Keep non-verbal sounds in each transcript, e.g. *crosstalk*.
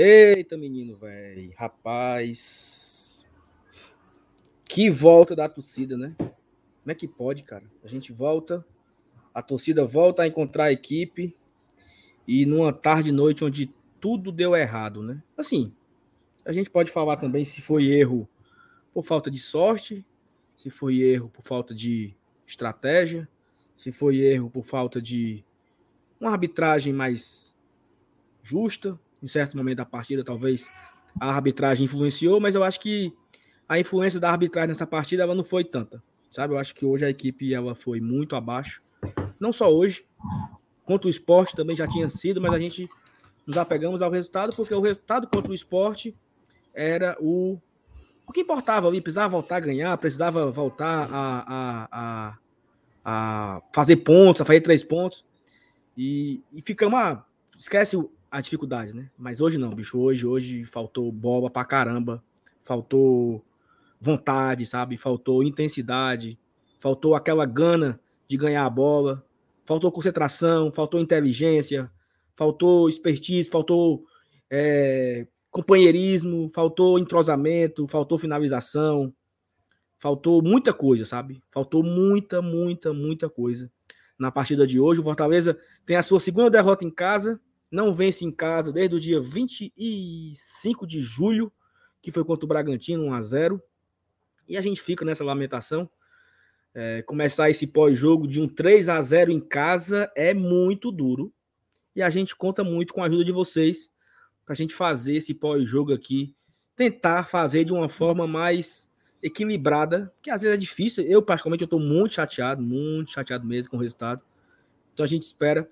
Eita, menino, velho. Rapaz. Que volta da torcida, né? Como é que pode, cara? A gente volta, a torcida volta a encontrar a equipe e numa tarde e noite onde tudo deu errado, né? Assim, a gente pode falar também se foi erro por falta de sorte, se foi erro por falta de estratégia, se foi erro por falta de uma arbitragem mais justa, em certo momento da partida, talvez a arbitragem influenciou, mas eu acho que a influência da arbitragem nessa partida ela não foi tanta, sabe? Eu acho que hoje a equipe ela foi muito abaixo, não só hoje, contra o esporte também já tinha sido, mas a gente nos apegamos ao resultado porque o resultado contra o esporte era o o que importava ali, precisava voltar a ganhar, precisava voltar a, a, a, a fazer pontos, a fazer três pontos. E, e ficamos, ah, esquece a dificuldade, né? Mas hoje não, bicho. Hoje, hoje faltou bola pra caramba. Faltou vontade, sabe? Faltou intensidade. Faltou aquela gana de ganhar a bola. Faltou concentração, faltou inteligência, faltou expertise, faltou é, companheirismo, faltou entrosamento, faltou finalização, faltou muita coisa, sabe? Faltou muita, muita, muita coisa na partida de hoje. O Fortaleza tem a sua segunda derrota em casa não vence em casa desde o dia 25 de julho, que foi contra o Bragantino, 1 a 0 E a gente fica nessa lamentação. É, começar esse pós-jogo de um 3 a 0 em casa é muito duro. E a gente conta muito com a ajuda de vocês para a gente fazer esse pós-jogo aqui, tentar fazer de uma forma mais equilibrada, que às vezes é difícil. Eu, particularmente, eu estou muito chateado, muito chateado mesmo com o resultado. Então a gente espera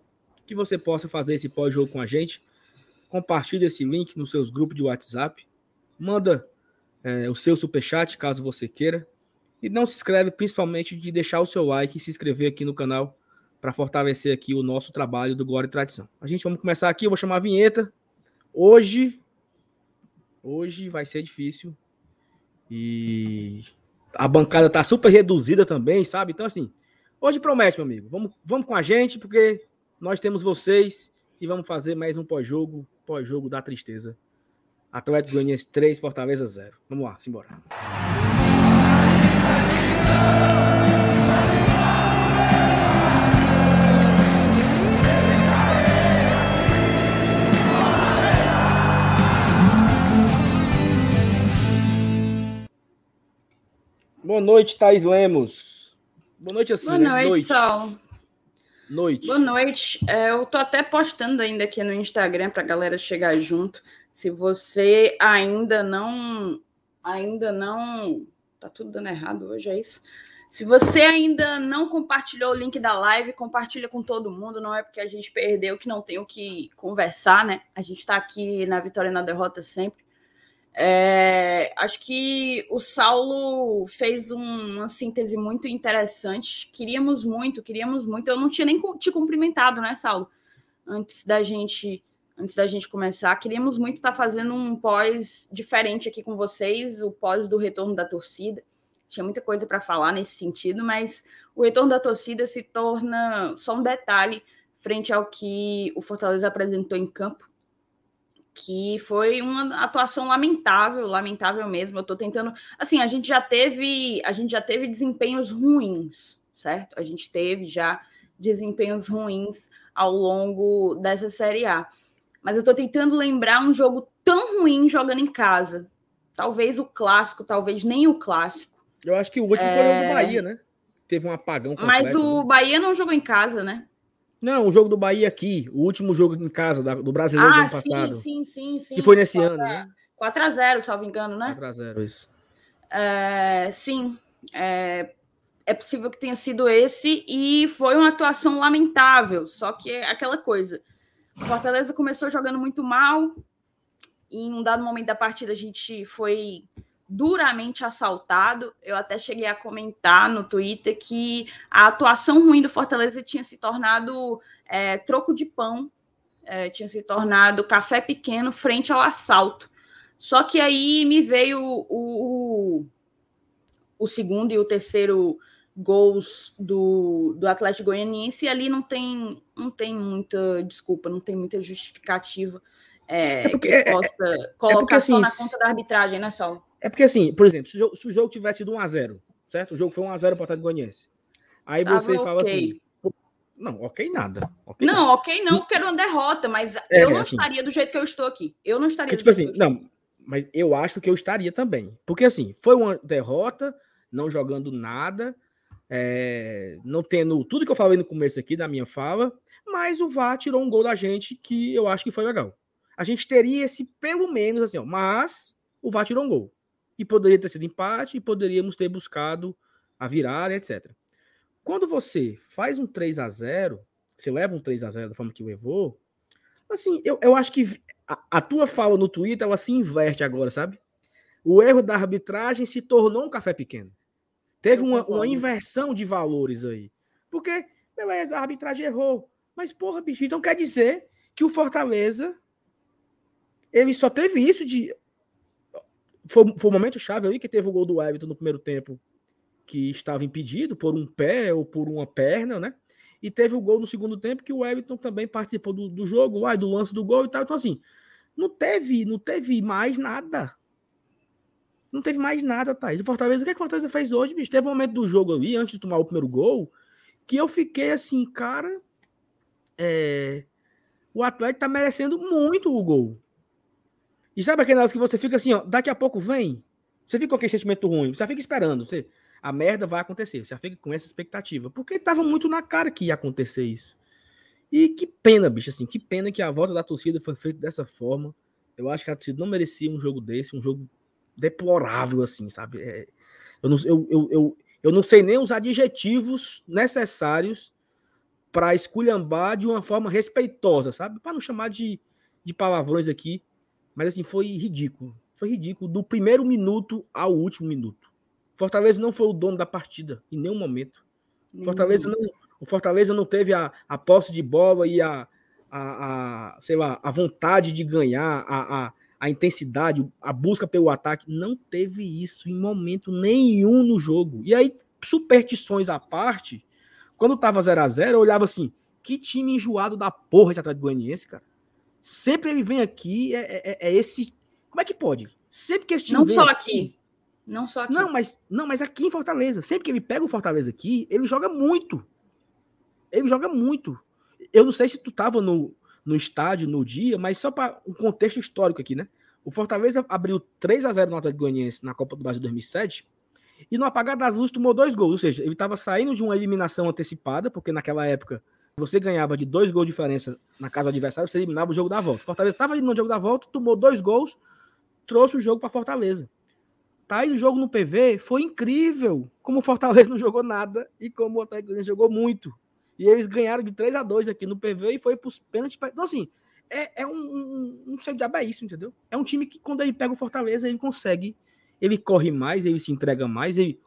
que você possa fazer esse pós-jogo com a gente. Compartilhe esse link nos seus grupos de WhatsApp. Manda é, o seu superchat, caso você queira. E não se inscreve, principalmente de deixar o seu like e se inscrever aqui no canal para fortalecer aqui o nosso trabalho do Glória e Tradição. A gente vamos começar aqui, eu vou chamar a vinheta. Hoje, hoje vai ser difícil. E a bancada tá super reduzida também, sabe? Então, assim, hoje promete, meu amigo. Vamos, vamos com a gente, porque nós temos vocês e vamos fazer mais um pós-jogo, pós-jogo da tristeza. Atlético Goianiense 3, Fortaleza 0. Vamos lá, simbora. Boa noite, Thais Lemos. Boa noite, assim. Boa noite, noite. Sol. Noite. Boa noite. É, eu tô até postando ainda aqui no Instagram para a galera chegar junto. Se você ainda não, ainda não, tá tudo dando errado hoje, é isso? Se você ainda não compartilhou o link da live, compartilha com todo mundo. Não é porque a gente perdeu que não tem o que conversar, né? A gente está aqui na vitória e na derrota sempre. É, acho que o Saulo fez um, uma síntese muito interessante. Queríamos muito, queríamos muito. Eu não tinha nem te cumprimentado, né, Saulo? Antes da gente, antes da gente começar, queríamos muito estar fazendo um pós diferente aqui com vocês, o pós do retorno da torcida. Tinha muita coisa para falar nesse sentido, mas o retorno da torcida se torna só um detalhe frente ao que o Fortaleza apresentou em campo que foi uma atuação lamentável, lamentável mesmo. Eu tô tentando, assim, a gente já teve, a gente já teve desempenhos ruins, certo? A gente teve já desempenhos ruins ao longo dessa Série A. Mas eu tô tentando lembrar um jogo tão ruim jogando em casa. Talvez o clássico, talvez nem o clássico. Eu acho que o último é... foi o do é. Bahia, né? Teve um apagão completo, Mas o né? Bahia não jogou em casa, né? Não, o jogo do Bahia aqui, o último jogo em casa da, do brasileiro ah, do ano sim, passado. Sim, sim, sim. Que foi nesse 4 ano, né? 4x0, salvo engano, né? 4x0, isso. É, sim, é, é possível que tenha sido esse, e foi uma atuação lamentável. Só que é aquela coisa. O Fortaleza começou jogando muito mal, e em um dado momento da partida a gente foi duramente assaltado. Eu até cheguei a comentar no Twitter que a atuação ruim do Fortaleza tinha se tornado é, troco de pão, é, tinha se tornado café pequeno frente ao assalto. Só que aí me veio o, o, o segundo e o terceiro gols do, do Atlético Goianiense e ali não tem, não tem muita desculpa, não tem muita justificativa é, é porque, que é, possa é, colocar porque, assim, só na conta da arbitragem, né, Sal? É porque, assim, por exemplo, se o jogo, se o jogo tivesse sido 1x0, certo? O jogo foi 1x0 para o Atlético Goianiense. Aí Tava você fala okay. assim. Não, ok nada. Okay não, nada. ok não, porque era uma derrota, mas é, eu não assim, estaria do jeito que eu estou aqui. Eu não estaria porque, tipo assim, não, mas eu acho que eu estaria também. Porque assim, foi uma derrota, não jogando nada, é, não tendo tudo que eu falei no começo aqui da minha fala, mas o VAR tirou um gol da gente que eu acho que foi legal. A gente teria esse pelo menos assim, ó, mas o VAR tirou um gol. E poderia ter sido empate, e poderíamos ter buscado a virada, etc. Quando você faz um 3 a 0 você leva um 3 a 0 da forma que levou, assim, eu, eu acho que a, a tua fala no Twitter, ela se inverte agora, sabe? O erro da arbitragem se tornou um café pequeno. Teve uma, uma inversão de valores aí. Porque, beleza, a arbitragem errou. Mas, porra, bicho, então quer dizer que o Fortaleza ele só teve isso de foi, foi o momento chave aí que teve o gol do Everton no primeiro tempo, que estava impedido por um pé ou por uma perna, né? E teve o gol no segundo tempo que o Everton também participou do, do jogo, lá, do lance do gol e tal. Então, assim, não teve, não teve mais nada. Não teve mais nada, Thaís. O Fortaleza, o que, é que o Fortaleza fez hoje, bicho? Teve um momento do jogo ali, antes de tomar o primeiro gol, que eu fiquei assim, cara. É... O Atlético tá merecendo muito o gol. E sabe aquelas que você fica assim, ó, daqui a pouco vem? Você fica com aquele sentimento ruim, você fica esperando, você, a merda vai acontecer, você fica com essa expectativa, porque tava muito na cara que ia acontecer isso. E que pena, bicho, assim, que pena que a volta da torcida foi feita dessa forma. Eu acho que a torcida não merecia um jogo desse, um jogo deplorável, assim, sabe? É, eu, não, eu, eu, eu, eu não sei nem os adjetivos necessários para esculhambar de uma forma respeitosa, sabe? Para não chamar de, de palavrões aqui. Mas assim, foi ridículo. Foi ridículo do primeiro minuto ao último minuto. Fortaleza não foi o dono da partida em nenhum momento. Fortaleza não, o Fortaleza não teve a, a posse de bola e a, a, a, sei lá, a vontade de ganhar, a, a, a intensidade, a busca pelo ataque. Não teve isso em momento nenhum no jogo. E aí, superstições à parte, quando tava 0 a 0 eu olhava assim, que time enjoado da porra de Atlético Goianiense, cara. Sempre ele vem aqui, é, é, é, é esse. Como é que pode? Sempre que esse time Não só aqui. aqui. Não só aqui. Não, mas, não, mas aqui em Fortaleza. Sempre que ele pega o Fortaleza aqui, ele joga muito. Ele joga muito. Eu não sei se tu tava no, no estádio no dia, mas só para um contexto histórico aqui, né? O Fortaleza abriu 3 a 0 no Atlético Goianiense na Copa do Brasil 2007 e no apagar das luzes tomou dois gols. Ou seja, ele estava saindo de uma eliminação antecipada, porque naquela época você ganhava de dois gols de diferença na casa do adversário, você eliminava o jogo da volta. Fortaleza estava eliminando o jogo da volta, tomou dois gols, trouxe o jogo para Fortaleza. Tá aí o jogo no PV, foi incrível como o Fortaleza *laughs* não jogou nada e como o Atlético jogou muito. E eles ganharam de 3 a 2 aqui no PV e foi para os pênaltis. Então, assim, é, é um, um, Não sei diabo é isso, entendeu? É um time que, quando ele pega o Fortaleza, ele consegue. Ele corre mais, ele se entrega mais. Ele,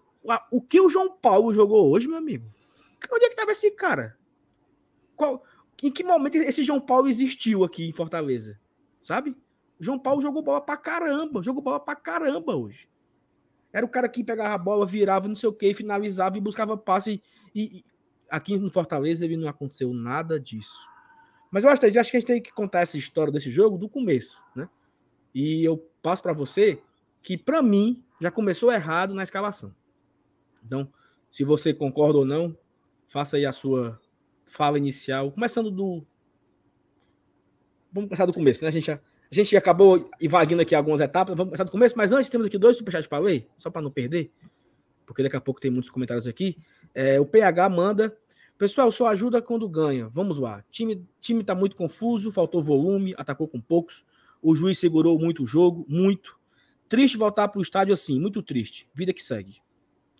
o, que o João Paulo jogou hoje, meu amigo? Onde é que tava esse cara? Qual, em que momento esse João Paulo existiu aqui em Fortaleza? Sabe? João Paulo jogou bola pra caramba, jogou bola pra caramba hoje. Era o cara que pegava a bola, virava, não sei o que, finalizava e buscava passe. E, e, aqui no Fortaleza ele não aconteceu nada disso. Mas eu acho, eu acho que a gente tem que contar essa história desse jogo do começo, né? E eu passo para você que, para mim, já começou errado na escalação. Então, se você concorda ou não, faça aí a sua fala inicial, começando do. Vamos começar do começo, né? A gente, a gente acabou invadindo aqui algumas etapas, vamos começar do começo, mas antes temos aqui dois superchats para ler, só para não perder, porque daqui a pouco tem muitos comentários aqui. É, o PH manda. Pessoal, só ajuda quando ganha. Vamos lá. Time time tá muito confuso, faltou volume, atacou com poucos. O juiz segurou muito o jogo, muito. Triste voltar para o estádio assim, muito triste. Vida que segue.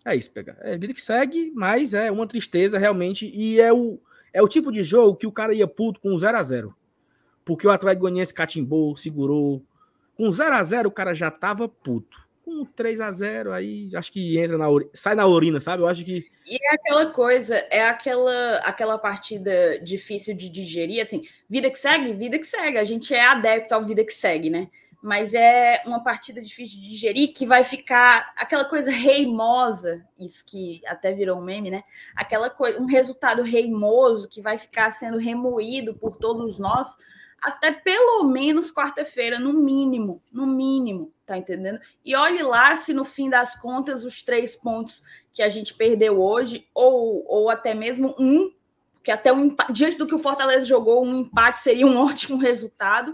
É isso, pegar. É vida que segue, mas é uma tristeza realmente. E é o, é o tipo de jogo que o cara ia puto com 0 a 0 Porque o Atlético Goianiense catimbou, segurou. Com 0 a 0 o cara já tava puto. Com 3 a 0 aí acho que entra na sai na urina, sabe? Eu acho que E é aquela coisa, é aquela aquela partida difícil de digerir, assim, vida que segue, vida que segue. A gente é adepto ao vida que segue, né? Mas é uma partida difícil de digerir que vai ficar aquela coisa reimosa, isso que até virou um meme, né? Aquela coisa, um resultado reimoso que vai ficar sendo remoído por todos nós até pelo menos quarta-feira, no mínimo, no mínimo, tá entendendo? E olhe lá se no fim das contas os três pontos que a gente perdeu hoje, ou, ou até mesmo um, que até um diante do que o Fortaleza jogou, um empate seria um *laughs* ótimo resultado.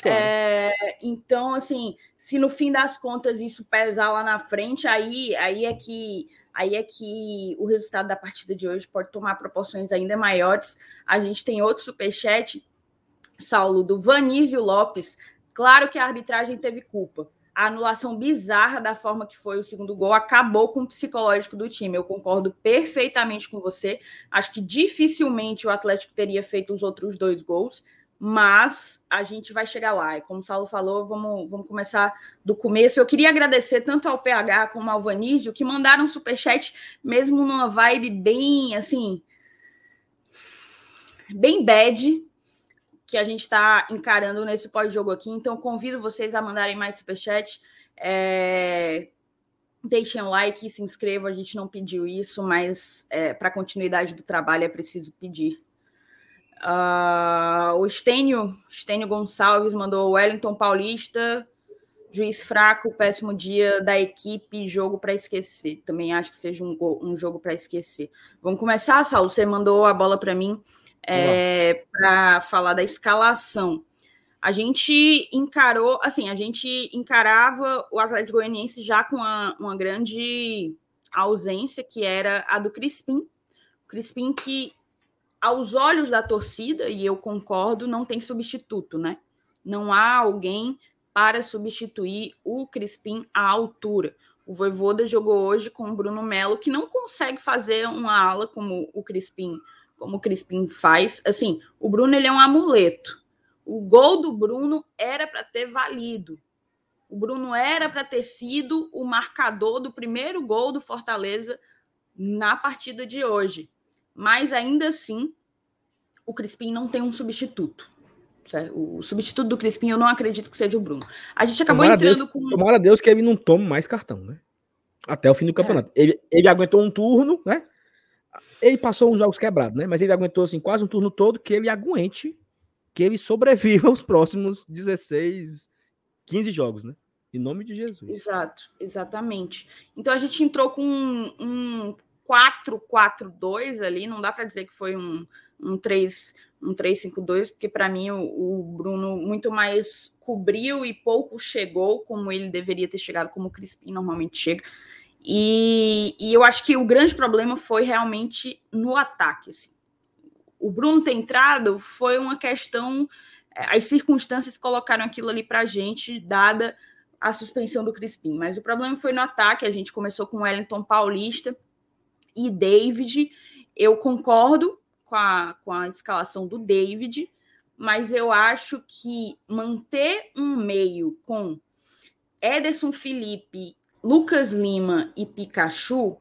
Claro. É, então, assim, se no fim das contas isso pesar lá na frente, aí, aí é que aí é que o resultado da partida de hoje pode tomar proporções ainda maiores. A gente tem outro superchat, Saulo, do Vanísio Lopes. Claro que a arbitragem teve culpa. A anulação bizarra da forma que foi o segundo gol acabou com o psicológico do time. Eu concordo perfeitamente com você. Acho que dificilmente o Atlético teria feito os outros dois gols mas a gente vai chegar lá. E como o Saulo falou, vamos, vamos começar do começo. Eu queria agradecer tanto ao PH como ao Vanísio, que mandaram um superchat, mesmo numa vibe bem, assim, bem bad, que a gente está encarando nesse pós-jogo aqui. Então, convido vocês a mandarem mais superchat. É... Deixem um like, se inscrevam. A gente não pediu isso, mas é, para continuidade do trabalho é preciso pedir. Uh, o Estênio, Estênio Gonçalves mandou Wellington Paulista, juiz fraco, péssimo dia da equipe, jogo para esquecer. Também acho que seja um, um jogo para esquecer. Vamos começar, Saulo? Você mandou a bola para mim é, para falar da escalação. A gente encarou, assim, a gente encarava o Atlético Goianiense já com uma, uma grande ausência, que era a do Crispim. O Crispim que aos olhos da torcida, e eu concordo, não tem substituto, né? Não há alguém para substituir o Crispim à altura. O Voivoda jogou hoje com o Bruno Melo, que não consegue fazer uma ala como o Crispim, como o Crispim faz. Assim, o Bruno ele é um amuleto. O gol do Bruno era para ter valido. O Bruno era para ter sido o marcador do primeiro gol do Fortaleza na partida de hoje mas ainda assim o Crispim não tem um substituto. O substituto do Crispim eu não acredito que seja o Bruno. A gente acabou tomara entrando Deus, com. Tomara a Deus que ele não tome mais cartão, né? Até o fim do é. campeonato. Ele, ele aguentou um turno, né? Ele passou uns jogos quebrados, né? Mas ele aguentou assim, quase um turno todo que ele aguente, que ele sobreviva *laughs* os próximos 16, 15 jogos, né? Em nome de Jesus. Exato, exatamente. Então a gente entrou com um, um 4-4-2 ali, não dá para dizer que foi um, um 3 um 3-5-2, porque para mim o, o, Bruno muito mais cobriu e pouco chegou como ele deveria ter chegado, como o Crispim normalmente chega. E, e eu acho que o grande problema foi realmente no ataque. Assim. O Bruno ter entrado foi uma questão. É, as circunstâncias colocaram aquilo ali para gente, dada a suspensão do Crispim. Mas o problema foi no ataque. A gente começou com o Wellington Paulista e David. Eu concordo com a, com a escalação do David, mas eu acho que manter um meio com Ederson Felipe, Lucas Lima e Pikachu,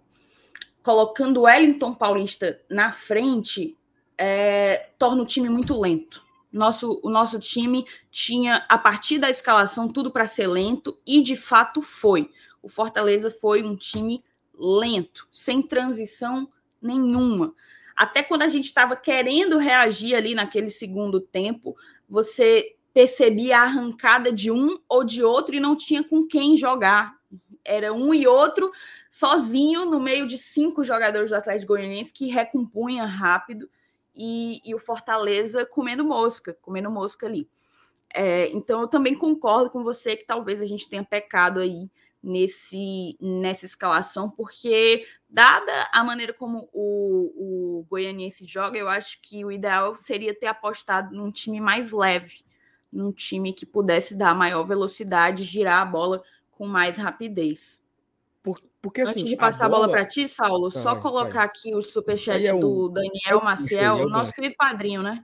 colocando Wellington Paulista na frente, é, torna o time muito lento. Nosso, o nosso time tinha, a partir da escalação, tudo para ser lento, e de fato foi. O Fortaleza foi um time lento, sem transição nenhuma. Até quando a gente estava querendo reagir ali naquele segundo tempo, você percebia a arrancada de um ou de outro e não tinha com quem jogar. Era um e outro sozinho no meio de cinco jogadores do Atlético Goianiense que recompunha rápido e, e o Fortaleza comendo mosca, comendo mosca ali. É, então eu também concordo com você que talvez a gente tenha pecado aí nesse nessa escalação, porque dada a maneira como o, o goianiense joga, eu acho que o ideal seria ter apostado num time mais leve, num time que pudesse dar maior velocidade, girar a bola com mais rapidez. Por, porque, assim, Antes de passar a bola, bola para ti, Saulo, tá, só colocar aqui o superchat é do Daniel é Maciel, o nosso querido padrinho, né?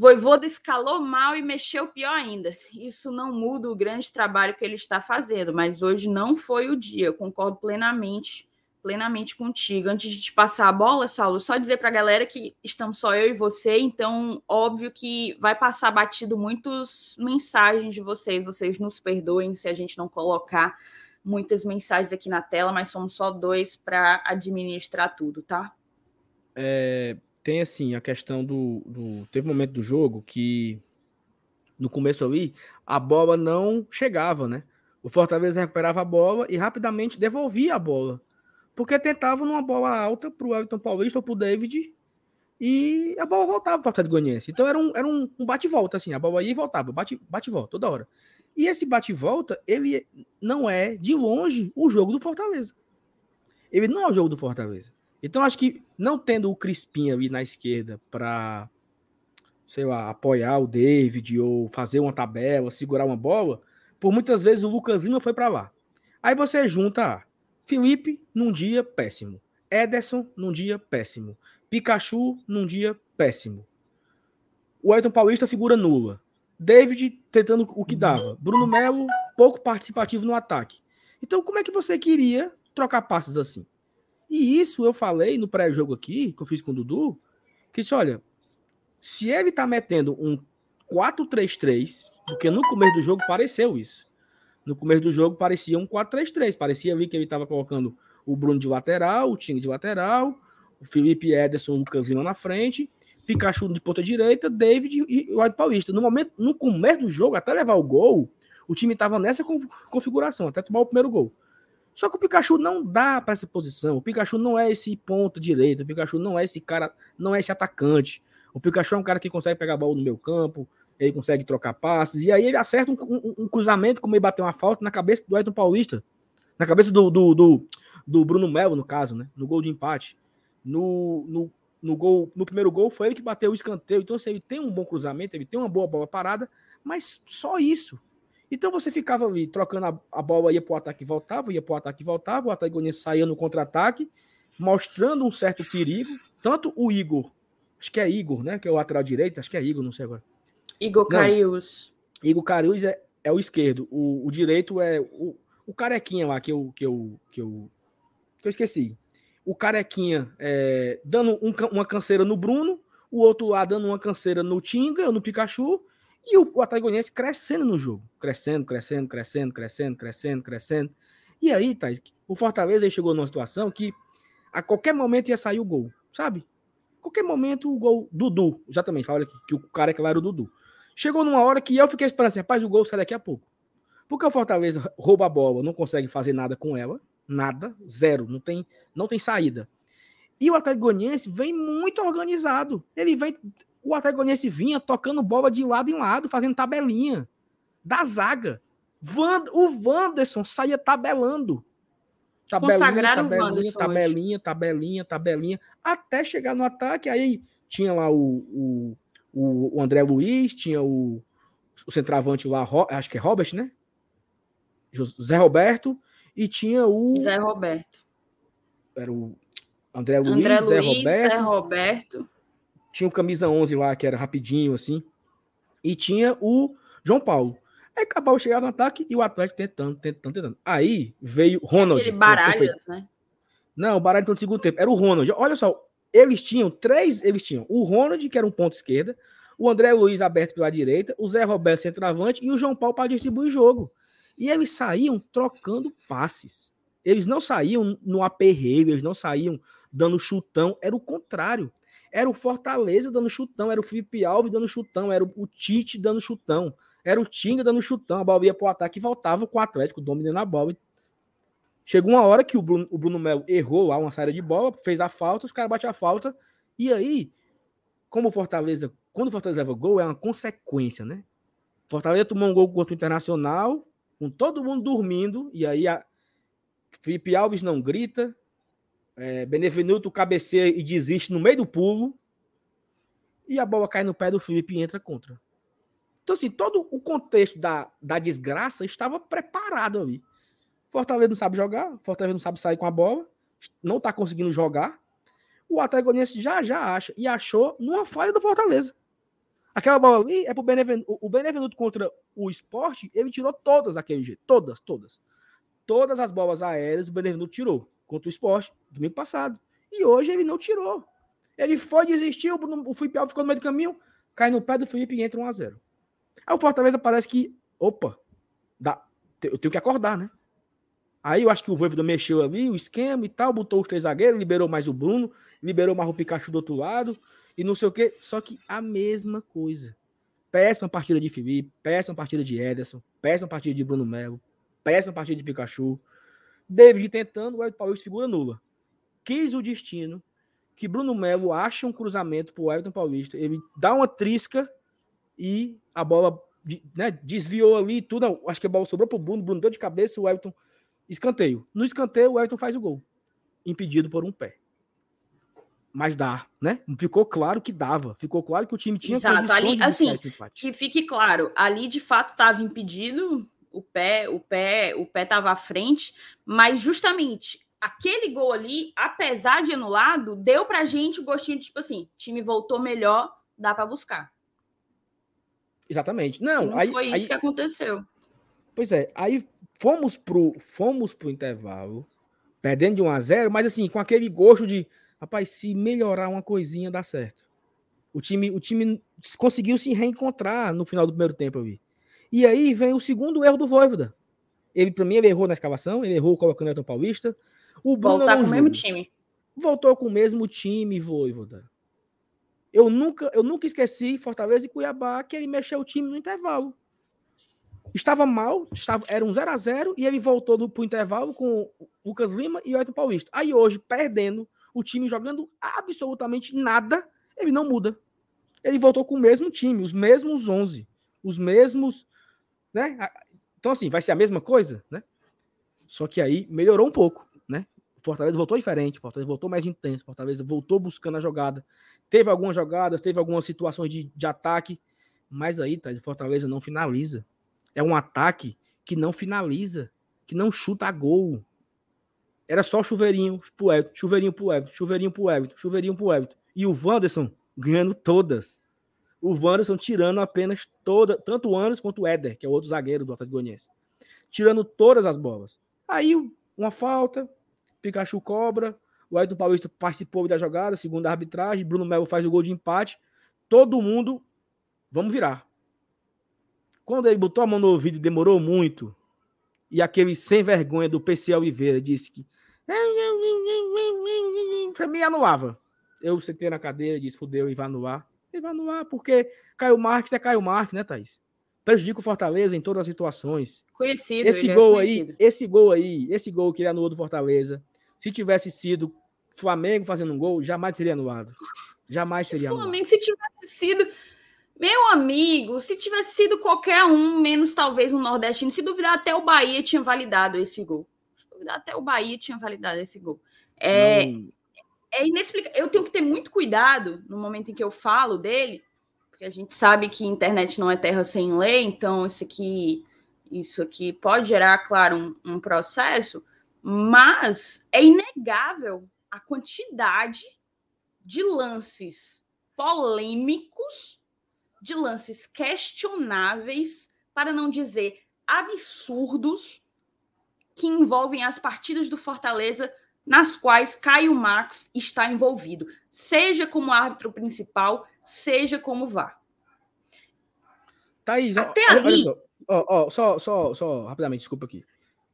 Voivoda escalou mal e mexeu pior ainda. Isso não muda o grande trabalho que ele está fazendo, mas hoje não foi o dia. Eu concordo plenamente, plenamente contigo. Antes de te passar a bola, Saulo, só dizer para a galera que estamos só eu e você, então óbvio que vai passar batido muitas mensagens de vocês. Vocês nos perdoem se a gente não colocar muitas mensagens aqui na tela, mas somos só dois para administrar tudo, tá? É, tem assim a questão do, do. Teve um momento do jogo que no começo ali a bola não chegava, né? O Fortaleza recuperava a bola e rapidamente devolvia a bola. Porque tentava numa bola alta para o Elton Paulista ou para o David e a bola voltava para o Atlético Goianiense. Então era um, era um, um bate-volta, assim. A bola ia e voltava, bate-volta toda hora. E esse bate-volta, ele não é, de longe, o jogo do Fortaleza. Ele não é o jogo do Fortaleza. Então acho que não tendo o Crispim ali na esquerda para, sei lá, apoiar o David ou fazer uma tabela, segurar uma bola, por muitas vezes o Lucas Lima foi para lá. Aí você junta Felipe num dia péssimo, Ederson num dia péssimo, Pikachu num dia péssimo. O Ayrton Paulista figura nula. David tentando o que dava. Bruno Melo pouco participativo no ataque. Então como é que você queria trocar passes assim? E isso eu falei no pré-jogo aqui, que eu fiz com o Dudu, que disse, olha, se ele tá metendo um 4-3-3, porque no começo do jogo pareceu isso. No começo do jogo parecia um 4-3-3, parecia ali que ele estava colocando o Bruno de lateral, o Ting de lateral, o Felipe Ederson, o Lucas Lima na frente, Pikachu de ponta direita, David e o Ed Paulista. No momento, no começo do jogo, até levar o gol, o time estava nessa configuração, até tomar o primeiro gol. Só que o Pikachu não dá para essa posição. O Pikachu não é esse ponto direito. O Pikachu não é esse cara, não é esse atacante. O Pikachu é um cara que consegue pegar a bola no meu campo, ele consegue trocar passes, e aí ele acerta um, um, um cruzamento, como ele bateu uma falta na cabeça do Edson Paulista, na cabeça do, do, do, do, Bruno Melo, no caso, né? No gol de empate. No, no, no, gol, no primeiro gol foi ele que bateu o escanteio. Então, assim, ele tem um bom cruzamento, ele tem uma boa bola parada, mas só isso. Então você ficava ali trocando a, a bola, ia para o ataque e voltava, ia para o ataque e voltava, o Goianiense saía no contra-ataque, mostrando um certo perigo. Tanto o Igor, acho que é Igor, né? Que é o lateral direito, acho que é Igor, não sei agora. Igor Carius. Igor Carius é, é o esquerdo, o, o direito é o, o carequinha lá que eu, que eu, que eu, que eu esqueci. O carequinha é, dando um, uma canseira no Bruno, o outro lá dando uma canseira no Tinga, no Pikachu, e o, o Atlético crescendo no jogo. Crescendo, crescendo, crescendo, crescendo, crescendo, crescendo. E aí, Thais, o Fortaleza chegou numa situação que a qualquer momento ia sair o gol, sabe? Qualquer momento o gol. Dudu, exatamente, fala aqui, que o cara que lá era o Dudu. Chegou numa hora que eu fiquei esperando assim, rapaz, o gol sai daqui a pouco. Porque o Fortaleza rouba a bola, não consegue fazer nada com ela, nada, zero, não tem, não tem saída. E o Atlético Goianiense vem muito organizado. Ele vem o Atlético Goianiense vinha tocando bola de lado em lado, fazendo tabelinha da zaga. Vand, o Wanderson saía tabelando. Tabelinha, Consagraram tabelinha, tabelinha, hoje. tabelinha, tabelinha, até chegar no ataque. Aí tinha lá o, o, o André Luiz, tinha o, o centroavante lá, acho que é Robert, né? Zé Roberto, e tinha o. Zé Roberto. Era o André Luiz, André Zé Luiz, Roberto. Zé Roberto. Tinha o camisa 11 lá, que era rapidinho, assim. E tinha o João Paulo. Aí acabou chegando no ataque e o Atlético tentando, tentando, tentando. Aí veio Ronald. Aquele Baralhas, né? Não, o Baralhas no segundo tempo. Era o Ronald. Olha só, eles tinham três, eles tinham o Ronald, que era um ponto esquerda, o André Luiz aberto pela direita, o Zé Roberto centroavante e o João Paulo para distribuir jogo. E eles saíam trocando passes. Eles não saíam no aperreio, eles não saíam dando chutão, era o contrário. Era o Fortaleza dando chutão, era o Felipe Alves dando chutão, era o Tite dando chutão, era o Tinga dando chutão, a bola ia pro ataque e voltava com o Atlético dominando a bola. Chegou uma hora que o Bruno, o Bruno Melo errou lá uma saída de bola, fez a falta, os caras bateram a falta, e aí, como o Fortaleza, quando o Fortaleza leva gol, é uma consequência, né? Fortaleza tomou um gol contra o Internacional, com todo mundo dormindo, e aí a Felipe Alves não grita, é, Benevenuto cabeceia e desiste no meio do pulo. E a bola cai no pé do Felipe e entra contra. Então, assim, todo o contexto da, da desgraça estava preparado ali. Fortaleza não sabe jogar, Fortaleza não sabe sair com a bola, não está conseguindo jogar. O Atlético já já acha e achou numa falha do Fortaleza. Aquela bola ali é pro Benevenuto. O Benevenuto contra o esporte, ele tirou todas daquele jeito. Todas, todas. Todas as bolas aéreas o Benevenuto tirou contra o esporte, domingo passado. E hoje ele não tirou. Ele foi, desistiu, o Felipe Alves ficou no meio do caminho, cai no pé do Felipe e entra 1x0. Aí o Fortaleza parece que, opa, dá, eu tenho que acordar, né? Aí eu acho que o Voivoda mexeu ali o esquema e tal, botou os três zagueiros, liberou mais o Bruno, liberou mais o Pikachu do outro lado e não sei o quê. Só que a mesma coisa. Péssima partida de Felipe, péssima partida de Ederson, péssima partida de Bruno Melo, péssima partida de Pikachu. David tentando, o Elton Paulista figura nula. Quis o destino que Bruno Melo acha um cruzamento pro Everton Paulista. Ele dá uma trisca e a bola né, desviou ali tudo. Acho que a bola sobrou pro Bruno, Bruno deu de cabeça, o Everton escanteio. No escanteio, o Everton faz o gol. Impedido por um pé. Mas dá, né? Ficou claro que dava. Ficou claro que o time tinha Exato, ali, assim, que fique claro, ali de fato estava impedido, o pé, o pé, o pé estava à frente, mas justamente aquele gol ali, apesar de anulado, deu pra gente o gostinho de tipo assim, time voltou melhor, dá para buscar. Exatamente. Não, não aí, foi isso aí, que aconteceu. Pois é, aí fomos pro, fomos pro intervalo, perdendo de 1 a 0, mas assim, com aquele gosto de, rapaz, se melhorar uma coisinha dá certo. O time, o time conseguiu se reencontrar no final do primeiro tempo, eu vi. E aí vem o segundo erro do Voivoda. Ele, para mim, ele errou na escavação, ele errou colocando o Elton Paulista. O Bruno Voltar com o mesmo time. Voltou com o mesmo time, Voivoda. Eu nunca, eu nunca esqueci Fortaleza e Cuiabá que ele mexeu o time no intervalo. Estava mal, estava, era um 0 a 0 e ele voltou para o intervalo com Lucas Lima e o Elton Paulista. Aí hoje, perdendo, o time jogando absolutamente nada, ele não muda. Ele voltou com o mesmo time, os mesmos 11, os mesmos, né? Então assim, vai ser a mesma coisa, né? Só que aí melhorou um pouco, né? Fortaleza voltou diferente, Fortaleza voltou mais intenso, Fortaleza voltou buscando a jogada. Teve algumas jogadas, teve algumas situações de, de ataque, mas aí, tá, Fortaleza não finaliza. É um ataque que não finaliza, que não chuta a gol. Era só chuveirinho pro Everton, chuveirinho pro Everton, chuveirinho pro Everton, chuveirinho pro Everton. E o Wanderson ganhando todas. O Wanderson tirando apenas toda, tanto o Anderson quanto o Éder, que é o outro zagueiro do Atlético Goianiense. Tirando todas as bolas. Aí uma falta, Pikachu cobra, o Everton Paulista participou da jogada, segundo a arbitragem, Bruno Melo faz o gol de empate. Todo mundo, vamos virar. Quando ele botou a mão no ouvido e demorou muito, e aquele sem vergonha do PC Oliveira disse que *laughs* para mim anulava. Eu sentei na cadeira e disse, fudeu, e vai anular. E vai anular, porque Caio Marques é Caio Marques, né, Thaís? Prejudica o Fortaleza em todas as situações. Conhecido. Esse é gol é aí, esse gol aí, esse gol que ele anulou do Fortaleza, se tivesse sido Flamengo fazendo um gol, jamais seria anulado. Jamais seria anulado. Flamengo, se tivesse sido meu amigo, se tivesse sido qualquer um, menos talvez um nordestino, se duvidar até o Bahia tinha validado esse gol. Se duvidar até o Bahia tinha validado esse gol. É, é inexplicável. Eu tenho que ter muito cuidado no momento em que eu falo dele, porque a gente sabe que internet não é terra sem lei, então isso aqui, isso aqui pode gerar, claro, um, um processo, mas é inegável a quantidade de lances polêmicos de lances questionáveis, para não dizer absurdos, que envolvem as partidas do Fortaleza nas quais Caio Max está envolvido, seja como árbitro principal, seja como vá. Thaís, Até olha, ali... olha só, ó, só, só, só, rapidamente, desculpa aqui.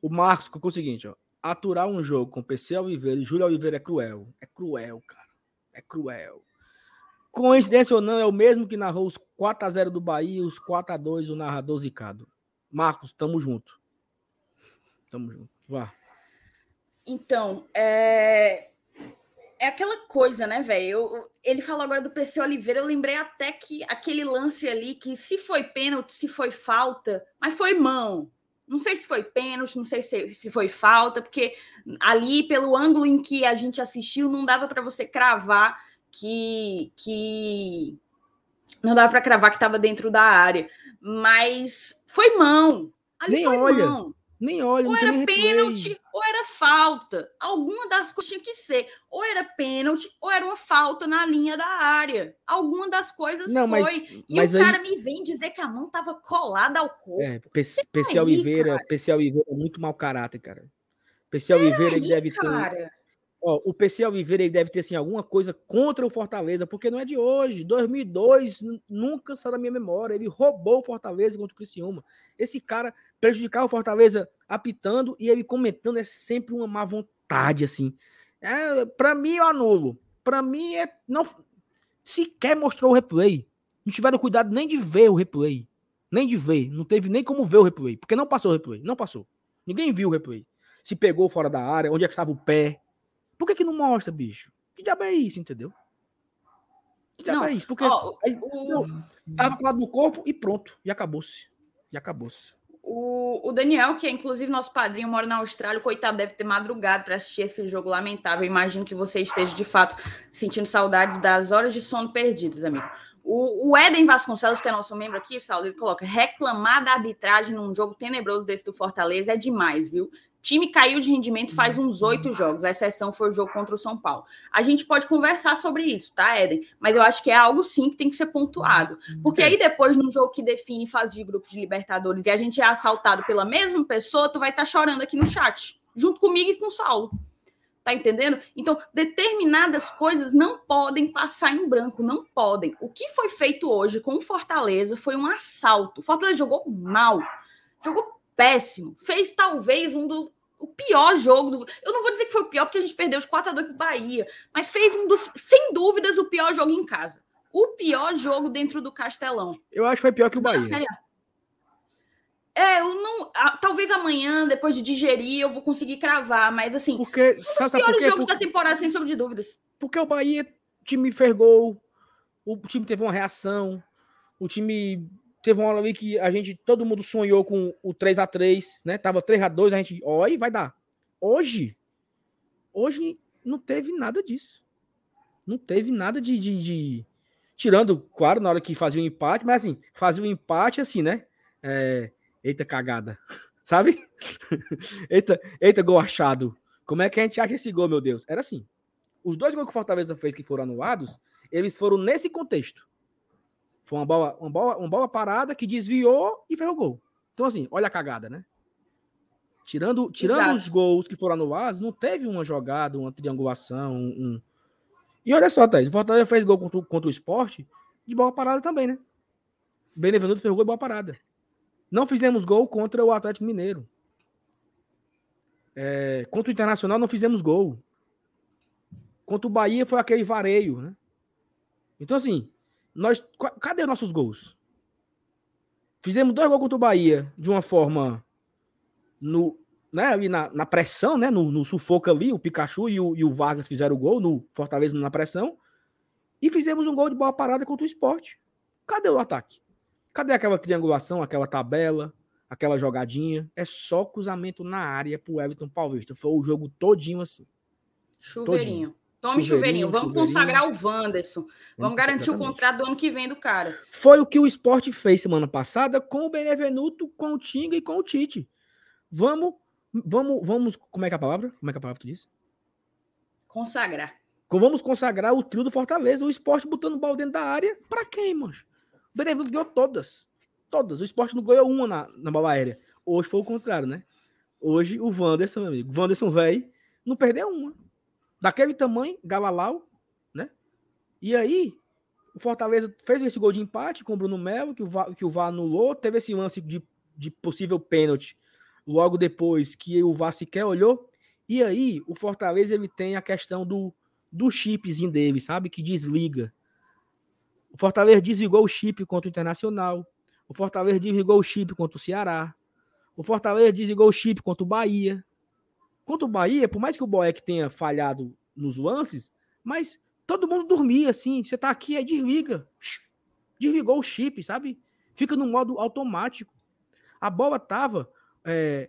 O Marcos colocou o seguinte, ó, aturar um jogo com PC Oliveira e Júlio Oliveira é cruel. É cruel, cara. É cruel. Coincidência ou não, é o mesmo que narrou os 4x0 do Bahia, os 4x2, o narrador Zicado. Marcos, tamo junto. Tamo junto. Vá. Então, é. É aquela coisa, né, velho? Ele falou agora do PC Oliveira, eu lembrei até que aquele lance ali, que se foi pênalti, se foi falta, mas foi mão. Não sei se foi pênalti, não sei se, se foi falta, porque ali, pelo ângulo em que a gente assistiu, não dava para você cravar que, que não dava para cravar que estava dentro da área, mas foi mão. Ali nem foi olha, mão. nem olha. Ou era pênalti ou era falta. Alguma das coisas tinha que ser. Ou era pênalti ou era uma falta na linha da área. Alguma das coisas não, foi. Mas, e mas o aí... cara me vem dizer que a mão estava colada ao corpo. É, PC Oliveira, PC Oliveira é muito mau caráter, cara. PC Oliveira ele deve cara. Ó, o PC Oliveira ele deve ter assim, alguma coisa contra o Fortaleza, porque não é de hoje. 2002 nunca saiu da minha memória. Ele roubou o Fortaleza contra o Criciúma. Esse cara prejudicar o Fortaleza apitando e ele comentando é sempre uma má vontade, assim. É, para mim, eu anulo. Para mim, é não sequer mostrou o replay. Não tiveram cuidado nem de ver o replay. Nem de ver. Não teve nem como ver o replay. Porque não passou o replay. Não passou. Ninguém viu o replay. Se pegou fora da área, onde é que estava o pé por que, que não mostra, bicho? Que diabo é isso, entendeu? Que diabo não, é isso? Porque ó, aí, o... tava com lado no corpo e pronto. E acabou-se. E acabou-se. O, o, Daniel, que é inclusive nosso padrinho, mora na Austrália, coitado, deve ter madrugado para assistir esse jogo lamentável. Imagino que você esteja de fato sentindo saudades das horas de sono perdidas, amigo. O, o Eden Vasconcelos, que é nosso membro aqui, Saulo, ele coloca: reclamar da arbitragem num jogo tenebroso desse do Fortaleza é demais, viu? Time caiu de rendimento faz uns oito jogos, a exceção foi o jogo contra o São Paulo. A gente pode conversar sobre isso, tá, Éden? Mas eu acho que é algo sim que tem que ser pontuado. Porque aí depois, num jogo que define fase de grupos de Libertadores e a gente é assaltado pela mesma pessoa, tu vai estar tá chorando aqui no chat, junto comigo e com o Saulo. Tá entendendo? Então, determinadas coisas não podem passar em branco, não podem. O que foi feito hoje com o Fortaleza foi um assalto. O Fortaleza jogou mal, jogou péssimo. Fez talvez um dos o pior jogo. Do... Eu não vou dizer que foi o pior, porque a gente perdeu os 4 a 2 para o Bahia, mas fez um dos, sem dúvidas, o pior jogo em casa. O pior jogo dentro do Castelão. Eu acho que foi pior que o Bahia. É, eu não. talvez amanhã, depois de digerir, eu vou conseguir cravar, mas assim. Porque, um dos piores jogos porque, da temporada, sem sombra de dúvidas. Porque o Bahia, o time fergou, o time teve uma reação, o time Teve uma hora ali que a gente, todo mundo sonhou com o 3 a 3 né? Tava 3 a 2 a gente, olha, vai dar. Hoje, hoje não teve nada disso. Não teve nada de, de, de... Tirando, claro, na hora que fazia o empate, mas assim, fazia o empate assim, né? É... Eita cagada. *laughs* Sabe? *laughs* eita, eita gol achado. Como é que a gente acha esse gol, meu Deus? Era assim. Os dois gols que o Fortaleza fez que foram anulados, eles foram nesse contexto. Foi uma bola, uma bola, uma bola parada que desviou e fez o gol. Então, assim, olha a cagada, né? Tirando, tirando os gols que foram anulados, não teve uma jogada, uma triangulação, um. um... E olha só, Thaís, o Fortaleza fez gol contra, contra o esporte de bola parada também, né? Benevenuto fez gol de bola parada. Não fizemos gol contra o Atlético Mineiro. É, contra o Internacional não fizemos gol. Contra o Bahia foi aquele vareio, né? Então, assim, nós, cadê nossos gols? Fizemos dois gols contra o Bahia de uma forma no, né, ali na, na pressão, né, no, no, sufoco ali, o Pikachu e o, e o Vargas fizeram o gol no Fortaleza na pressão. E fizemos um gol de bola parada contra o esporte. Cadê o ataque? Cadê aquela triangulação, aquela tabela, aquela jogadinha? É só cruzamento na área pro Everton Paulista. Foi o jogo todinho assim. Chuveirinho. Todinho. Tome chuveirinho, chuveirinho. Vamos chuveirinho. consagrar o Wanderson. Vamos garantir exatamente. o contrato do ano que vem do cara. Foi o que o esporte fez semana passada com o Benevenuto, com o Tinga e com o Tite. Vamos, vamos, vamos. Como é que é a palavra? Como é que é a palavra tu disse? Consagrar. Vamos consagrar o trio do Fortaleza. O esporte botando o balde dentro da área. Pra quem, mano? O Benevenuto ganhou todas. Todas. O esporte não ganhou uma na, na bola aérea. Hoje foi o contrário, né? Hoje o Wanderson, meu amigo. O Wanderson, velho, não perdeu uma daquele tamanho, Galalau, né? E aí, o Fortaleza fez esse gol de empate com o Bruno Melo, que o VAR, que o VAR anulou, teve esse lance de, de possível pênalti logo depois que o VAR sequer olhou. E aí, o Fortaleza ele tem a questão do, do chipzinho dele, sabe? Que desliga. O Fortaleza desligou o chip contra o Internacional. O Fortaleza desligou o chip contra o Ceará. O Fortaleza desligou o chip contra o Bahia. Contra o Bahia, por mais que o Boeck tenha falhado nos lances, mas todo mundo dormia assim. Você tá aqui, aí desliga. Desligou o chip, sabe? Fica no modo automático. A bola tava. É...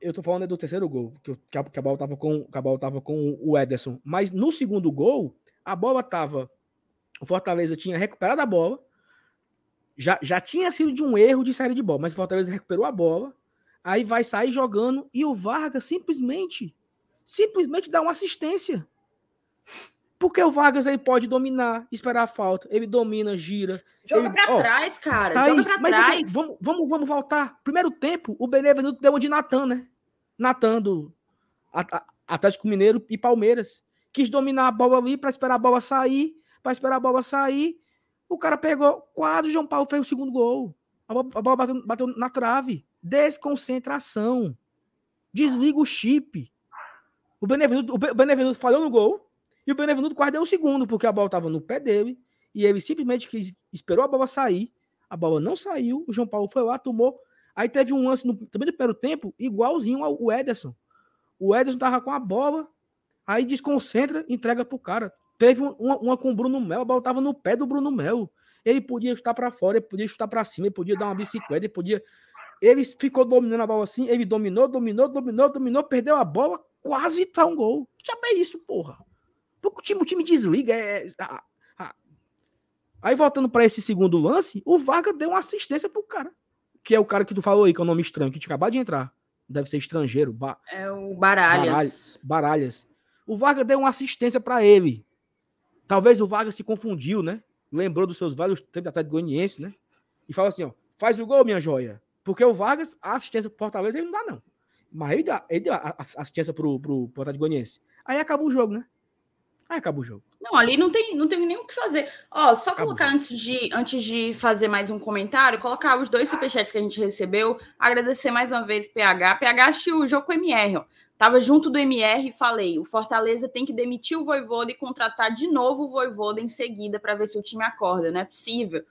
Eu tô falando do terceiro gol, que, a, que a bola tava com, que a bola tava com o Ederson. Mas no segundo gol, a bola tava. O Fortaleza tinha recuperado a bola. Já, já tinha sido de um erro de série de bola, mas o Fortaleza recuperou a bola Aí vai sair jogando e o Vargas simplesmente, simplesmente dá uma assistência. Porque o Vargas aí pode dominar, esperar a falta. Ele domina, gira. Joga ele, pra ó, trás, cara. Thaís, Joga pra trás. Vamos, vamos, vamos voltar. Primeiro tempo, o Benevenuto deu uma de Natan, né? Natan do. Atlético Mineiro e Palmeiras. Quis dominar a bola ali para esperar a bola sair, para esperar a bola sair. O cara pegou, quase o João Paulo fez o segundo gol. A bola, a bola bateu, bateu na trave. Desconcentração. Desliga o chip. O Benevenuto, o Benevenuto falhou no gol e o Benevenuto quase deu o segundo, porque a bola estava no pé dele e ele simplesmente quis, esperou a bola sair. A bola não saiu, o João Paulo foi lá, tomou. Aí teve um lance no, também no primeiro tempo, igualzinho ao Ederson. O Ederson tava com a bola, aí desconcentra, entrega pro cara. Teve uma, uma com o Bruno Melo, a bola tava no pé do Bruno Melo. Ele podia chutar para fora, ele podia chutar para cima, ele podia dar uma bicicleta, ele podia. Ele ficou dominando a bola assim, ele dominou, dominou, dominou, dominou, perdeu a bola, quase tá um gol. Já é isso, porra. Porque o time, o time desliga. É, é Aí voltando para esse segundo lance, o Vargas deu uma assistência pro cara. Que é o cara que tu falou aí, que é o nome estranho, que tinha acabado de entrar. Deve ser estrangeiro. Ba... É o Baralhas. Baralhas. Baralhas. O Vargas deu uma assistência para ele. Talvez o Vargas se confundiu, né? lembrou dos seus vários tempos de Atlético Goianiense, né? E fala assim, ó, faz o gol, minha joia. Porque o Vargas, a assistência pro Fortaleza, ele não dá, não. Mas ele, dá, ele deu a assistência pro, pro, pro Atlético Goianiense. Aí acabou o jogo, né? Aí acabou o jogo. Não, ali não tem, não tem nem o que fazer. Ó, só acabou colocar antes de, antes de fazer mais um comentário, colocar os dois superchats que a gente recebeu. Agradecer mais uma vez PH. PH assistiu o jogo com o MR, ó. Tava junto do MR e falei: o Fortaleza tem que demitir o Voivoda e contratar de novo o Voivoda em seguida para ver se o time acorda, não é possível.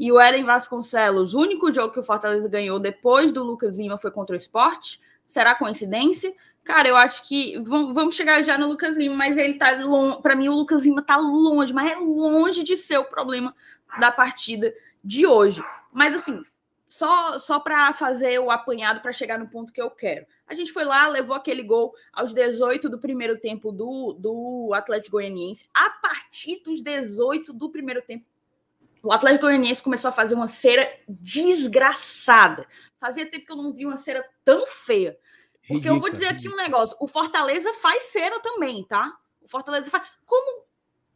E o Eden Vasconcelos, o único jogo que o Fortaleza ganhou depois do Lucas Lima foi contra o esporte. Será coincidência? Cara, eu acho que vamos chegar já no Lucas Lima, mas ele tá longe. Para mim, o Lucas Lima tá longe, mas é longe de ser o problema da partida de hoje. Mas assim, só só para fazer o apanhado para chegar no ponto que eu quero. A gente foi lá, levou aquele gol aos 18 do primeiro tempo do, do Atlético Goianiense. A partir dos 18 do primeiro tempo, o Atlético Goianiense começou a fazer uma cera desgraçada. Fazia tempo que eu não vi uma cera tão feia. Porque eu vou dizer aqui um negócio: o Fortaleza faz cera também, tá? O Fortaleza faz. Como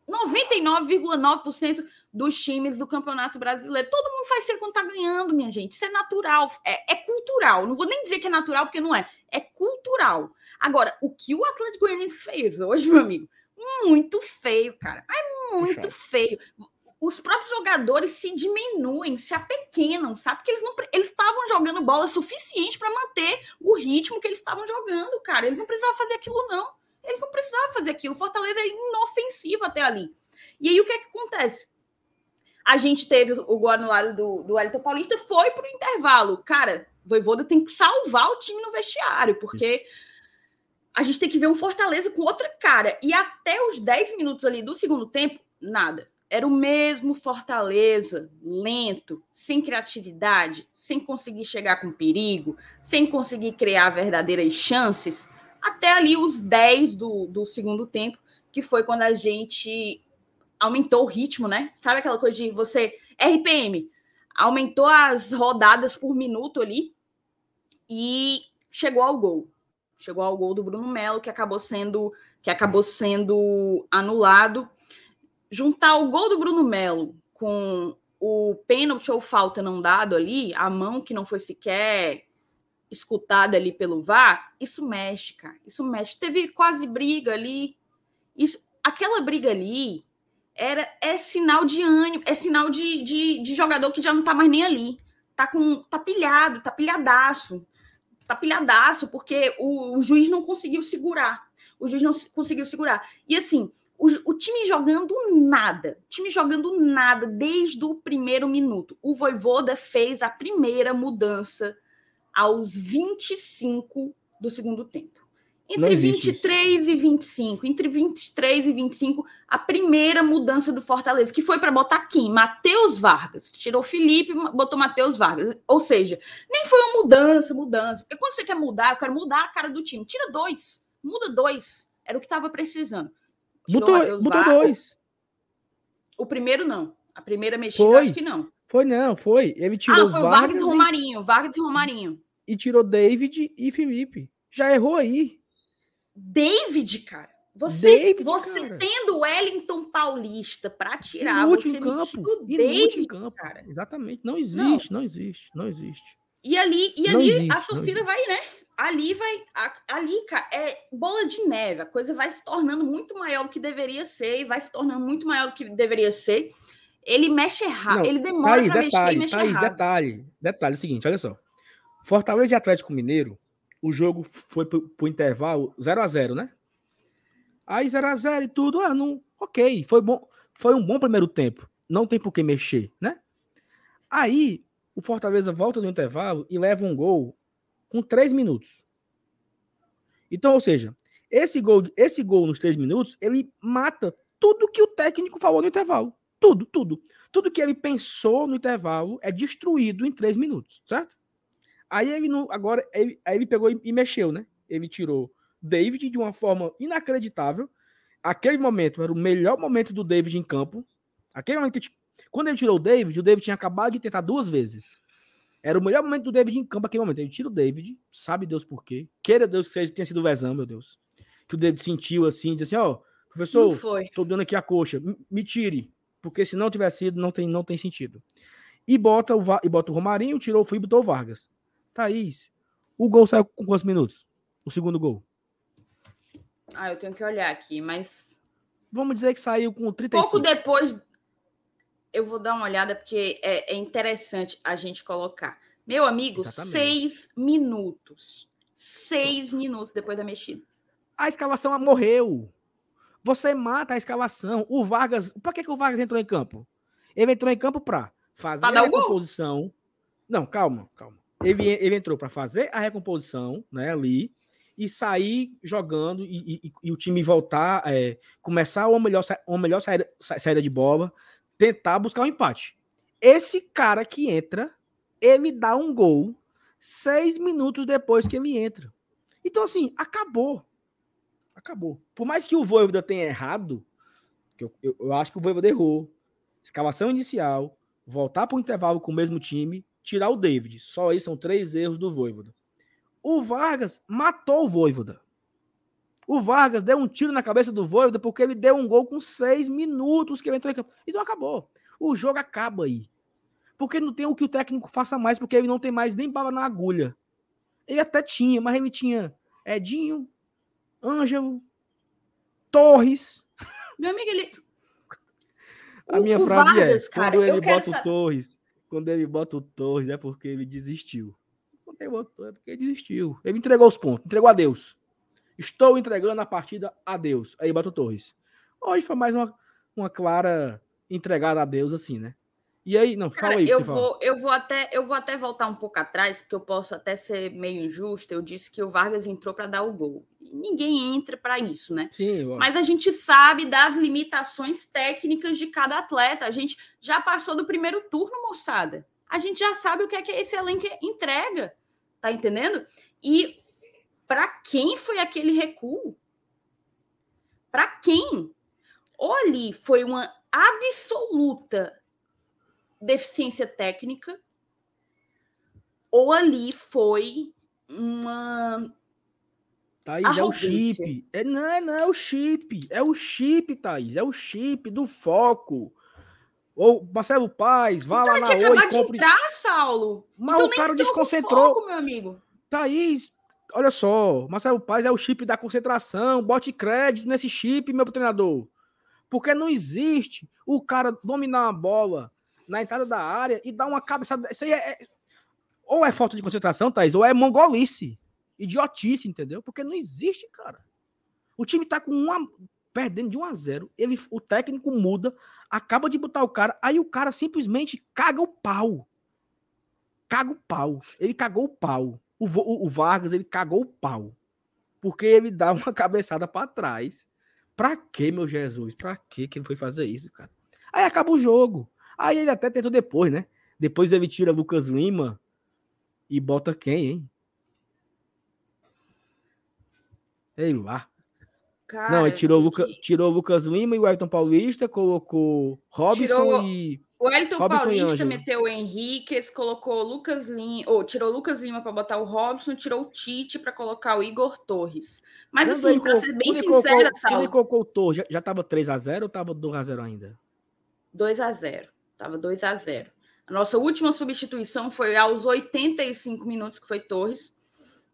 99,9% dos times do Campeonato Brasileiro. Todo mundo faz ser quando tá ganhando, minha gente. Isso é natural, é, é, cultural. Não vou nem dizer que é natural, porque não é. É cultural. Agora, o que o Atlético Goianiense fez hoje, meu amigo, muito feio, cara. É muito feio. Os próprios jogadores se diminuem, se apequenam, sabe? Porque eles não eles estavam jogando bola suficiente para manter o ritmo que eles estavam jogando, cara. Eles não precisavam fazer aquilo, não. Eles não precisavam fazer aquilo. Fortaleza é inofensivo até ali. E aí o que é que acontece? A gente teve o gol anulado do, do Elton Paulista, foi para o intervalo. Cara, o Voivoda tem que salvar o time no vestiário, porque Isso. a gente tem que ver um Fortaleza com outra cara. E até os 10 minutos ali do segundo tempo, nada. Era o mesmo Fortaleza, lento, sem criatividade, sem conseguir chegar com perigo, sem conseguir criar verdadeiras chances, até ali os 10 do, do segundo tempo, que foi quando a gente aumentou o ritmo, né? Sabe aquela coisa de você. RPM aumentou as rodadas por minuto ali e chegou ao gol. Chegou ao gol do Bruno Melo, que acabou sendo que acabou sendo anulado. Juntar o gol do Bruno Melo com o pênalti ou falta não dado ali, a mão que não foi sequer escutada ali pelo VAR, isso mexe, cara. Isso mexe. Teve quase briga ali. Isso, aquela briga ali era é sinal de ânimo, é sinal de, de, de, jogador que já não tá mais nem ali. Tá com tá pilhado, tá pilhadaço. Tá pilhadaço porque o, o juiz não conseguiu segurar. O juiz não conseguiu segurar. E assim, o, o, time jogando nada, time jogando nada desde o primeiro minuto. O Voivoda fez a primeira mudança aos 25 do segundo tempo. Entre 23 isso. e 25, entre 23 e 25, a primeira mudança do Fortaleza, que foi para botar quem? Matheus Vargas. Tirou Felipe, botou Matheus Vargas. Ou seja, nem foi uma mudança, mudança. Porque quando você quer mudar, eu quero mudar a cara do time. Tira dois, muda dois. Era o que estava precisando. Botou, botou dois. O primeiro não. A primeira mexida, foi. acho que não. Foi não, foi. Ele tirou ah, foi Vargas, Vargas e Romarinho. Vargas e Romarinho. E tirou David e Felipe. Já errou aí. David, cara. Você, David, você cara. tendo Wellington Paulista para tirar, você em campo. David, em campo. cara. Exatamente. Não existe, não. não existe, não existe. E ali, e ali existe, a torcida vai, né? Ali vai. Ali, cara, é bola de neve. A coisa vai se tornando muito maior do que deveria ser e vai se tornando muito maior do que deveria ser. Ele mexe errado. Não, ele demora Thaís, detalhe, mexer e mexe Thaís, errado. Detalhe, detalhe, é o seguinte, olha só. Fortaleza e Atlético Mineiro, o jogo foi pro, pro intervalo 0 a 0 né? Aí 0 a 0 e tudo, ah, não, ok, foi bom, foi um bom primeiro tempo. Não tem por que mexer, né? Aí o Fortaleza volta no intervalo e leva um gol com três minutos. Então, ou seja, esse gol, esse gol nos três minutos, ele mata tudo que o técnico falou no intervalo. Tudo, tudo. Tudo que ele pensou no intervalo é destruído em três minutos, certo? Aí ele não, agora ele, aí ele pegou e, e mexeu, né? Ele tirou David de uma forma inacreditável. Aquele momento era o melhor momento do David em campo. Aquele momento, quando ele tirou o David, o David tinha acabado de tentar duas vezes. Era o melhor momento do David em campo aquele momento. Ele tira o David, sabe Deus por quê. Queira Deus que tenha sido o Vezão, meu Deus. Que o David sentiu assim, disse assim, ó, oh, professor, tô dando aqui a coxa, me tire, porque se não tiver sido, não tem, não tem sentido. E bota o, e bota o Romarinho, tirou o Fui e botou o Vargas. Thaís, o gol saiu com quantos minutos? O segundo gol. Ah, eu tenho que olhar aqui, mas. Vamos dizer que saiu com 35. Pouco depois eu vou dar uma olhada porque é, é interessante a gente colocar. Meu amigo, Exatamente. seis minutos. Seis minutos depois da mexida. A escalação morreu. Você mata a escalação. O Vargas. Por que, que o Vargas entrou em campo? Ele entrou em campo para fazer a recomposição. Não, calma, calma. Ele, ele entrou para fazer a recomposição, né, ali, e sair jogando e, e, e o time voltar, é, começar uma melhor, uma melhor saída, saída de bola, tentar buscar um empate. Esse cara que entra, ele dá um gol seis minutos depois que ele entra. Então, assim, acabou. Acabou. Por mais que o Voivoda tenha errado, eu, eu, eu acho que o Voivoda errou. Escalação inicial, voltar para o intervalo com o mesmo time, tirar o David. Só aí são três erros do Voivoda. O Vargas matou o Voivoda. O Vargas deu um tiro na cabeça do Voivoda porque ele deu um gol com seis minutos que ele entrou em campo. Então acabou. O jogo acaba aí. Porque não tem o que o técnico faça mais, porque ele não tem mais nem bala na agulha. Ele até tinha, mas ele tinha Edinho, Ângelo, Torres. *laughs* Meu amigo, ele. A o, minha o frase é, Vargas, é: cara, quando ele bota o Torres, quando ele bota o Torres é porque ele desistiu. Quando ele botou é porque ele desistiu. Ele entregou os pontos, entregou a Deus. Estou entregando a partida a Deus. Aí bate o Torres. Hoje foi mais uma, uma clara entregada a Deus, assim, né? E aí, não, fala Cara, aí. Eu vou, eu, vou até, eu vou até voltar um pouco atrás, porque eu posso até ser meio injusto. Eu disse que o Vargas entrou para dar o gol. Ninguém entra para isso, né? Sim. Mas a gente sabe das limitações técnicas de cada atleta. A gente já passou do primeiro turno, moçada. A gente já sabe o que é que esse elenco entrega. Tá entendendo? E para quem foi aquele recuo? Para quem? Ou ali foi uma absoluta deficiência técnica, ou ali foi uma. Thaís, é o chip. É, não, é, não, é o chip. É o chip, Thaís. É o chip do foco. Ou Marcelo Paz, vá lá na Oi. Compre... de entrar, Saulo. Mas então, o cara desconcentrou. Foco, meu amigo. Thaís, olha só, Marcelo Paz é o chip da concentração, bote crédito nesse chip, meu treinador. Porque não existe o cara dominar a bola na entrada da área e dar uma cabeçada. Isso aí é, é, ou é falta de concentração, Thaís, ou é mongolice. Idiotice, entendeu? Porque não existe, cara. O time tá com uma. Perdendo de 1 a 0 ele, o técnico muda, acaba de botar o cara, aí o cara simplesmente caga o pau. Caga o pau. Ele cagou o pau. O, o, o Vargas, ele cagou o pau. Porque ele dá uma *laughs* cabeçada para trás. Pra que, meu Jesus? Pra que que ele foi fazer isso, cara? Aí acaba o jogo. Aí ele até tentou depois, né? Depois ele tira Lucas Lima e bota quem, hein? Sei lá. Cara, não, ele tirou, Luca, tirou Lucas Lima e o Ayrton Paulista, colocou Robson tirou, e. O Elton Robson Paulista meteu o Henrique, colocou Lucas Lima, ou tirou Lucas Lima para botar o Robson, tirou o Tite para colocar o Igor Torres. Mas Quando assim, para ser bem sincera, Saulo. Ele colocou o Torres, já, já tava 3 a 0 ou tava 2 a 0 ainda? 2 a 0. Tava 2 a 0. A nossa última substituição foi aos 85 minutos que foi Torres.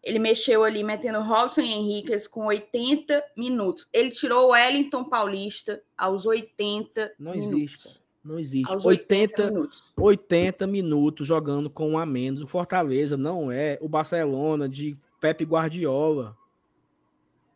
Ele mexeu ali, metendo Robson e Henriquez com 80 minutos. Ele tirou o Wellington Paulista aos 80 Não minutos. existe, cara. Não existe. 80, 80, minutos. 80 minutos jogando com um a menos. O Fortaleza não é o Barcelona de Pepe Guardiola.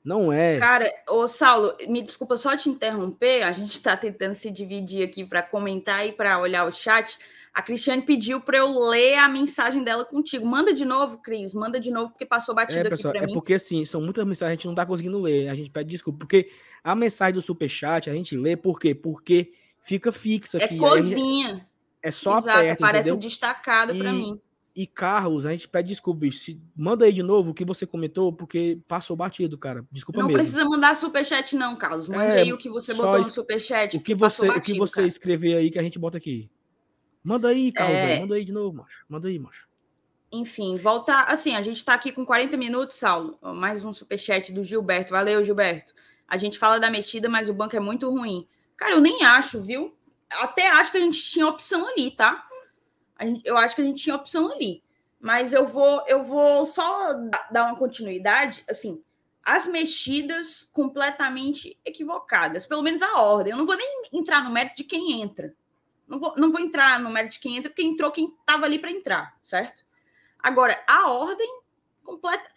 Não é. Cara, ô Saulo, me desculpa só te interromper. A gente está tentando se dividir aqui para comentar e para olhar o chat. A Cristiane pediu para eu ler a mensagem dela contigo. Manda de novo, Cris. Manda de novo, porque passou batido é, pessoal, aqui para é mim. É porque, assim, são muitas mensagens, a gente não está conseguindo ler. A gente pede desculpa. Porque a mensagem do Superchat, a gente lê por quê? Porque fica fixa é aqui. É cozinha. É só Exato, aperta, aparece entendeu? destacado para mim. E Carlos, a gente pede desculpa. Se, manda aí de novo o que você comentou, porque passou batido, cara. Desculpa não mesmo. Não precisa mandar superchat, não, Carlos. Mande é, aí o que você botou no superchat. O que você, batido, o que você escrever aí que a gente bota aqui. Manda aí, Carlos. É... Manda aí de novo, macho. Manda aí, macho. Enfim, voltar. Assim, a gente está aqui com 40 minutos, Saulo. Mais um superchat do Gilberto. Valeu, Gilberto. A gente fala da mexida, mas o banco é muito ruim. Cara, eu nem acho, viu? Até acho que a gente tinha opção ali, tá? Eu acho que a gente tinha opção ali. Mas eu vou, eu vou só dar uma continuidade. Assim, as mexidas completamente equivocadas, pelo menos a ordem. Eu não vou nem entrar no mérito de quem entra. Não vou, não vou entrar no mérito de quem entra, porque entrou quem estava ali para entrar, certo? Agora, a ordem completa.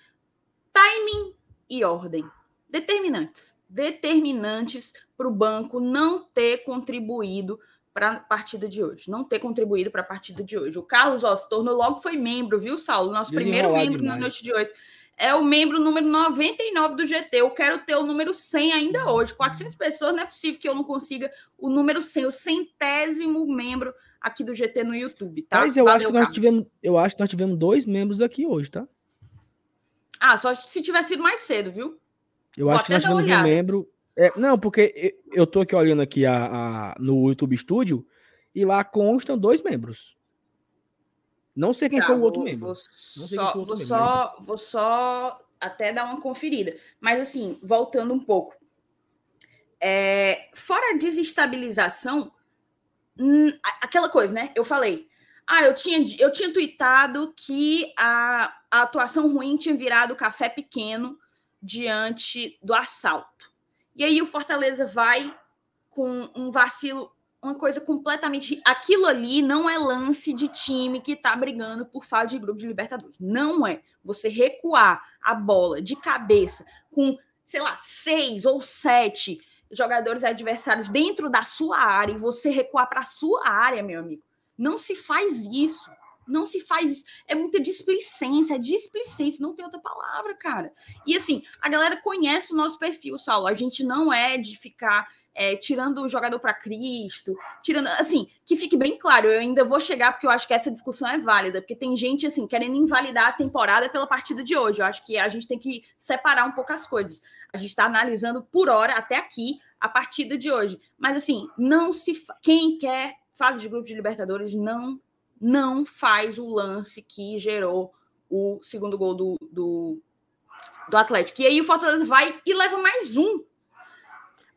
Timing e ordem. Determinantes. Determinantes para o banco não ter contribuído para a partida de hoje. Não ter contribuído para a partida de hoje. O Carlos ó, se tornou logo, foi membro, viu, Saulo? Nosso primeiro membro demais. na noite de hoje é o membro número 99 do GT. Eu quero ter o número 100 ainda uhum. hoje. 400 pessoas, não é possível que eu não consiga o número 100, o centésimo membro aqui do GT no YouTube, tá? Mas eu Valeu, acho que nós tivemos, eu acho que nós tivemos dois membros aqui hoje, tá? Ah, só se tivesse sido mais cedo, viu? Eu Vou acho que nós tivemos um membro. É, não, porque eu tô aqui olhando aqui a, a, no YouTube Studio e lá constam dois membros. Não sei quem tá, foi o outro vou, membro. Vou, só, vou, membro, só, mas... vou só até dar uma conferida. Mas, assim, voltando um pouco. É, fora a desestabilização, hum, aquela coisa, né? Eu falei. Ah, eu tinha, eu tinha tweetado que a, a atuação ruim tinha virado café pequeno diante do assalto. E aí o Fortaleza vai com um vacilo uma coisa completamente. Aquilo ali não é lance de time que está brigando por fase de grupo de Libertadores. Não é. Você recuar a bola de cabeça com, sei lá, seis ou sete jogadores adversários dentro da sua área e você recuar para sua área, meu amigo. Não se faz isso. Não se faz. É muita displicência, é displicência, não tem outra palavra, cara. E assim, a galera conhece o nosso perfil, Saulo. A gente não é de ficar é, tirando o jogador para Cristo, tirando, assim, que fique bem claro, eu ainda vou chegar porque eu acho que essa discussão é válida, porque tem gente, assim, querendo invalidar a temporada pela partida de hoje. Eu acho que a gente tem que separar um pouco as coisas. A gente está analisando por hora, até aqui, a partida de hoje. Mas, assim, não se. Quem quer fase de grupo de Libertadores não, não faz o lance que gerou o segundo gol do, do, do Atlético. E aí o Fortaleza vai e leva mais um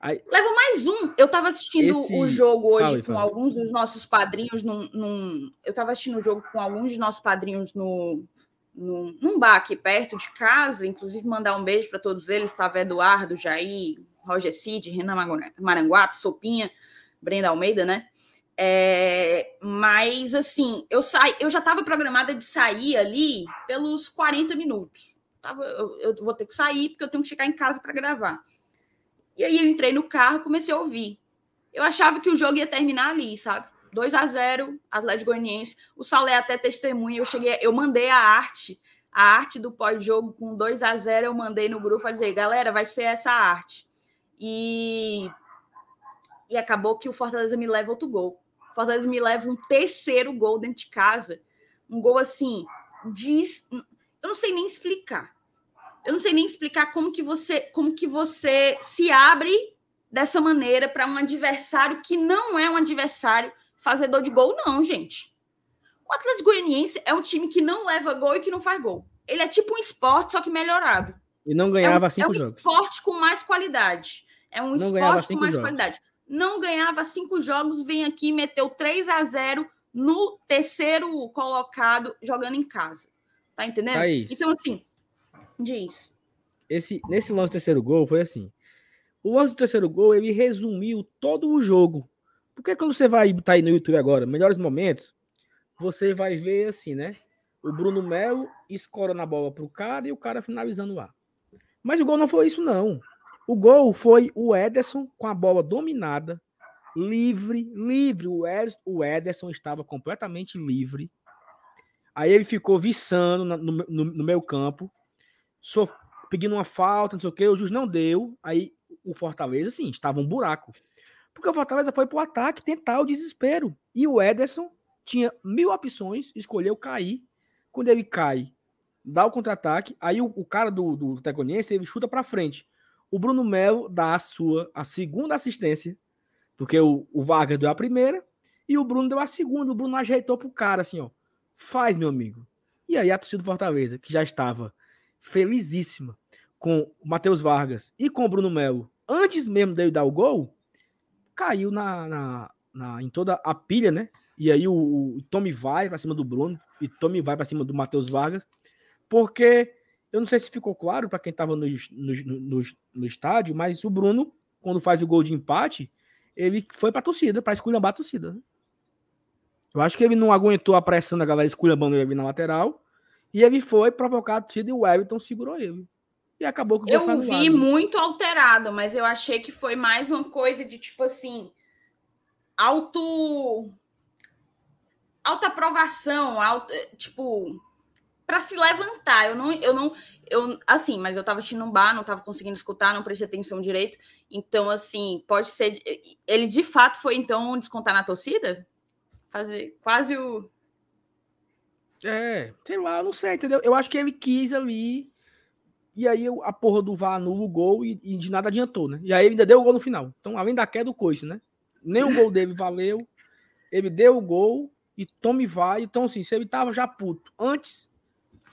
Aí... Leva mais um. Eu estava assistindo Esse... o jogo hoje fala, com fala. alguns dos nossos padrinhos num, num... Eu estava assistindo o jogo com alguns dos nossos padrinhos no, no, num bar aqui perto de casa, inclusive mandar um beijo para todos eles, estava Eduardo, Jair, Roger Cid, Renan Maranguape, Sopinha, Brenda Almeida, né? É, mas assim, eu eu já estava programada de sair ali pelos 40 minutos. Tava, eu, eu, vou ter que sair porque eu tenho que chegar em casa para gravar. E aí eu entrei no carro comecei a ouvir. Eu achava que o jogo ia terminar ali, sabe? 2 a 0 Atlético Goianiense. O Salé até testemunha. Eu cheguei, eu mandei a arte, a arte do pós-jogo com 2 a 0 eu mandei no grupo a dizer, galera, vai ser essa arte. E e acabou que o Fortaleza me leva outro gol. O Fortaleza me leva um terceiro gol dentro de casa. Um gol assim, diz, eu não sei nem explicar eu não sei nem explicar como que você, como que você se abre dessa maneira para um adversário que não é um adversário fazedor de gol, não, gente. O Atlético Goianiense é um time que não leva gol e que não faz gol. Ele é tipo um esporte, só que melhorado. E não ganhava é um, cinco é um jogos. esporte com mais qualidade. É um não esporte com mais jogos. qualidade. Não ganhava cinco jogos, vem aqui e meteu 3 a 0 no terceiro colocado jogando em casa. Tá entendendo? Thaís, então, assim, Diz. Esse, nesse lance do terceiro gol foi assim. O lance do terceiro gol, ele resumiu todo o jogo. Porque quando você vai estar tá aí no YouTube agora, melhores momentos, você vai ver assim, né? O Bruno Melo escora na bola pro cara e o cara finalizando lá. Mas o gol não foi isso, não. O gol foi o Ederson com a bola dominada, livre, livre. O Ederson, estava completamente livre. Aí ele ficou viçando no, no, no meio campo, sof... pedindo uma falta, não sei o que, o juiz não deu. Aí o Fortaleza, sim, estava um buraco. Porque o Fortaleza foi pro ataque tentar o desespero. E o Ederson tinha mil opções, escolheu cair. Quando ele cai, dá o contra-ataque. Aí o, o, cara do, do Teconiense, ele chuta para frente. O Bruno Melo dá a sua, a segunda assistência, porque o, o Vargas deu a primeira e o Bruno deu a segunda. O Bruno ajeitou pro cara, assim, ó. Faz, meu amigo. E aí a torcida do Fortaleza, que já estava felizíssima com o Matheus Vargas e com o Bruno Melo, antes mesmo dele dar o gol, caiu na, na, na em toda a pilha, né? E aí o, o Tommy vai para cima do Bruno e Tommy vai para cima do Matheus Vargas, porque eu não sei se ficou claro para quem estava no, no, no, no, estádio, mas o Bruno, quando faz o gol de empate, ele foi para a torcida, para esculhambar a torcida. Né? Eu acho que ele não aguentou a pressão da galera esculhambando ele na lateral, e ele foi provocar a torcida e o Everton segurou ele. E acabou que o Eu vi muito alterado, mas eu achei que foi mais uma coisa de tipo assim, auto alta aprovação, alta, tipo, para se levantar. Eu não, eu não, eu assim, mas eu tava assistindo um bar, não tava conseguindo escutar, não prestei atenção direito. Então, assim, pode ser. Ele de fato foi então descontar na torcida? Fazer quase o. É, sei lá, não sei, entendeu? Eu acho que ele quis ali. E aí a porra do VAR anula o gol e, e, de nada adiantou, né? E aí ele ainda deu o gol no final. Então, além da queda do coice, né? Nem o gol *laughs* dele valeu. Ele deu o gol e tome vai. Então, assim, se ele tava já puto antes,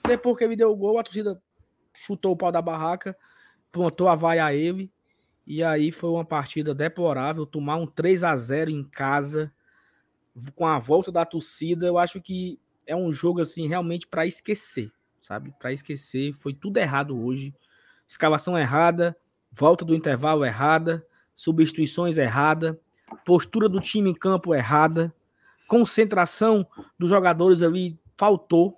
depois que ele deu o gol, a torcida chutou o pau da barraca, plantou a vai a ele. E aí foi uma partida deplorável. Tomar um 3 a 0 em casa, com a volta da torcida, eu acho que é um jogo, assim, realmente para esquecer, sabe? Para esquecer. Foi tudo errado hoje. Escalação errada, volta do intervalo errada, substituições errada, postura do time em campo errada concentração dos jogadores ali faltou.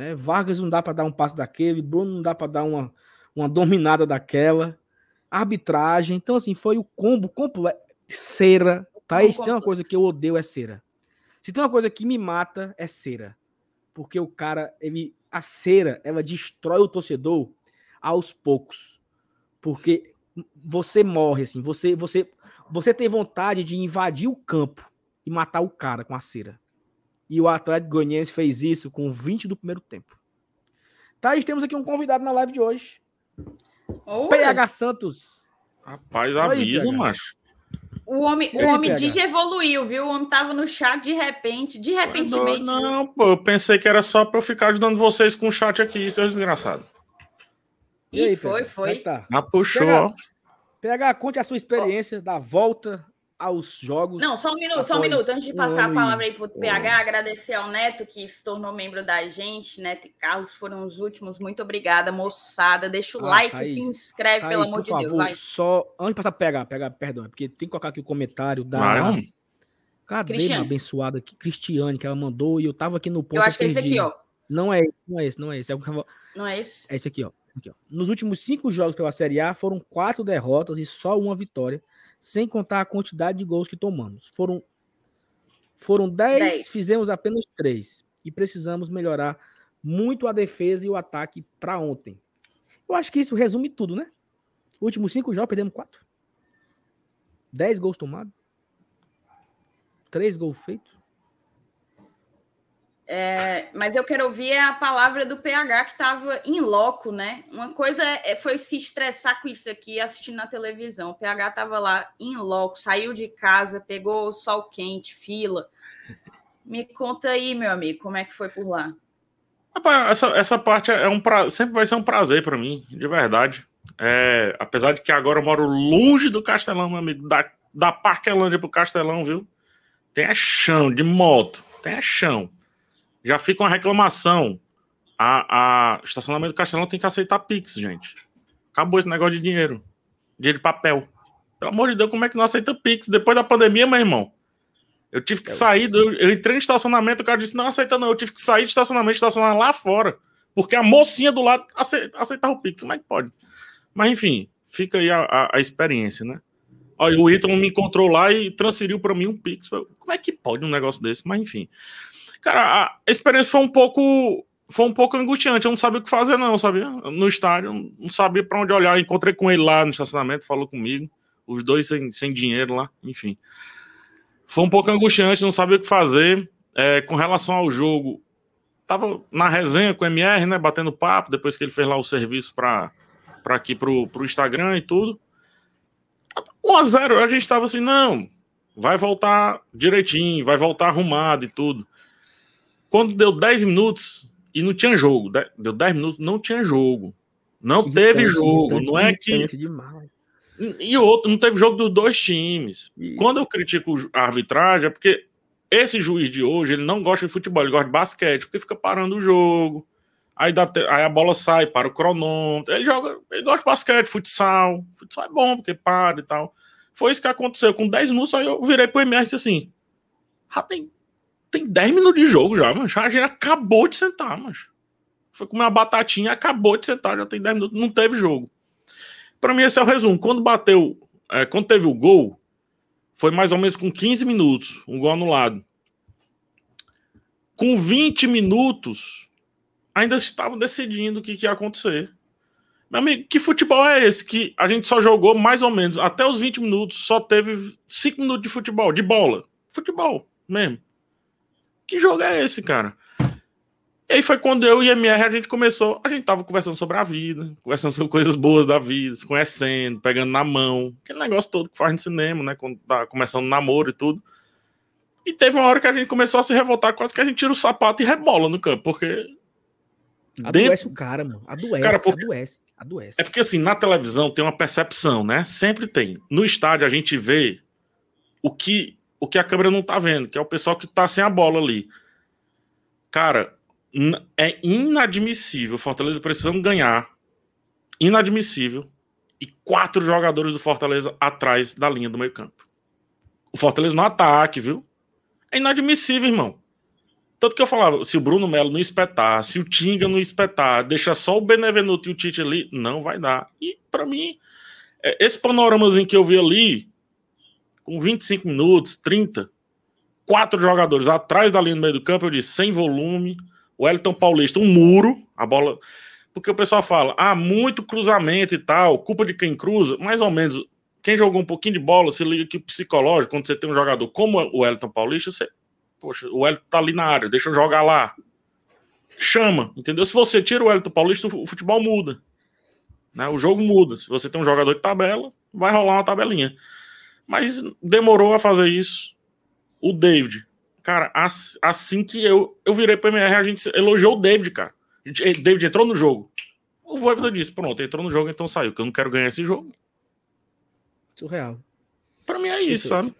Né? Vargas não dá para dar um passo daquele, Bruno não dá para dar uma, uma dominada daquela. Arbitragem, então assim, foi o combo completo. Cera, tá? Se tem uma coisa que eu odeio é cera. Se tem uma coisa que me mata é cera. Porque o cara, ele a cera, ela destrói o torcedor aos poucos. Porque você morre assim, você você você tem vontade de invadir o campo e matar o cara com a cera. E o Atlético Goianiense fez isso com 20 do primeiro tempo. Thaís, temos aqui um convidado na live de hoje. Oi. PH Santos. Rapaz, avisa, Oi, macho. O homem, o homem evoluiu, viu? O homem tava no chat de repente, de repente. Não, pô, eu pensei que era só para eu ficar ajudando vocês com o chat aqui, seu desgraçado. E, aí, foi, foi. É tá? Ah, puxou. PH, PH, conte a sua experiência oh. da volta aos jogos. Não, só um minuto, só um minuto. Antes de passar a palavra aí para o PH, agradecer ao Neto, que se tornou membro da gente. Neto e Carlos foram os últimos. Muito obrigada, moçada. Deixa o ah, like, Thaís, se inscreve, Thaís, pelo amor de favor, Deus. Vai. Só, antes de passar a PH, PH, perdão, é porque tem que colocar aqui o comentário da. Vai, Cadê Cristiane. abençoada aqui? Cristiane, que ela mandou, e eu tava aqui no ponto. Eu acho que é esse aqui, ó. Não é esse, não é esse, não é esse. É não é esse? É esse aqui, ó. Aqui, ó. Nos últimos cinco jogos pela Série A, foram quatro derrotas e só uma vitória sem contar a quantidade de gols que tomamos. Foram foram 10, fizemos apenas 3 e precisamos melhorar muito a defesa e o ataque para ontem. Eu acho que isso resume tudo, né? Últimos cinco jogos perdemos quatro. 10 gols tomados. 3 gols feitos. É, mas eu quero ouvir a palavra do PH que estava em loco, né? Uma coisa é, foi se estressar com isso aqui assistindo na televisão. O PH estava lá em loco, saiu de casa, pegou o sol quente, fila. Me conta aí, meu amigo, como é que foi por lá? Essa, essa parte é um pra... sempre vai ser um prazer para mim, de verdade. É, apesar de que agora eu moro longe do Castelão, meu amigo, da, da Parquelândia pro Castelão, viu? Tem chão de moto, tem chão já fica uma reclamação. a, a estacionamento do Castelão tem que aceitar Pix, gente. Acabou esse negócio de dinheiro. Dinheiro de papel. Pelo amor de Deus, como é que não aceita Pix? Depois da pandemia, meu irmão. Eu tive que é sair, do, eu entrei no estacionamento, o cara disse, não aceita não, eu tive que sair de estacionamento, estacionar lá fora, porque a mocinha do lado aceitava o Pix, como é que pode? Mas enfim, fica aí a, a, a experiência, né? Olha, o Ítalo me encontrou lá e transferiu para mim um Pix. Como é que pode um negócio desse? Mas enfim. Cara, a experiência foi um pouco foi um pouco angustiante. Eu não sabia o que fazer, não, sabia? No estádio, não sabia para onde olhar. Encontrei com ele lá no estacionamento, falou comigo. Os dois sem, sem dinheiro lá, enfim. Foi um pouco angustiante, não sabia o que fazer. É, com relação ao jogo, tava na resenha com o MR, né? Batendo papo, depois que ele fez lá o serviço para aqui pro, pro Instagram e tudo. 1x0, a, a gente tava assim, não, vai voltar direitinho, vai voltar arrumado e tudo. Quando deu 10 minutos, e não tinha jogo. Deu 10 minutos, não tinha jogo. Não teve jogo. Não é que. Demais. E outro, não teve jogo dos dois times. Isso. Quando eu critico a arbitragem, é porque esse juiz de hoje, ele não gosta de futebol, ele gosta de basquete, porque fica parando o jogo. Aí, dá, aí a bola sai, para o cronômetro. Ele joga, ele gosta de basquete, futsal. Futsal é bom, porque para e tal. Foi isso que aconteceu. Com 10 minutos, aí eu virei pro MR e disse assim: ah, tem tem 10 minutos de jogo já, mas a gente acabou de sentar, mas foi comer uma batatinha, acabou de sentar, já tem 10 minutos, não teve jogo. Para mim esse é o resumo. Quando bateu, é, quando teve o gol, foi mais ou menos com 15 minutos, um gol anulado. Com 20 minutos, ainda estava decidindo o que, que ia acontecer. Meu amigo, que futebol é esse? Que a gente só jogou mais ou menos até os 20 minutos, só teve 5 minutos de futebol, de bola. Futebol mesmo. Que jogo é esse, cara? E aí foi quando eu e MR a gente começou, a gente tava conversando sobre a vida, conversando sobre coisas boas da vida, se conhecendo, pegando na mão, aquele negócio todo que faz no cinema, né? Quando tá começando namoro e tudo. E teve uma hora que a gente começou a se revoltar, quase que a gente tira o sapato e rebola no campo, porque. Adoece dentro... o cara, mano. Adoece, cara, porque... adoece, adoece. É porque assim, na televisão tem uma percepção, né? Sempre tem. No estádio a gente vê o que o que a câmera não tá vendo, que é o pessoal que tá sem a bola ali. Cara, é inadmissível. Fortaleza precisando ganhar. Inadmissível. E quatro jogadores do Fortaleza atrás da linha do meio-campo. O Fortaleza no ataque, viu? É inadmissível, irmão. Tanto que eu falava, se o Bruno Melo não espetar, se o Tinga não espetar, deixa só o Benevenuto e o Tite ali, não vai dar. E para mim, é, esse panoramazinho que eu vi ali, com 25 minutos, 30, quatro jogadores atrás da linha do meio do campo, eu disse, sem volume, o Elton Paulista, um muro, a bola. Porque o pessoal fala, ah, muito cruzamento e tal, culpa de quem cruza, mais ou menos. Quem jogou um pouquinho de bola, se liga que o psicológico, quando você tem um jogador como o Elton Paulista, você, poxa, o Elton tá ali na área, deixa eu jogar lá. Chama, entendeu? Se você tira o Elton Paulista, o futebol muda. Né? O jogo muda. Se você tem um jogador de tabela, vai rolar uma tabelinha. Mas demorou a fazer isso. O David. Cara, assim que eu, eu virei pro MR, a gente elogiou o David, cara. Gente, David entrou no jogo. O Voivoda disse: pronto, entrou no jogo, então saiu, que eu não quero ganhar esse jogo. Surreal. Pra mim é isso, sabe?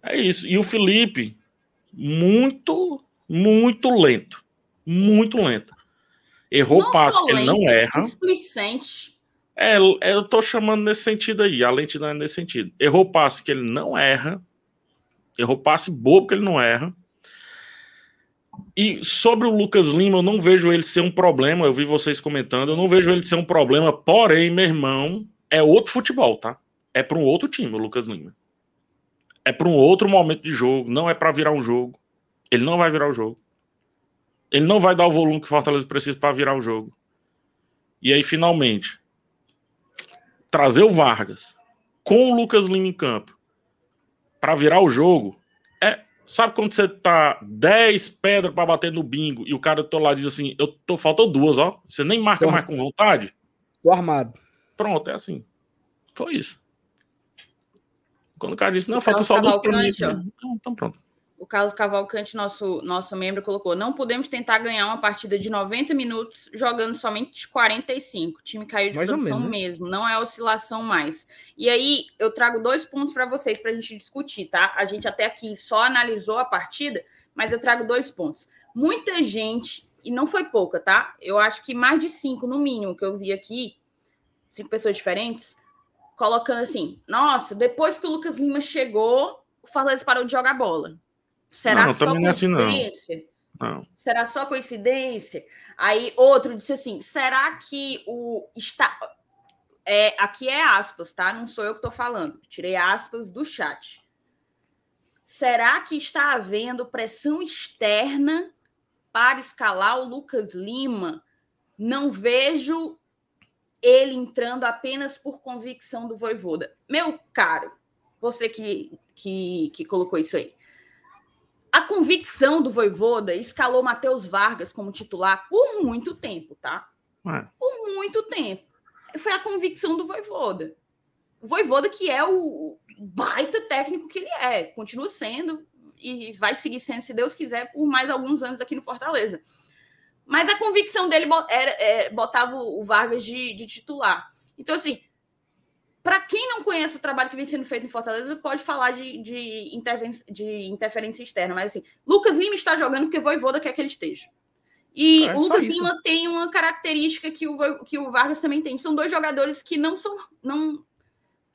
É isso. E o Felipe, muito, muito lento. Muito lento. Errou não passo que ele não erra. Displicente. É, eu tô chamando nesse sentido aí, a lentidão é nesse sentido. Errou passe que ele não erra, errou passe bobo que ele não erra. E sobre o Lucas Lima, eu não vejo ele ser um problema, eu vi vocês comentando, eu não vejo ele ser um problema, porém, meu irmão, é outro futebol, tá? É para um outro time, o Lucas Lima. É para um outro momento de jogo, não é para virar um jogo. Ele não vai virar o jogo. Ele não vai dar o volume que o Fortaleza precisa para virar o jogo. E aí, finalmente, trazer o Vargas com o Lucas Lima em campo para virar o jogo é. Sabe quando você tá 10 pedras para bater no bingo e o cara do teu lado diz assim: Eu tô faltou duas, ó. Você nem marca tô, mais com vontade? Tô armado. Pronto, é assim. Foi isso. Quando o cara disse: Não, falta só duas para mim. Então, pronto. O Carlos Cavalcante, nosso, nosso membro, colocou: não podemos tentar ganhar uma partida de 90 minutos jogando somente 45. O time caiu de mais produção menos, né? mesmo, não é oscilação mais. E aí eu trago dois pontos para vocês para a gente discutir, tá? A gente até aqui só analisou a partida, mas eu trago dois pontos. Muita gente e não foi pouca, tá? Eu acho que mais de cinco, no mínimo, que eu vi aqui, cinco pessoas diferentes, colocando assim: nossa, depois que o Lucas Lima chegou, o Fortaleza parou de jogar bola. Será não, só coincidência? Assim, não. não. Será só coincidência? Aí outro disse assim: será que o está é, aqui é aspas, tá? Não sou eu que estou falando. Tirei aspas do chat. Será que está havendo pressão externa para escalar o Lucas Lima? Não vejo ele entrando apenas por convicção do Voivoda. Meu caro, você que, que, que colocou isso aí. A convicção do Voivoda escalou Matheus Vargas como titular por muito tempo, tá? É. Por muito tempo. Foi a convicção do Voivoda. O Voivoda que é o baita técnico que ele é, continua sendo e vai seguir sendo, se Deus quiser, por mais alguns anos aqui no Fortaleza. Mas a convicção dele era, é, botava o Vargas de, de titular. Então, assim, para quem não conhece o trabalho que vem sendo feito em Fortaleza, pode falar de, de, de interferência externa. Mas, assim, Lucas Lima está jogando porque Voivoda quer que ele esteja. E é, o Lucas Lima tem uma característica que o, que o Vargas também tem. São dois jogadores que não são. não,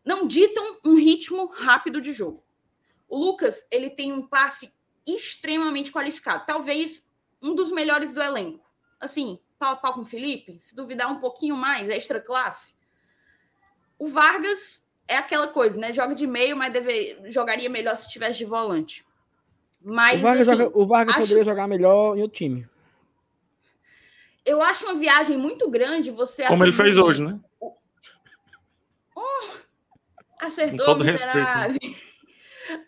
não ditam um ritmo rápido de jogo. O Lucas, ele tem um passe extremamente qualificado. Talvez um dos melhores do elenco. Assim, pau a pau com o Felipe, se duvidar um pouquinho mais, extra classe. O Vargas é aquela coisa, né? Joga de meio, mas deve, jogaria melhor se tivesse de volante. Mas, o Vargas, assim, joga, o Vargas acho... poderia jogar melhor em outro time. Eu acho uma viagem muito grande você. Como ele fez hoje, né? Oh, acertou, com todo miserável. *laughs* respeito.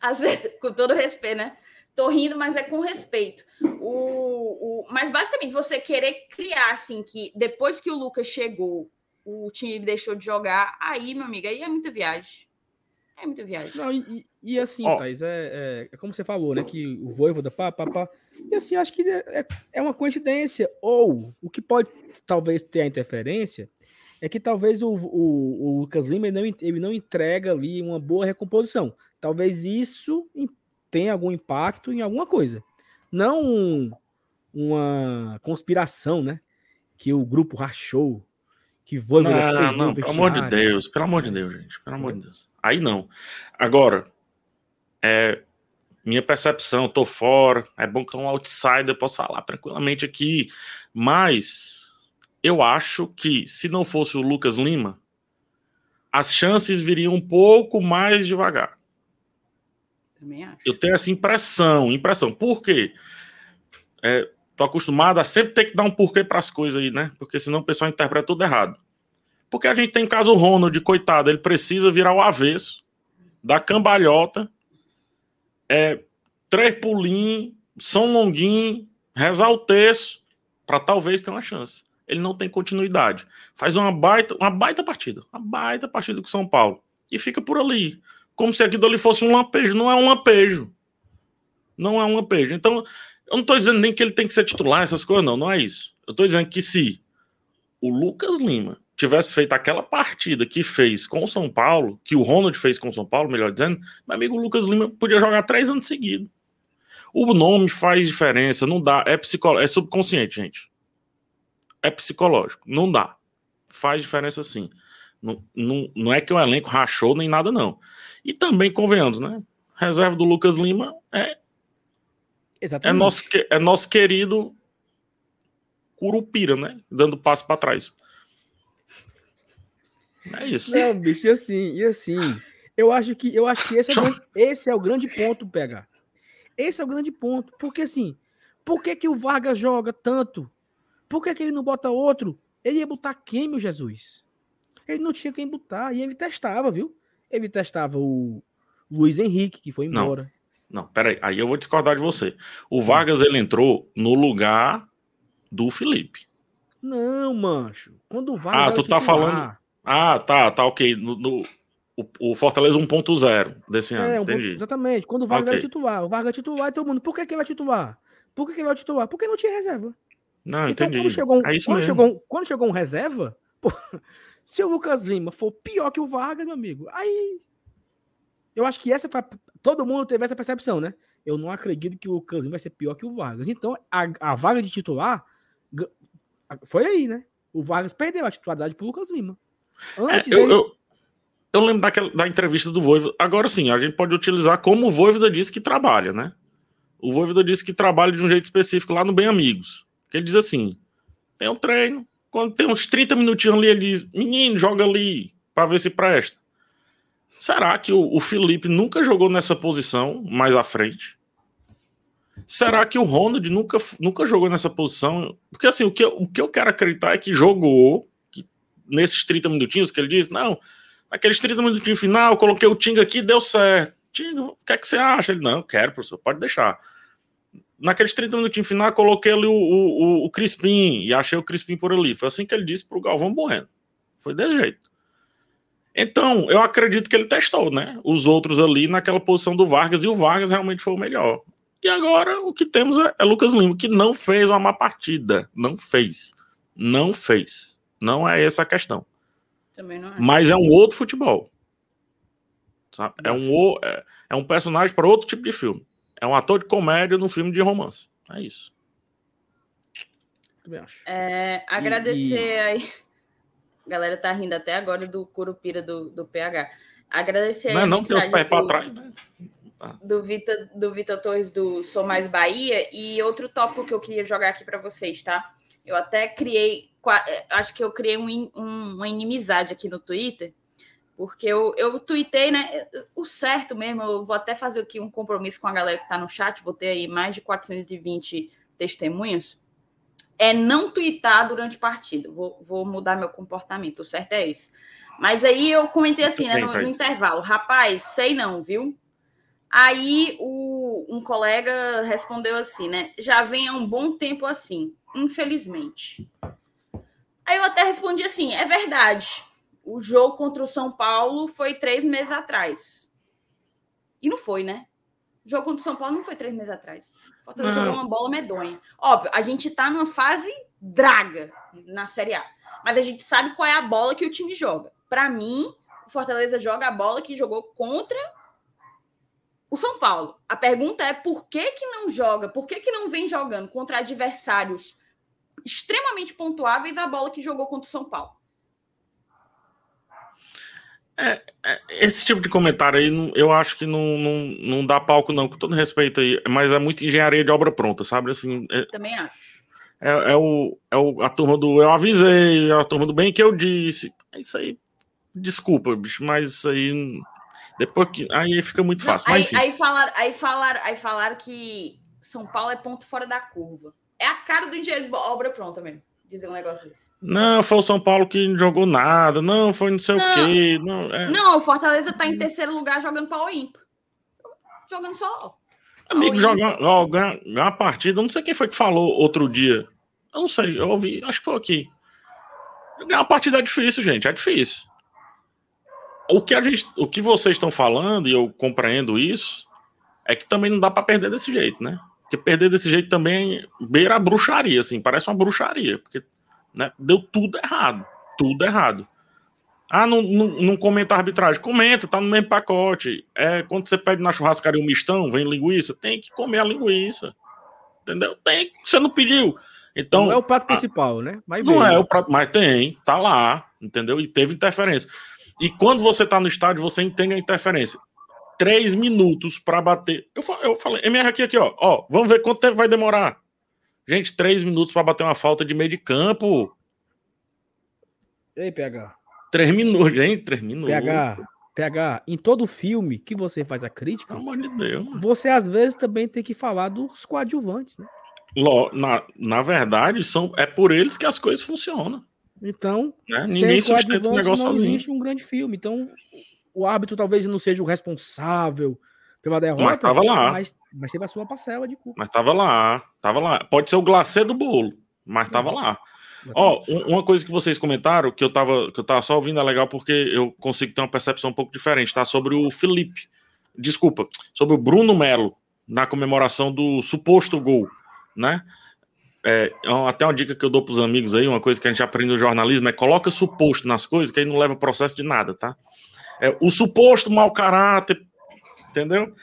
Acertou, com todo respeito, né? Tô rindo, mas é com respeito. O, o, mas basicamente você querer criar assim que depois que o Lucas chegou, o time deixou de jogar, aí, meu amigo, aí é muita viagem. É muita viagem. Não, e, e assim, oh. Thais, é, é, é, como você falou, né? Que o Voivoda, pá, pá, pá. E assim, acho que é, é, é uma coincidência. Ou o que pode talvez ter a interferência é que talvez o, o, o Lucas Lima ele não, ele não entrega ali uma boa recomposição. Talvez isso tenha algum impacto em alguma coisa. Não um, uma conspiração, né? Que o grupo rachou, que foi. Não, não, pelo amor de Deus, pelo amor de Deus, gente, pelo amor de Deus. Aí não. Agora, é, minha percepção, tô fora, é bom que tô um outsider, posso falar tranquilamente aqui, mas eu acho que se não fosse o Lucas Lima, as chances viriam um pouco mais devagar. Também acho. Eu tenho essa impressão, impressão. Por quê? É, tô acostumado a sempre ter que dar um porquê para as coisas aí, né? Porque senão o pessoal interpreta tudo errado. Porque a gente tem caso Ronald, coitado, ele precisa virar o avesso, da cambalhota, é, três pulinhos, São Longuinho, rezar o terço, para talvez ter uma chance. Ele não tem continuidade. Faz uma baita, uma baita partida, uma baita partida com São Paulo. E fica por ali como se aquilo ali fosse um lampejo. Não é um lampejo. Não é um lampejo. Então, eu não estou dizendo nem que ele tem que ser titular, essas coisas, não. Não é isso. Eu estou dizendo que se o Lucas Lima tivesse feito aquela partida que fez com o São Paulo, que o Ronald fez com o São Paulo, melhor dizendo, meu amigo Lucas Lima podia jogar três anos seguidos. O nome faz diferença, não dá. É, psicolo... é subconsciente, gente. É psicológico. Não dá. Faz diferença sim. Não, não, não é que o elenco rachou nem nada, não. E também, convenhamos, né? Reserva do Lucas Lima é. Exatamente. É nosso, é nosso querido Curupira, né? Dando passo para trás. É isso. Não, bicho, e assim, e assim. Eu acho que, eu acho que esse, é grande, esse é o grande ponto, pegar. Esse é o grande ponto. Porque assim, por que, que o Vargas joga tanto? Por que, que ele não bota outro? Ele ia botar quem, meu Jesus? Ele não tinha quem botar. E ele testava, viu? Ele testava o Luiz Henrique, que foi embora. Não, não peraí. Aí eu vou discordar de você. O Vargas, ele entrou no lugar do Felipe. Não, mancho. Quando o Vargas. Ah, tu tá falando. Ah, tá, tá, ok. No, no o, o, Fortaleza 1.0 desse ano. É, um entendi. Ponto, exatamente. Quando o Vargas okay. era titular. O Vargas é titular e todo mundo. Por que, que ele vai titular? Por que, que ele vai titular? Porque não tinha reserva. Não, então, entendi. Quando chegou, é isso quando. Chegou, quando chegou um reserva, *laughs* pô, se o Lucas Lima for pior que o Vargas, meu amigo, aí. Eu acho que essa foi. Todo mundo teve essa percepção, né? Eu não acredito que o Lima vai ser pior que o Vargas. Então, a, a vaga de titular Foi aí, né? O Vargas perdeu a titularidade pro Lucas Lima. Antes, é, eu, ele... eu, eu, lembro daquela, da entrevista do Voivoda. Agora sim, a gente pode utilizar como o Voivoda disse que trabalha, né? O Voivoda disse que trabalha de um jeito específico lá no Bem Amigos. Que ele diz assim: tem um treino, quando tem uns 30 minutinhos ali, ele diz: menino, joga ali para ver se presta. Será que o, o Felipe nunca jogou nessa posição mais à frente? Será que o Ronald nunca, nunca jogou nessa posição? Porque assim, o que, eu, o que eu quero acreditar é que jogou que nesses 30 minutinhos que ele diz, não, naqueles 30 minutinhos final, eu coloquei o Tinga aqui deu certo. Tinga, o que é que você acha? Ele, não, quero, professor, pode deixar. Naqueles 30 minutinhos final, coloquei ali o, o, o Crispim e achei o Crispim por ali. Foi assim que ele disse pro Galvão Bueno. Foi desse jeito. Então, eu acredito que ele testou, né? Os outros ali naquela posição do Vargas, e o Vargas realmente foi o melhor. E agora o que temos é, é Lucas Lima, que não fez uma má partida. Não fez. Não fez. Não é essa a questão. Também não é. Mas é um outro futebol. Sabe? É, um, é, é um personagem para outro tipo de filme. É um ator de comédia num filme de romance. É isso. É, agradecer e, e... aí a galera tá rindo até agora do Curupira do, do PH. Agradecer Não, não tem os pés para trás, né? Tá. Do Vitor do Vitor Torres do Sou Mais Bahia. E outro tópico que eu queria jogar aqui para vocês, tá? Eu até criei, acho que eu criei um, um, uma inimizade aqui no Twitter, porque eu, eu tuitei, né? O certo mesmo, eu vou até fazer aqui um compromisso com a galera que está no chat, vou ter aí mais de 420 testemunhas é não twittar durante partida. Vou, vou mudar meu comportamento. O certo é isso. Mas aí eu comentei assim, né, no, no, intervalo, rapaz, sei não, viu? Aí o, um colega respondeu assim, né? Já vem há um bom tempo assim, infelizmente. Aí eu até respondi assim: é verdade. O jogo contra o São Paulo foi três meses atrás. E não foi, né? O jogo contra o São Paulo não foi três meses atrás. Fortaleza jogou uma bola medonha. Óbvio, a gente tá numa fase draga na Série A. Mas a gente sabe qual é a bola que o time joga. Para mim, o Fortaleza joga a bola que jogou contra o São Paulo. A pergunta é por que, que não joga, por que, que não vem jogando contra adversários extremamente pontuáveis a bola que jogou contra o São Paulo? É, é, esse tipo de comentário aí, eu acho que não, não, não dá palco, não, com todo respeito aí, mas é muito engenharia de obra pronta, sabe? Assim, é, Também acho. É, é, o, é o, a turma do eu avisei, é a turma do bem que eu disse. É isso aí. Desculpa, bicho, mas isso aí. Depois que. Aí fica muito fácil. Aí, aí, falaram, aí, falaram, aí falaram que São Paulo é ponto fora da curva. É a cara do engenheiro de obra pronta mesmo dizer um negócio desse. Não, foi o São Paulo que não jogou nada. Não, foi não sei não, o quê. Não, é... não, o Fortaleza tá em terceiro lugar jogando para o ímpar. Jogando só. Amigo, jogar uma partida. Não sei quem foi que falou outro dia. Eu não sei, eu ouvi, acho que foi aqui. Ganhar uma partida é difícil, gente. É difícil. O que, a gente, o que vocês estão falando, e eu compreendo isso, é que também não dá para perder desse jeito, né? Porque perder desse jeito também beira a bruxaria, assim, parece uma bruxaria, porque né, deu tudo errado, tudo errado. Ah, não, não, não comenta a arbitragem. Comenta, tá no mesmo pacote. É, quando você pede na churrascaria um mistão, vem linguiça, tem que comer a linguiça. Entendeu? Tem, você não pediu. Então, não é o prato principal, né? Mas não é o prato, mas tem, tá lá, entendeu? E teve interferência. E quando você tá no estádio, você entende a interferência três minutos para bater. Eu, eu falei, MR aqui, aqui, ó, ó, vamos ver quanto tempo vai demorar. Gente, três minutos para bater uma falta de meio de campo. Ei, PH. Três minutos, gente, três minutos. PH, PH, em todo filme que você faz a crítica, Pelo amor de Deus. você às vezes também tem que falar dos coadjuvantes, né? Na, na verdade, são, é por eles que as coisas funcionam. Então, né? ninguém sustenta o negócio não sozinho. existe um grande filme. Então, o árbitro talvez não seja o responsável pela derrota, mas tava lá. Mas, mas teve a sua parcela de culpa. Mas tava lá, tava lá. Pode ser o glacê do bolo, mas tava lá. Ó, oh, uma coisa que vocês comentaram, que eu tava, que eu tava só ouvindo, é legal porque eu consigo ter uma percepção um pouco diferente, tá? Sobre o Felipe. Desculpa, sobre o Bruno Melo, na comemoração do suposto gol, né? É, até uma dica que eu dou para os amigos aí, uma coisa que a gente aprende no jornalismo é coloca suposto nas coisas, que aí não leva processo de nada, tá? É, o suposto mau caráter, entendeu?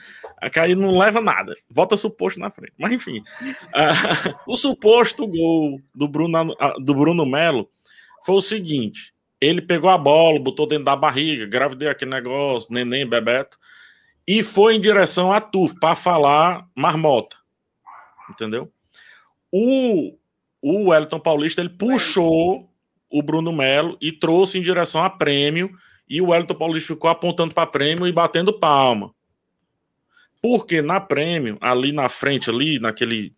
Que aí não leva nada. Bota suposto na frente. Mas enfim. Uh, *laughs* o suposto gol do Bruno, uh, do Bruno Melo foi o seguinte: ele pegou a bola, botou dentro da barriga, gravidei aquele negócio, neném, bebeto, e foi em direção a Tuf para falar marmota. Entendeu? O, o Wellington Paulista ele puxou o Bruno Melo e trouxe em direção a prêmio, e o Wellington Paulista ficou apontando para prêmio e batendo palma. Porque na prêmio, ali na frente, ali, naquele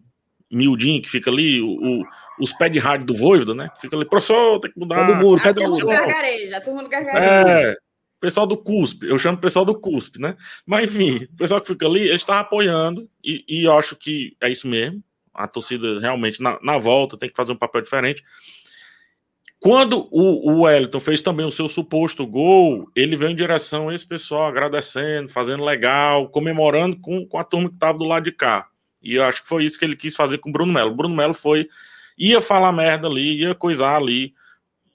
miudinho que fica ali, o, os pés de rádio do Voivoda, né? Fica ali, professor, tem que mudar. Todo mundo, a turma do gargarejo, a turma do gargarejo. É, pessoal do CUSP, eu chamo o pessoal do CUSP, né? Mas enfim, o pessoal que fica ali, ele está apoiando, e, e eu acho que é isso mesmo. A torcida realmente, na, na volta, tem que fazer um papel diferente. Quando o, o Wellington fez também o seu suposto gol, ele veio em direção a esse pessoal, agradecendo, fazendo legal, comemorando com, com a turma que estava do lado de cá. E eu acho que foi isso que ele quis fazer com o Bruno Melo. O Bruno Melo foi, ia falar merda ali, ia coisar ali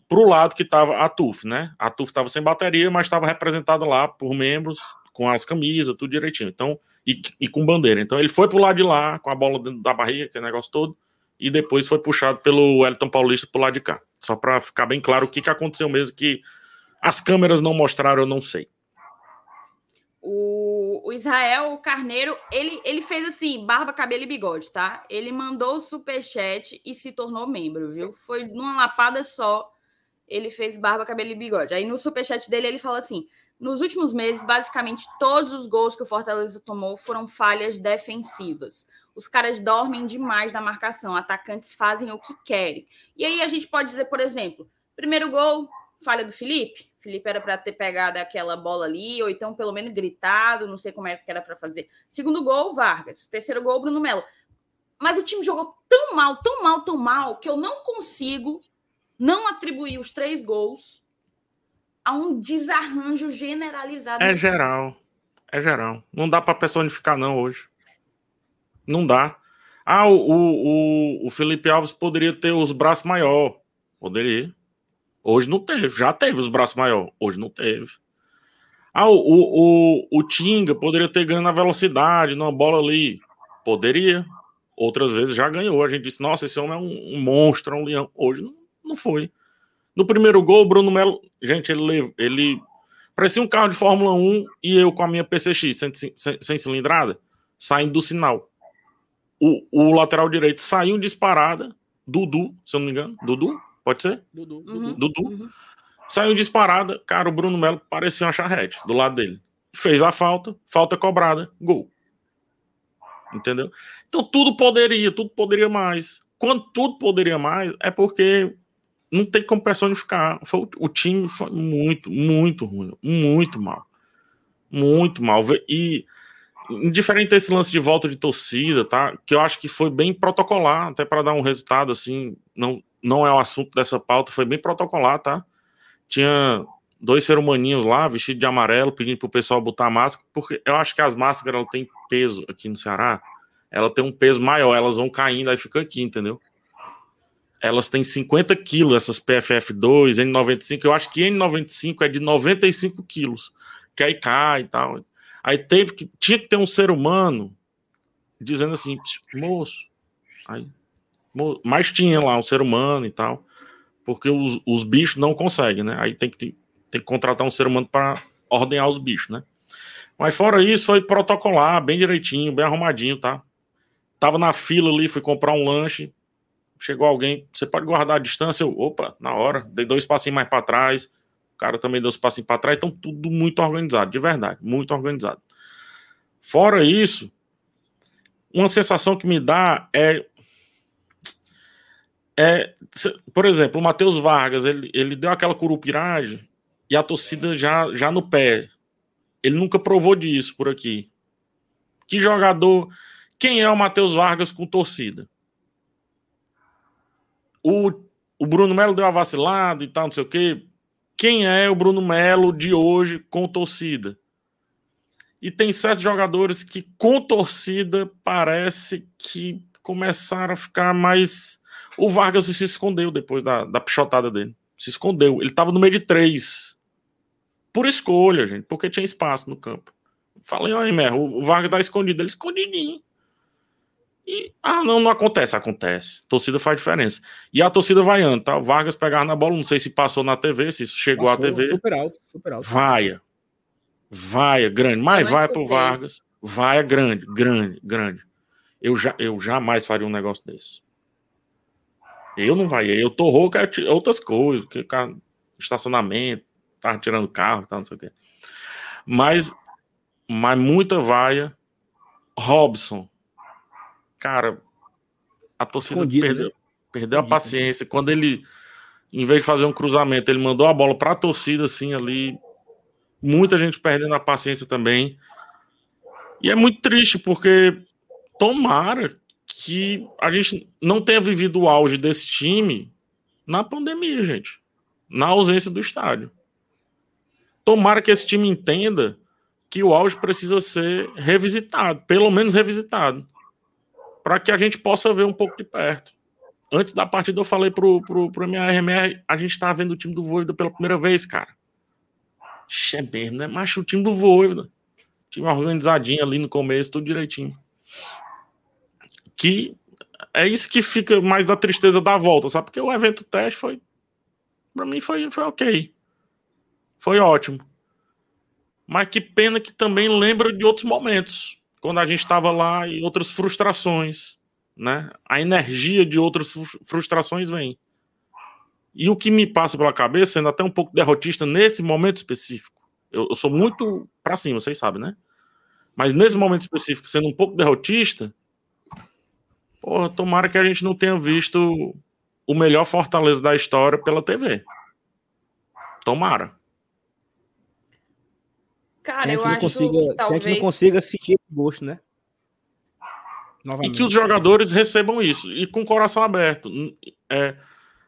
pro lado que estava a TUF, né? A TUF estava sem bateria, mas estava representada lá por membros com as camisas, tudo direitinho. Então, e, e com bandeira. Então ele foi pro lado de lá, com a bola dentro da barriga, aquele negócio todo, e depois foi puxado pelo Wellington Paulista pro lado de cá. Só para ficar bem claro o que, que aconteceu mesmo, que as câmeras não mostraram, eu não sei. O, o, Israel Carneiro, ele, ele fez assim, barba, cabelo e bigode, tá? Ele mandou o superchat e se tornou membro, viu? Foi numa lapada só, ele fez barba, cabelo e bigode. Aí no superchat dele ele fala assim, nos últimos meses, basicamente todos os gols que o Fortaleza tomou foram falhas defensivas. Os caras dormem demais na marcação, atacantes fazem o que querem. E aí a gente pode dizer, por exemplo, primeiro gol, falha do Felipe. Felipe era para ter pegado aquela bola ali, ou então pelo menos gritado, não sei como era para fazer. Segundo gol, Vargas. Terceiro gol, Bruno Melo. Mas o time jogou tão mal, tão mal, tão mal, que eu não consigo não atribuir os três gols a um desarranjo generalizado. É geral. É geral. Não dá para personificar, não, hoje. Não dá. Ah, o, o, o Felipe Alves poderia ter os braços maior. Poderia. Hoje não teve. Já teve os braços maior. Hoje não teve. Ah, o, o, o, o Tinga poderia ter ganho na velocidade, numa bola ali. Poderia. Outras vezes já ganhou. A gente disse, nossa, esse homem é um, um monstro, é um leão. Hoje não, não foi. No primeiro gol, o Bruno Melo, gente, ele, ele parecia um carro de Fórmula 1 e eu com a minha PCX sem, sem, sem cilindrada, saindo do sinal o, o lateral direito saiu disparada. Dudu, se eu não me engano. Dudu? Pode ser? Dudu. Uhum. Dudu. Uhum. Saiu disparada. Cara, o Bruno Melo parecia uma charrete do lado dele. Fez a falta, falta cobrada, gol. Entendeu? Então tudo poderia, tudo poderia mais. Quando tudo poderia mais, é porque não tem como personificar. Foi, o time foi muito, muito ruim. Muito mal. Muito mal. E Indiferente desse lance de volta de torcida, tá? Que eu acho que foi bem protocolar, até para dar um resultado assim, não, não é o assunto dessa pauta, foi bem protocolar, tá? Tinha dois ser humaninhos lá, vestidos de amarelo, pedindo pro pessoal botar máscara, porque eu acho que as máscaras ela tem peso aqui no Ceará, ela tem um peso maior, elas vão caindo, aí fica aqui, entendeu? Elas têm 50 quilos, essas PFF2, N95, eu acho que N95 é de 95 quilos, que aí cai e tal. Aí teve que tinha que ter um ser humano dizendo assim, moço, aí, moço, mas tinha lá um ser humano e tal, porque os, os bichos não conseguem, né? Aí tem que, tem que contratar um ser humano para ordenar os bichos, né? Mas fora isso, foi protocolar, bem direitinho, bem arrumadinho, tá? Tava na fila ali, fui comprar um lanche, chegou alguém, você pode guardar a distância? Eu, opa, na hora, dei dois passinhos mais para trás, o cara também deu os passinhos para trás, então tudo muito organizado, de verdade, muito organizado. Fora isso, uma sensação que me dá é. é por exemplo, o Matheus Vargas, ele, ele deu aquela curupiragem e a torcida já, já no pé. Ele nunca provou disso por aqui. Que jogador. Quem é o Matheus Vargas com torcida? O, o Bruno Melo deu uma vacilada e tal, não sei o quê quem é o Bruno Melo de hoje com torcida. E tem certos jogadores que com torcida parece que começaram a ficar mais. O Vargas se escondeu depois da, da pichotada dele. Se escondeu. Ele estava no meio de três. Por escolha, gente, porque tinha espaço no campo. Falei, aí, Mer, o Vargas tá escondido. Ele escondidinho. E, ah, não, não acontece. Acontece. torcida faz diferença. E a torcida vaiando, tá? O Vargas pegava na bola, não sei se passou na TV, se isso chegou passou, à TV. Super alto, super alto. Vaia. Vaia, grande. Mas vai pro Vargas. Vaia grande, grande, grande. Eu, já, eu jamais faria um negócio desse. Eu não vai. Eu tô rouco é outras coisas, que estacionamento, tava tirando carro, tá, não sei o quê. Mas, mas muita vaia. Robson, cara, a torcida Escondido, perdeu, né? perdeu a paciência. Quando ele, em vez de fazer um cruzamento, ele mandou a bola para a torcida, assim, ali. Muita gente perdendo a paciência também. E é muito triste, porque tomara que a gente não tenha vivido o auge desse time na pandemia, gente. Na ausência do estádio. Tomara que esse time entenda que o auge precisa ser revisitado, pelo menos revisitado para que a gente possa ver um pouco de perto. Antes da partida, eu falei pro, pro, pro MRMR, a gente tá vendo o time do Voivoda pela primeira vez, cara. É mesmo, né? Mas o time do Voivoda. Time organizadinho ali no começo, tudo direitinho. Que é isso que fica mais da tristeza da volta, sabe? Porque o evento teste foi. Pra mim foi, foi ok. Foi ótimo. Mas que pena que também lembra de outros momentos quando a gente estava lá e outras frustrações, né? A energia de outras frustrações vem. E o que me passa pela cabeça, sendo até um pouco derrotista nesse momento específico, eu, eu sou muito para cima, vocês sabem, né? Mas nesse momento específico, sendo um pouco derrotista, porra, tomara que a gente não tenha visto o melhor Fortaleza da história pela TV. Tomara. Cara, eu acho consiga, que talvez... Que a gente não consiga sentir gosto, né? Novamente. E que os jogadores recebam isso. E com o coração aberto. É,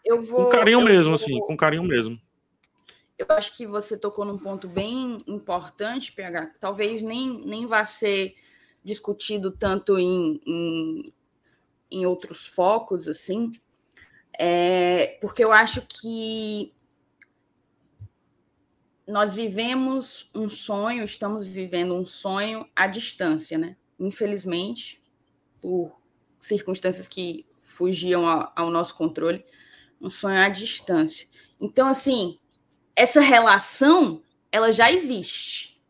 eu vou, com carinho mesmo, vou... assim, com carinho mesmo. Eu acho que você tocou num ponto bem importante, PH. Talvez nem, nem vá ser discutido tanto em, em, em outros focos, assim. É, porque eu acho que nós vivemos um sonho, estamos vivendo um sonho à distância, né? Infelizmente, por circunstâncias que fugiam ao, nosso controle, um sonho à distância. Então, assim, essa relação, ela já existe.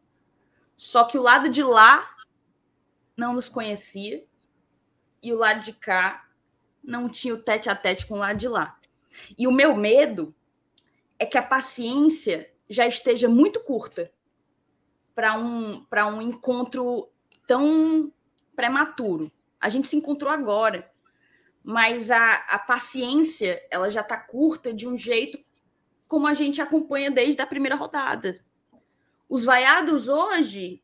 Só que o lado de lá não nos conhecia e o lado de cá não tinha o tete a tete com o lado de lá. E o meu medo é que a paciência já esteja muito curta para um, para um encontro tão prematuro. A gente se encontrou agora, mas a, a paciência ela já está curta de um jeito como a gente acompanha desde a primeira rodada. Os vaiados hoje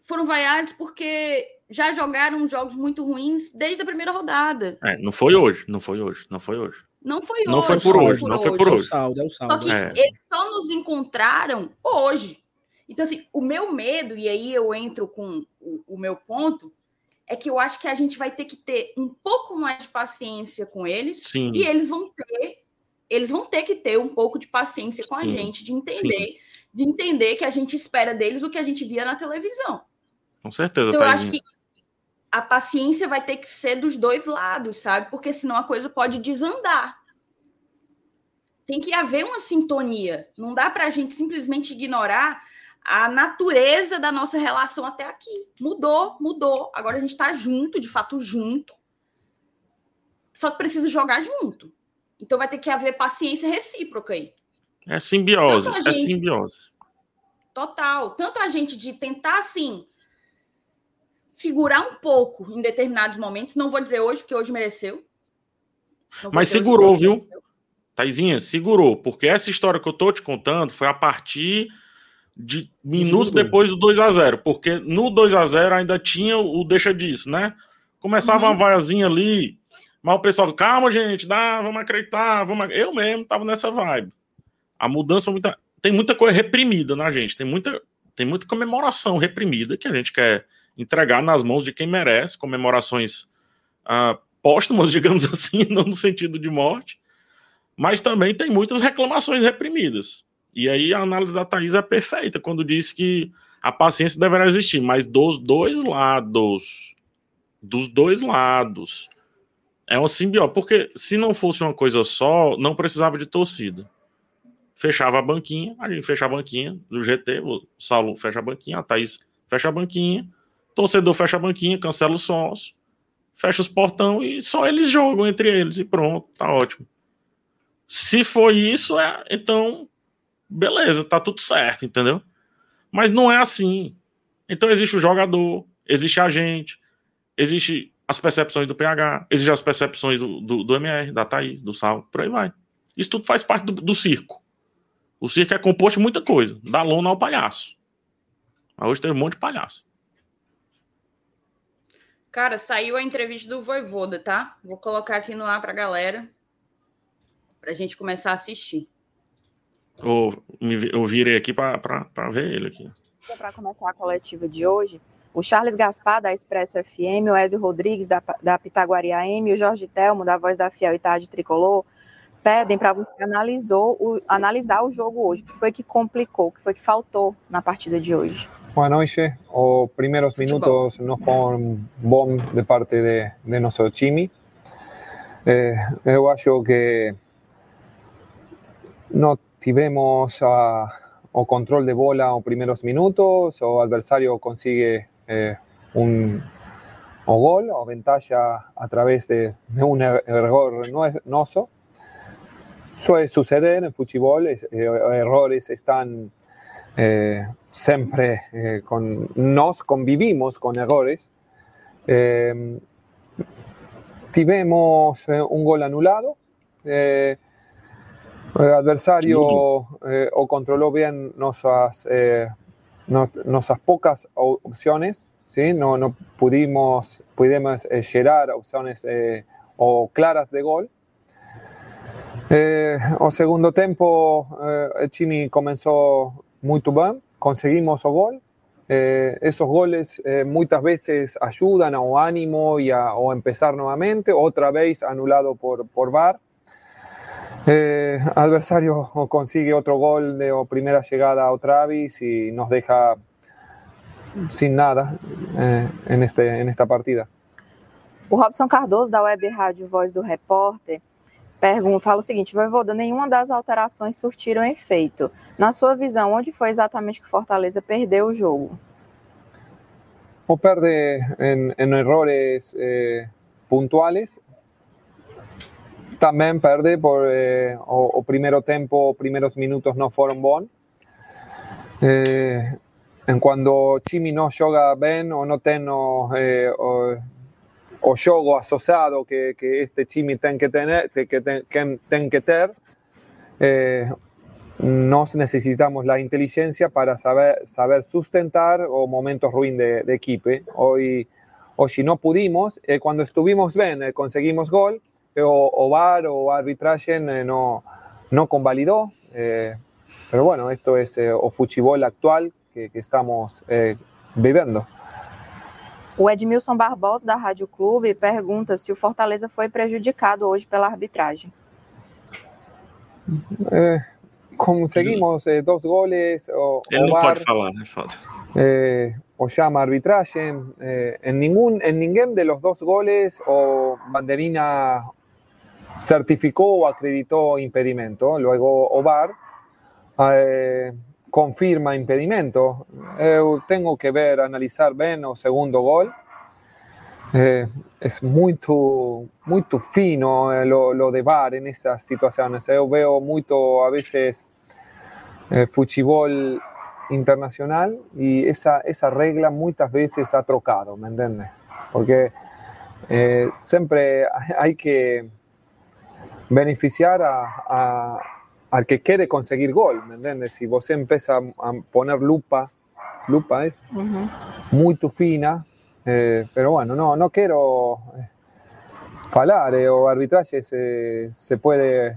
foram vaiados porque já jogaram jogos muito ruins desde a primeira rodada. É, não foi hoje, não foi hoje, não foi hoje. Não foi não hoje. Foi por hoje, não foi por hoje. É o saldo, é o saldo. Só que é. eles só nos encontraram hoje. Então, assim, o meu medo, e aí eu entro com o, o, meu ponto, é que eu acho que a gente vai ter que ter um pouco mais de paciência com eles. Sim. E eles vão ter, eles vão ter que ter um pouco de paciência com Sim. a gente, de entender, Sim. de entender que a gente espera deles o que a gente via na televisão. Com certeza, então, eu acho que a paciência vai ter que ser dos dois lados, sabe? Porque senão a coisa pode desandar. Tem que haver uma sintonia. Não dá para a gente simplesmente ignorar a natureza da nossa relação até aqui. Mudou, mudou. Agora a gente está junto, de fato junto. Só que precisa jogar junto. Então vai ter que haver paciência recíproca aí. É simbiose, é gente... é simbiose. Total. Tanto a gente de tentar assim segurar um pouco em determinados momentos. Não vou dizer hoje, porque hoje mereceu. Mas segurou, viu? Mereceu. Taizinha, segurou, porque essa história que eu tô te contando foi a partir de minutos depois do 2 a 0 porque no 2 a 0 ainda tinha o deixa disso, né? Começava uhum. uma vaiazinha ali, mas o pessoal, calma, gente, dá, vamos acreditar, vamos. Eu mesmo tava nessa vibe. A mudança muita... tem muita coisa reprimida na gente, tem muita, tem muita comemoração reprimida que a gente quer entregar nas mãos de quem merece, comemorações ah, póstumas, *laughs* digamos assim, não no sentido de morte, mas também tem muitas reclamações reprimidas. E aí a análise da Thais é perfeita quando diz que A paciência deverá existir, mas dos dois lados. Dos dois lados. É uma simbiose. Porque se não fosse uma coisa só, não precisava de torcida. Fechava a banquinha, a gente fecha a banquinha do GT, o Saulo fecha a banquinha, a Thaís fecha a banquinha, torcedor fecha a banquinha, cancela os sons, fecha os portão e só eles jogam entre eles e pronto, tá ótimo. Se for isso, é, então beleza, tá tudo certo, entendeu? Mas não é assim. Então existe o jogador, existe a gente, existe as percepções do PH, existe as percepções do, do, do MR, da Thaís, do Sal, por aí vai. Isso tudo faz parte do, do circo. O circo é composto de muita coisa, da lona ao palhaço. Mas hoje tem um monte de palhaço. Cara, saiu a entrevista do Voivoda, tá? Vou colocar aqui no ar pra galera, pra gente começar a assistir. Eu, eu virei aqui para ver ele aqui. Para começar a coletiva de hoje, o Charles Gaspar, da Expresso FM, o Ezio Rodrigues, da, da Pitaguari AM, e o Jorge Telmo, da Voz da Fiel e Tarde Tricolor, pedem para você analisou o, analisar o jogo hoje. O que foi que complicou, o que foi que faltou na partida de hoje? Boa noite. Os primeiros minutos não foram bons de parte de, de nosso time. Eh, eu acho que não tivemos a, o control de bola los primeros minutos, o adversario consigue eh, un o gol o ventaja a través de, de un er, error noso. Suele suceder en fútbol, eh, errores están eh, siempre eh, con nos convivimos con errores. Eh, tivemos eh, un gol anulado. El adversario o controló bien nuestras, nuestras pocas opciones, ¿sí? no, no pudimos, pudimos llegar a opciones o claras de gol. Eh, o segundo tiempo, eh, Chimi comenzó muy bien, conseguimos el gol. Eh, esos goles eh, muchas veces ayudan a o ánimo y a o empezar nuevamente, otra vez anulado por, por VAR. Eh, adversario consigue otro gol de primera llegada a Travis y nos deja sin nada eh, en, este, en esta partida. O Robson Cardoso, da Web Rádio Voz do Repórter, pergunta, fala o seguinte: Voivoda, nenhuma das alterações surtiram efeito. Na sua visão, onde foi exatamente que Fortaleza perdeu o jogo? O perde en, en errores eh, puntuales también perde por eh, o, o, primero tempo, primeros minutos no fueron bons. Eh, en cuando Chimi no joga bien o no tengo eh, o, o jogo asociado que, que este Chimi tiene que tener, que, ten, ten que tener, eh, nos necesitamos la inteligencia para saber, saber sustentar o momentos ruins de, de equipo. Hoy, hoy si no pudimos, eh, cuando estuvimos bien, eh, conseguimos gol, o, o VAR o arbitraje eh, no, no convalidó. Eh, pero bueno, esto es eh, o futebol actual que, que estamos eh, vivendo. O Edmilson Barbosa, da Rádio Clube, pergunta se o Fortaleza foi prejudicado hoje pela arbitragem. Eh, conseguimos eh, dos goles. O, Ele o não VAR, pode falar, né? Foda. eh, o llama arbitraje. Eh, en, ningún, en ninguém de los dos goles o Banderina certificó o acreditó impedimento. Luego o VAR eh, confirma impedimento. Eu tengo que ver, analizar bien o segundo gol. Eh, es muy, muy fino eh, lo, lo de VAR en esas situaciones. Eu veo muito, a veces, eh, futebol internacional y esa, esa regla muchas veces ha trocado, ¿me entiendes? Porque eh, siempre hay que beneficiar a, a, al que quiere conseguir gol, ¿me entiendes? Si vos empieza a poner lupa, lupa es uh -huh. muy fina, eh, pero bueno, no, no quiero falar eh, o arbitraje se, se puede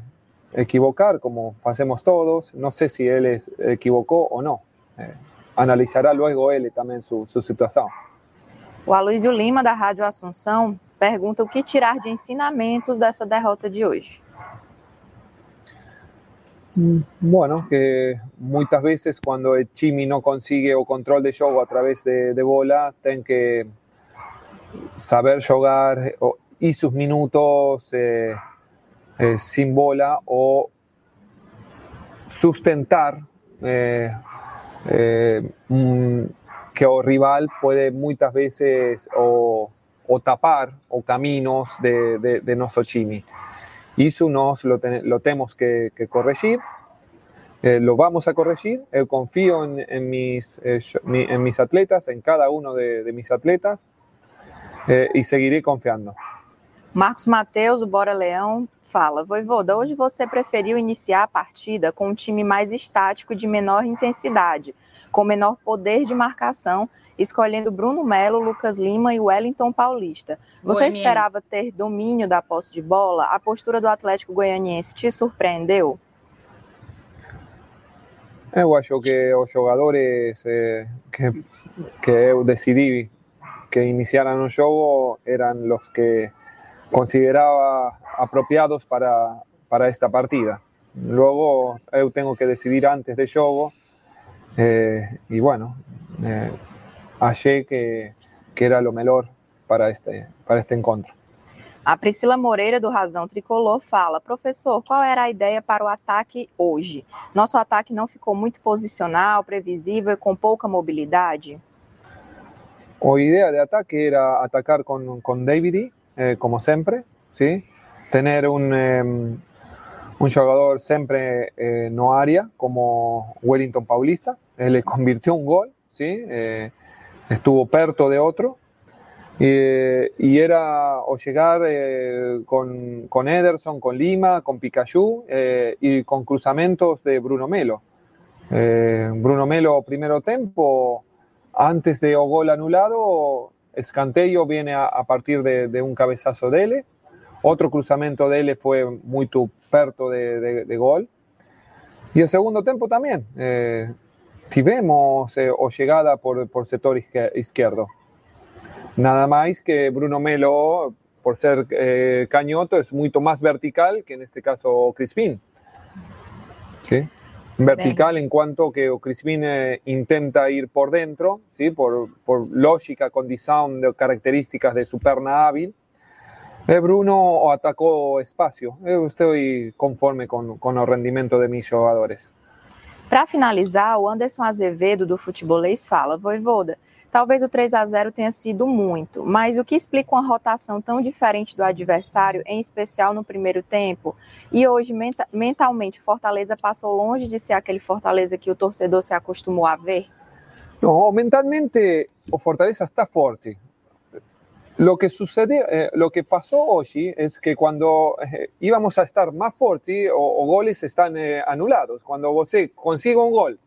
equivocar como hacemos todos, no sé si él es, equivocó o no. É, analisará logo ele também sua, sua situação. O Aloysio Lima, da Rádio Assunção, pergunta o que tirar de ensinamentos dessa derrota de hoje. Bueno, que muchas veces cuando el Chimi no consigue o control de juego a través de, bola, tiene que saber jugar y sus minutos eh, eh, sin bola o sustentar eh, que el rival puede muchas veces o, tapar o caminos de, de, de nuestro Chimi. Eso nos lo, tenemos que, corregir. Eh, lo vamos a corregir. Eh, confío en, mis, eh, en mis atletas, en cada uno de, mis atletas, y seguiré confiando. Marcos Mateus, do Bora Leão, fala: Voivoda, hoje você preferiu iniciar a partida com um time mais estático de menor intensidade, com menor poder de marcação, escolhendo Bruno Melo, Lucas Lima e Wellington Paulista. Você esperava ter domínio da posse de bola? A postura do Atlético Goianiense te surpreendeu? Eu acho que os jogadores eh, que, que eu decidi que iniciaran o jogo eram os que consideraba apropiados para, para esta partida. Luego yo tengo que decidir antes de juego eh, y bueno, eh, achei que, que era lo mejor para este, para este encontro. A Priscila Moreira, do Razão Tricolor, fala: professor, qual era a ideia para o ataque hoje? Nosso ataque não ficou muito posicional, previsível e com pouca mobilidade? A ideia de ataque era atacar com, com David eh, como siempre, ¿sí? Tener un, em, un jugador siempre eh, no área, como Wellington Paulista, él le *laughs* convirtió un gol, ¿sí? Eh, estuvo perto de otro, y era o llegar con, con, Ederson, con Lima, con Pikachu y con cruzamientos de Bruno Melo. Bruno Melo, primero tiempo, antes de o gol anulado, escanteio viene a, partir de, un cabezazo de él. Otro cruzamiento de él fue muy perto de, gol. Y el segundo tiempo también. Eh, tivemos eh, o llegada por, por sector izquierdo. Nada más que Bruno Melo, por ser eh, cañoto, es mucho más vertical que en este caso Crispín. ¿Sí? Vertical en cuanto que o Crispin intenta ir por dentro, ¿sí? por, por lógica, condición de características de su perna hábil. Eh, Bruno atacó espacio. Eu estoy conforme con, con el rendimiento de mis jugadores. Para finalizar, o Anderson Azevedo do Futebolês fala: Voivoda, Talvez o 3 a 0 tenha sido muito, mas o que explica uma rotação tão diferente do adversário, em especial no primeiro tempo? E hoje, mentalmente, Fortaleza passou longe de ser aquele Fortaleza que o torcedor se acostumou a ver? No, mentalmente o Fortaleza está forte. Lo que sucede, eh, lo que pasó hoy es que cuando eh, íbamos a estar más fuertes, o, o goles están eh, anulados. Cuando você consigue un gol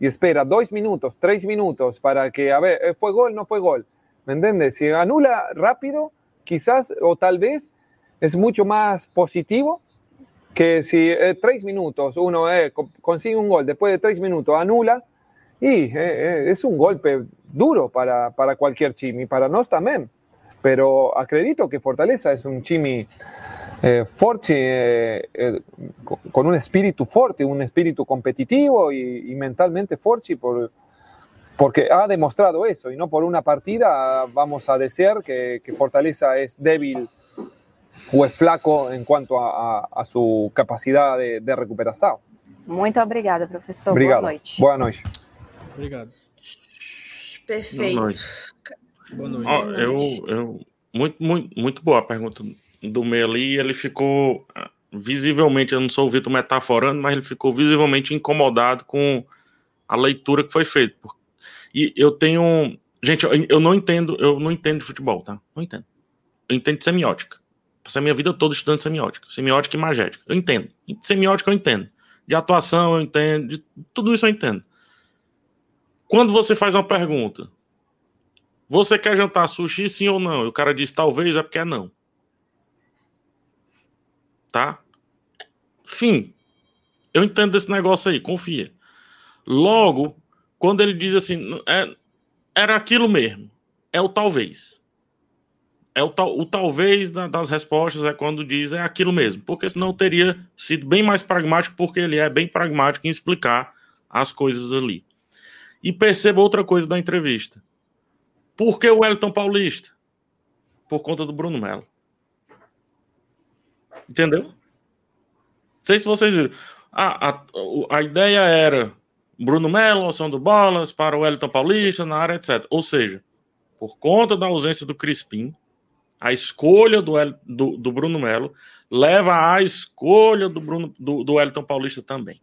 y espera dos minutos, tres minutos para que, a ver, eh, ¿fue gol? No fue gol. ¿Me entiendes? Si anula rápido, quizás o tal vez es mucho más positivo que si eh, tres minutos uno eh, consigue un gol, después de tres minutos anula, y es un golpe duro para, para cualquier chimi, para nosotros también. Pero acredito que Fortaleza es un chimi eh, eh, eh, con un espíritu fuerte, un espíritu competitivo y, mentalmente fuerte, por, porque ha demostrado eso, y no por una partida vamos a decir que, Fortaleza es débil o es flaco en cuanto a, su capacidad de, recuperación. Muito obrigada, professor. Obrigado. Boa noite. Boa noite. Obrigado. Perfeito. Boa noite. eu, muito, muito, muito boa a pergunta do meio ali, ele ficou ah, visivelmente, eu não sou o Vitor metaforando, mas ele ficou visivelmente incomodado com a leitura que foi feita. E eu tenho. Gente, eu não entendo, eu não entendo de futebol, tá? Não entendo. Eu entendo de semiótica. Passei a minha vida toda estudando semiótica. Semiótica e magética. Eu entendo. Semiótica eu entendo. De atuação eu entendo. De tudo isso eu entendo. Quando você faz uma pergunta, você quer jantar sushi sim ou não? E o cara diz talvez, é porque é não tá? Fim. Eu entendo esse negócio aí, confia. Logo, quando ele diz assim, é, era aquilo mesmo, é o talvez. é o, tal, o talvez das respostas é quando diz é aquilo mesmo, porque senão teria sido bem mais pragmático, porque ele é bem pragmático em explicar as coisas ali. E perceba outra coisa da entrevista. Por que o Wellington Paulista? Por conta do Bruno Melo. Entendeu? Não sei se vocês viram. A, a, a ideia era Bruno Melo, do Bolas, para o Wellington Paulista, na área, etc. Ou seja, por conta da ausência do Crispim, a escolha do, do, do Bruno Melo leva à escolha do, Bruno, do, do Wellington Paulista também.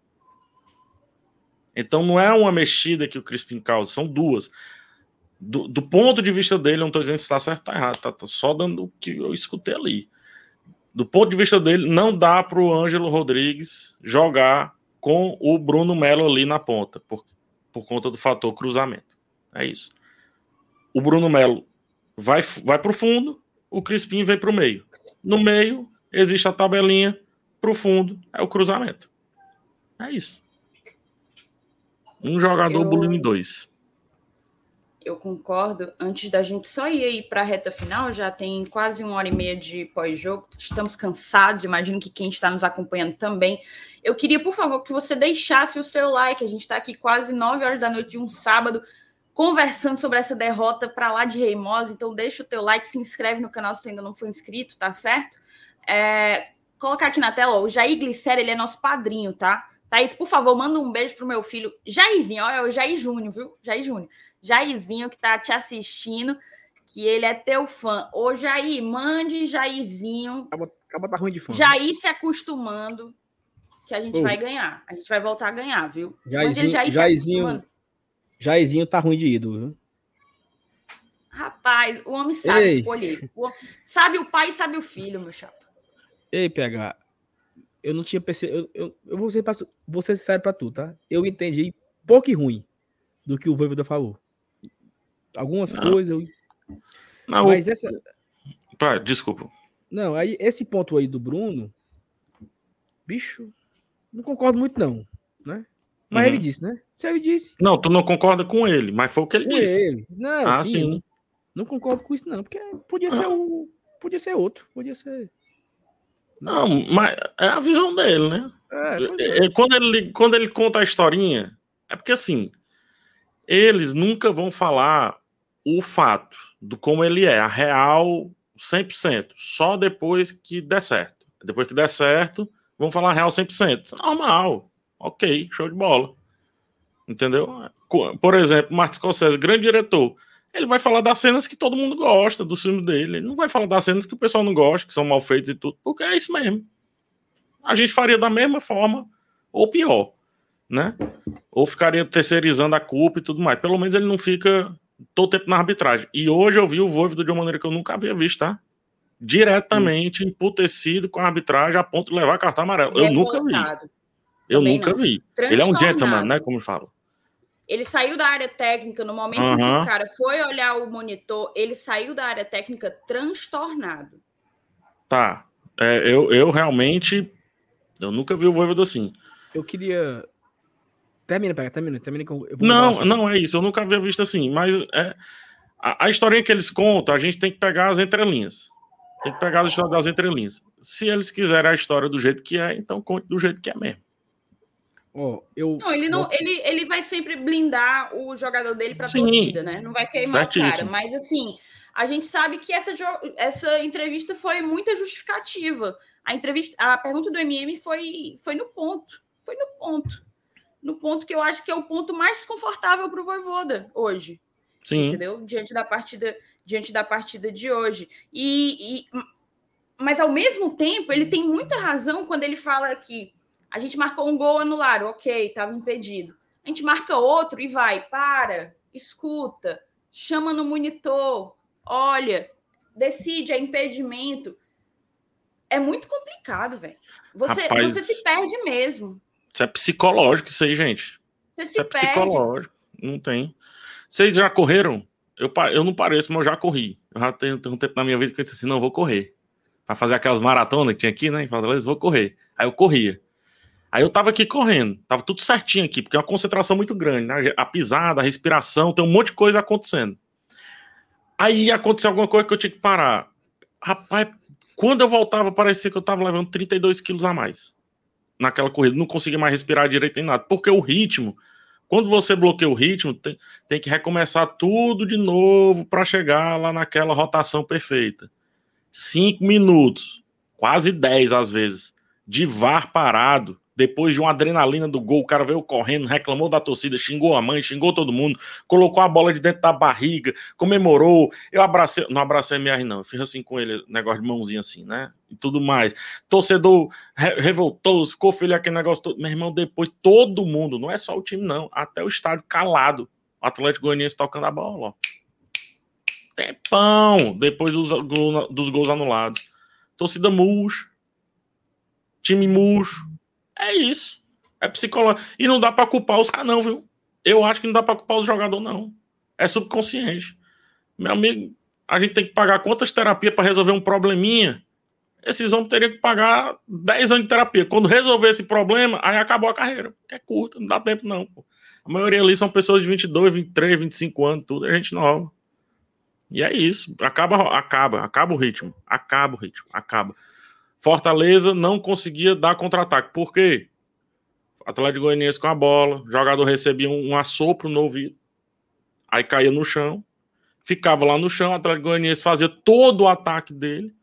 Então não é uma mexida que o Crispim causa, são duas. Do, do ponto de vista dele, eu não estou dizendo se está certo ou tá errado, tá, tá só dando o que eu escutei ali. Do ponto de vista dele, não dá para o Ângelo Rodrigues jogar com o Bruno Melo ali na ponta, por, por conta do fator cruzamento. É isso. O Bruno Melo vai, vai para o fundo, o Crispim vem para o meio. No meio, existe a tabelinha para o fundo, é o cruzamento. É isso. Um jogador eu, bullying dois. Eu concordo. Antes da gente só ir aí para a reta final, já tem quase uma hora e meia de pós-jogo. Estamos cansados, imagino que quem está nos acompanhando também. Eu queria, por favor, que você deixasse o seu like. A gente está aqui quase nove horas da noite de um sábado conversando sobre essa derrota para lá de Reimosa. Então, deixa o teu like, se inscreve no canal se ainda não for inscrito, tá certo? É, colocar aqui na tela, ó, o Jair Glicério, ele é nosso padrinho, tá? Thaís, por favor, manda um beijo pro meu filho Jairzinho, ó, é o Jair Júnior, viu? Jair Júnior. Jairzinho que tá te assistindo, que ele é teu fã. Ô, Jair, mande Jairzinho. Acaba, acaba tá ruim de fã. Jair se acostumando que a gente vai ganhar. A gente vai voltar a ganhar, viu? Jairzinho, Jair Jairzinho, Jairzinho tá ruim de ídolo, viu? Rapaz, o homem sabe Ei. escolher. O homem... Sabe o pai e sabe o filho, meu chapa. Ei, PH, eu não tinha percebido. Eu, eu, eu vou, ser, vou ser sincero pra tu, tá? Eu entendi pouco e ruim do que o Voivoda falou. Algumas não. coisas. Eu... Não, mas essa. Pá, desculpa. Não, aí esse ponto aí do Bruno, bicho, não concordo muito, não. Né? Mas uhum. ele disse, né? Ele disse. Não, tu não concorda com ele, mas foi o que ele com disse. Ele. Não, ah, sim. sim. Não, não, concordo com isso, não, porque podia ser ah. o. Podia ser outro, podia ser. Não, mas é a visão dele, né? É, é. Quando, ele, quando ele conta a historinha, é porque assim, eles nunca vão falar o fato do como ele é, a real 100%, só depois que der certo. Depois que der certo, vão falar real 100%. Normal, ok, show de bola. Entendeu? Por exemplo, Martin Scorsese, grande diretor ele vai falar das cenas que todo mundo gosta do filme dele. Ele não vai falar das cenas que o pessoal não gosta, que são mal feitas e tudo, porque é isso mesmo. A gente faria da mesma forma, ou pior, né? Ou ficaria terceirizando a culpa e tudo mais. Pelo menos ele não fica todo tempo na arbitragem. E hoje eu vi o Voivoda de uma maneira que eu nunca havia visto, tá? Diretamente hum. emputecido com a arbitragem a ponto de levar cartão amarelo. Eu nunca vi. Eu Também nunca não. vi. Ele é um gentleman, né? Como falo. Ele saiu da área técnica no momento uhum. em que o cara foi olhar o monitor, ele saiu da área técnica transtornado. Tá. É, eu, eu realmente. Eu nunca vi o Voivoda assim. Eu queria. Termina, pega, termina, termina. não, não é isso. Eu nunca havia visto assim. Mas é, a, a historinha que eles contam, a gente tem que pegar as entrelinhas. Tem que pegar as histórias das entrelinhas. Se eles quiserem a história do jeito que é, então conte do jeito que é mesmo. Oh, eu... Não, ele não, ele, ele vai sempre blindar o jogador dele para a torcida, né? Não vai queimar Certíssimo. o cara. Mas assim, a gente sabe que essa, essa entrevista foi muita justificativa. A entrevista, a pergunta do MM foi, foi no ponto. Foi no ponto. No ponto que eu acho que é o ponto mais desconfortável para o Voivoda hoje. Sim. Entendeu? Diante da partida, diante da partida de hoje. E, e, mas ao mesmo tempo, ele tem muita razão quando ele fala que a gente marcou um gol anulado, ok, estava impedido. A gente marca outro e vai, para, escuta, chama no monitor, olha, decide, é impedimento. É muito complicado, velho. Você, Rapaz, você se perde mesmo. Isso é psicológico, isso aí, gente. Você isso se é perde. psicológico, não tem. Vocês já correram? Eu, eu não pareço, mas eu já corri. Eu já tenho, tenho um tempo na minha vida que eu disse assim: não, vou correr. Para fazer aquelas maratonas que tinha aqui, né? Em Fortaleza, vou correr. Aí eu corria. Aí eu tava aqui correndo, tava tudo certinho aqui, porque é uma concentração muito grande, né? A pisada, a respiração, tem um monte de coisa acontecendo. Aí aconteceu alguma coisa que eu tinha que parar. Rapaz, quando eu voltava, parecia que eu tava levando 32 quilos a mais naquela corrida. Não conseguia mais respirar direito nem nada. Porque o ritmo, quando você bloqueia o ritmo, tem, tem que recomeçar tudo de novo para chegar lá naquela rotação perfeita. Cinco minutos, quase dez às vezes, de VAR parado depois de uma adrenalina do gol, o cara veio correndo, reclamou da torcida, xingou a mãe, xingou todo mundo, colocou a bola de dentro da barriga, comemorou. Eu abracei, não abracei a MR, não, eu fiz assim com ele, negócio de mãozinha assim, né? E tudo mais. Torcedor re revoltou, ficou filho aquele negócio todo. Meu irmão, depois todo mundo, não é só o time, não, até o estádio calado. O Atlético Goianiense tocando a bola, ó. Tempão depois dos, dos gols anulados. Torcida murcha. Time murcho é isso. É psicológico. E não dá para culpar os caras, não, viu? Eu acho que não dá para culpar os jogadores, não. É subconsciente. Meu amigo, a gente tem que pagar quantas terapias para resolver um probleminha? Esses homens teriam que pagar 10 anos de terapia. Quando resolver esse problema, aí acabou a carreira. Que é curta, não dá tempo, não. Pô. A maioria ali são pessoas de 22, 23, 25 anos, tudo é gente nova. E é isso. Acaba, acaba, acaba o ritmo. Acaba o ritmo, acaba. Fortaleza não conseguia dar contra-ataque. Por quê? Atlético Goianiense com a bola, jogador recebia um, um assopro no ouvido, aí caía no chão, ficava lá no chão, Atlético Goianiense fazia todo o ataque dele.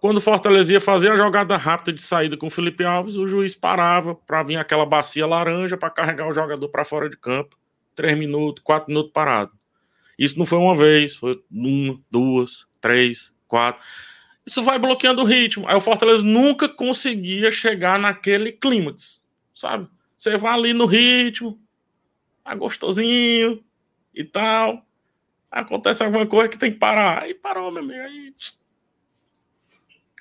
Quando o Fortaleza ia fazer a jogada rápida de saída com o Felipe Alves, o juiz parava para vir aquela bacia laranja para carregar o jogador para fora de campo. Três minutos, quatro minutos parado. Isso não foi uma vez, foi uma, duas, três, quatro. Isso vai bloqueando o ritmo. Aí o Fortaleza nunca conseguia chegar naquele clímax, sabe? Você vai ali no ritmo, tá gostosinho e tal. Acontece alguma coisa que tem que parar. Aí parou, meu amigo. Aí.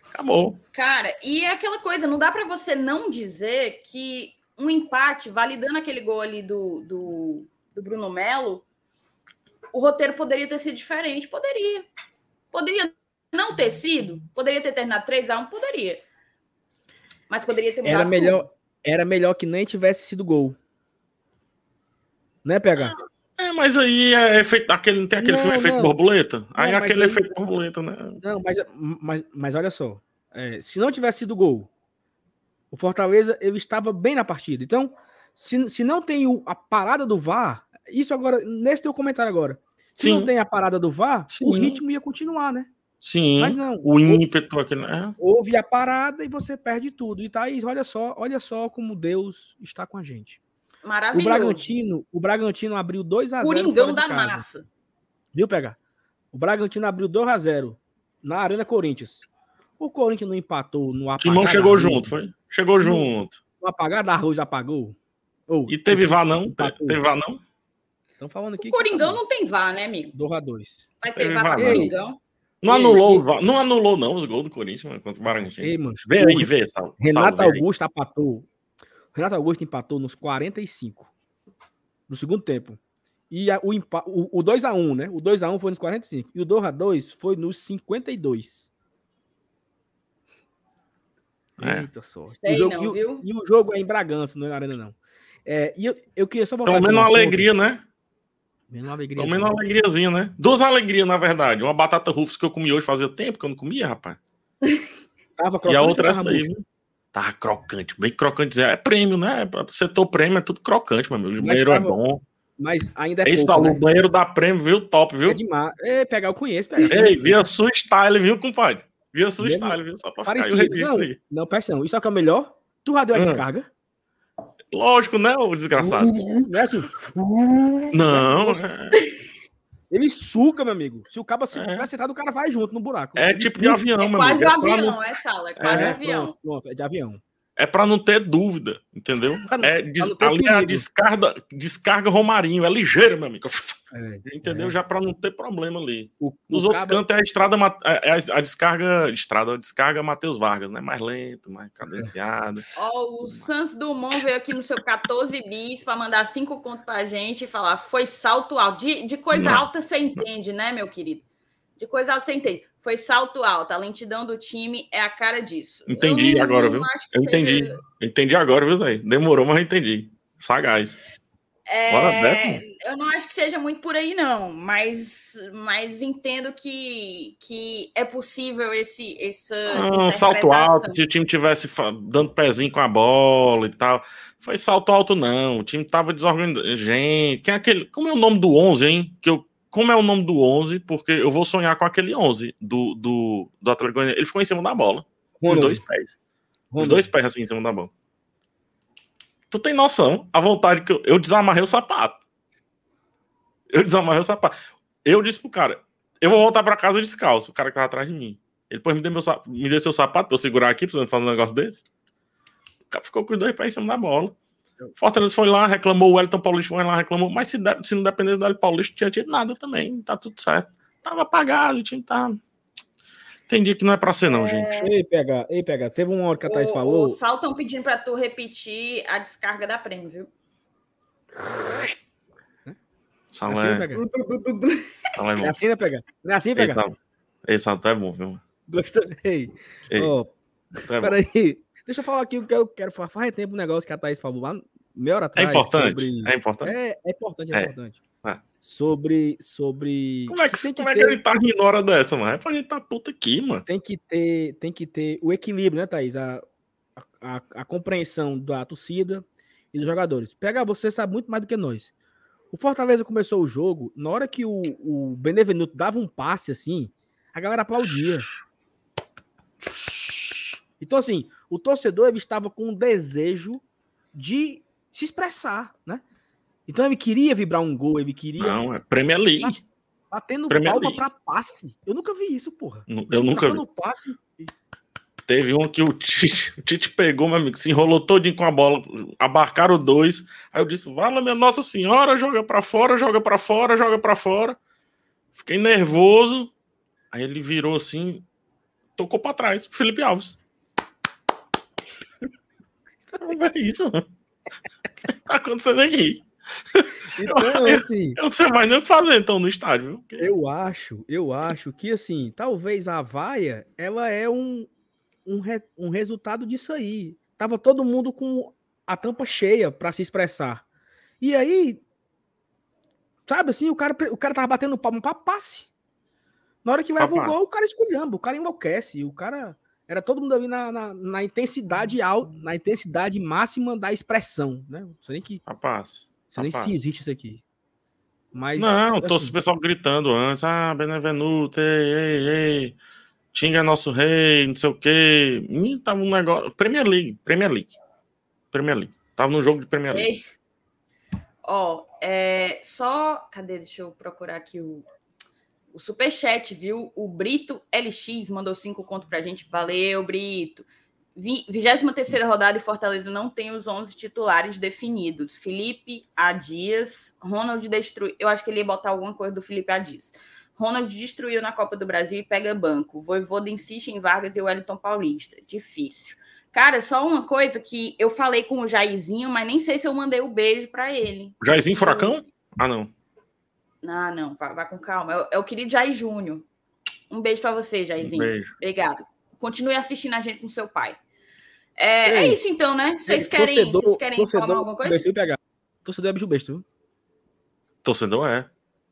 Acabou. Cara, e é aquela coisa, não dá para você não dizer que um empate, validando aquele gol ali do, do, do Bruno Melo, o roteiro poderia ter sido diferente. Poderia. Poderia não ter sido, poderia ter terminado 3 a 1 Poderia. Mas poderia ter mudado. Era melhor, tudo. era melhor que nem tivesse sido gol. Né, PH? É, mas aí é efeito, aquele, não tem aquele não, filme efeito não. borboleta? Aí não, aquele aí, efeito borboleta, né? Não, mas, mas, mas olha só. É, se não tivesse sido gol, o Fortaleza ele estava bem na partida. Então, se, se não tem o, a parada do VAR, isso agora, nesse teu comentário agora, se Sim. não tem a parada do VAR, Sim. o ritmo ia continuar, né? Sim, mas não, o ímpeto aqui, né? Houve a parada e você perde tudo. E Thaís, olha só, olha só como Deus está com a gente. Maravilhoso. O Bragantino, o Bragantino abriu 2 a 0 Coringão da massa. Viu, pegar? O Bragantino abriu 2 a 0 na Arena Corinthians. O Corinthians não empatou no apagado. Timão chegou junto, foi? Chegou no, junto. O apagado da arroz apagou. Oh, e teve vá não? Empatou. Teve vá não? Estão falando aqui. O Coringão não tem vá, né, amigo? 2 a 2 Vai ter vá para Coringão. Não anulou, não anulou não os gols do Corinthians contra o Bragantino. Ei, mano, vê aí, vê, Saulo. Renato Saulo, Augusto empatou. Renato Augusto empatou nos 45 do segundo tempo. E a, o, o, o 2x1, né? O 2x1 foi nos 45. E o 2x2 foi nos 52. É. Eita sorte. Sei o jogo, não, e, viu? e o jogo é em Bragança, não é na Arena, não. É, e eu, eu queria só voltar. Pelo menos uma alegria, né? Menos uma alegria. Menos uma alegriazinha, né? Duas alegrias, na verdade. Uma batata Ruffles que eu comi hoje fazia tempo que eu não comia, rapaz. *laughs* Tava crocante. E a outra essa daí, viu? Tava crocante, bem crocante. É prêmio, né? Setor prêmio é tudo crocante, meu amigo. O banheiro é tava... é bom. Mas ainda é Esse pouco, né? o banheiro da prêmio, viu? Top, viu? É demais. Ei, pegar, eu conheço. Pegar. Ei, via sua style, viu, compadre? Via sua style, viu? Só pra Parecido. ficar aí o registro não, aí. Não, presta não. Isso é o é o melhor? Tu já deu a hum. descarga? Lógico, né, o desgraçado? Não é assim. Não. Ele suga, meu amigo. Se o cabo se é. sentado, o cara vai junto no buraco. É tipo de avião, é meu amigo. Quase é avião, é sala, é quase é, avião. Pronto, pronto, é de avião. É para não ter dúvida, entendeu? é des, ali é a descarga, descarga Romarinho, é ligeiro, meu amigo. É, *laughs* entendeu? É. Já para não ter problema ali. O, Nos o outros cabo... cantos é a estrada, é, é a, descarga, estrada, a descarga Matheus Vargas, né? Mais lento, mais cadenciada. Ó, oh, o Santos Dumont veio aqui no seu 14 bis para mandar cinco contos pra gente e falar, foi salto alto. De, de coisa não. alta você entende, né, meu querido? De coisa alta você entende. Foi salto alto. A lentidão do time é a cara disso. Entendi agora, viu? Eu entendi. Seja... Entendi agora, viu, Zé? Demorou, mas eu entendi. Sagaz. É, eu não acho que seja muito por aí, não, mas, mas entendo que, que é possível esse essa um salto alto, se o time tivesse dando pezinho com a bola e tal. Foi salto alto, não. O time tava desorganizado. Gente, quem é aquele. Como é o nome do 11, hein? Que eu, como é o nome do 11? Porque eu vou sonhar com aquele 11 do, do, do Atlético Ele ficou em cima da bola. Com os dois pés. Os dois pés assim em cima da bola. Tu tem noção a vontade que eu, eu desamarrei o sapato. Eu desamarrei o sapato. Eu disse pro cara, eu vou voltar para casa descalço, o cara que tava atrás de mim. Ele depois me deu, meu, me deu seu sapato pra eu segurar aqui, precisando fazer um negócio desse. O cara ficou com os dois pés em cima da bola. Fortaleza foi lá, reclamou, o Wellington Paulista foi lá, reclamou. Mas se, de, se não dependesse do Wellington Paulista, tinha tido nada também. Tá tudo certo. Tava apagado, o time tá. Entendi que não é pra ser, não, é... gente. Ei, PH, ei, PH, teve uma hora que a Thaís o, falou. O Sal estão pedindo pra tu repetir a descarga da prêmio, viu? Sal é... Assim, Sal é, é assim, né, PH? Não é assim, PH? Esse Sal é bom, viu? Gostei. Ei, ei. Oh, é peraí. Deixa eu falar aqui o que eu quero falar. Faz tempo um negócio que a Thaís falou lá meia hora é atrás. É importante. Sobre... É importante. É, é importante, é, é. importante. É. Sobre. sobre... Como é que, que como é que ele tá rindo hora dessa, mano? É pra gente tá puta aqui, mano. Tem que ter, tem que ter o equilíbrio, né, Thaís? A, a, a compreensão da torcida e dos jogadores. Pega, você sabe muito mais do que nós. O Fortaleza começou o jogo, na hora que o, o Benevenuto dava um passe assim, a galera aplaudia. Então, assim, o torcedor ele estava com um desejo de se expressar, né? Então ele queria vibrar um gol, ele queria. Não, é Premier League. Batendo Premier palma para passe. Eu nunca vi isso, porra. Eu nunca vi. Passe. Teve um que o Tite, *laughs* o Tite pegou, meu amigo, se enrolou todinho com a bola, abarcaram dois. Aí eu disse: Vala, minha Nossa Senhora, joga para fora, joga para fora, joga para fora. Fiquei nervoso. Aí ele virou assim, tocou para trás, Felipe Alves. Não é isso. O que tá acontecendo aqui? Então, *laughs* eu, assim, eu não sei mais nem o que fazer então no estádio. Viu? Eu acho, eu acho que assim, talvez a vaia ela é um, um, re, um resultado disso aí. Tava todo mundo com a tampa cheia para se expressar. E aí, sabe assim, o cara, o cara tava batendo palma para passe. Na hora que vai o gol, o cara escolhendo, o cara enlouquece, o cara era todo mundo ali na, na, na intensidade alta, na intensidade máxima da expressão, né? Não sei nem que. Rapaz. Não sei nem se existe isso aqui. Mas. Não, assim, tô o pessoal gritando antes. Ah, Benevenuto, ei, ei, ei. Tinga é nosso rei, não sei o quê. Ih, tava um negócio. Premier League, Premier League. Premier League. Tava no jogo de Premier League. Ó, é, só. Cadê? Deixa eu procurar aqui o, o superchat, viu? O Brito LX mandou cinco conto pra gente. Valeu, Brito. 23 rodada e Fortaleza não tem os 11 titulares definidos. Felipe Adias, Ronald destruiu. Eu acho que ele ia botar alguma coisa do Felipe Adias. Ronald destruiu na Copa do Brasil e pega banco. Voivoda insiste em Vargas e Wellington Paulista. Difícil. Cara, só uma coisa que eu falei com o Jairzinho, mas nem sei se eu mandei o um beijo para ele. Jairzinho Furacão? Ah, não. Ah, não, vá, vá com calma. É o, é o querido Jair Júnior. Um beijo para você, Jairzinho. Um beijo. Obrigado. Continue assistindo a gente com seu pai. É, é isso então, né? Vocês querem, torcedor, vocês querem torcedor, falar alguma coisa? Pegar. Torcedor é bicho besta, viu? Torcedor é.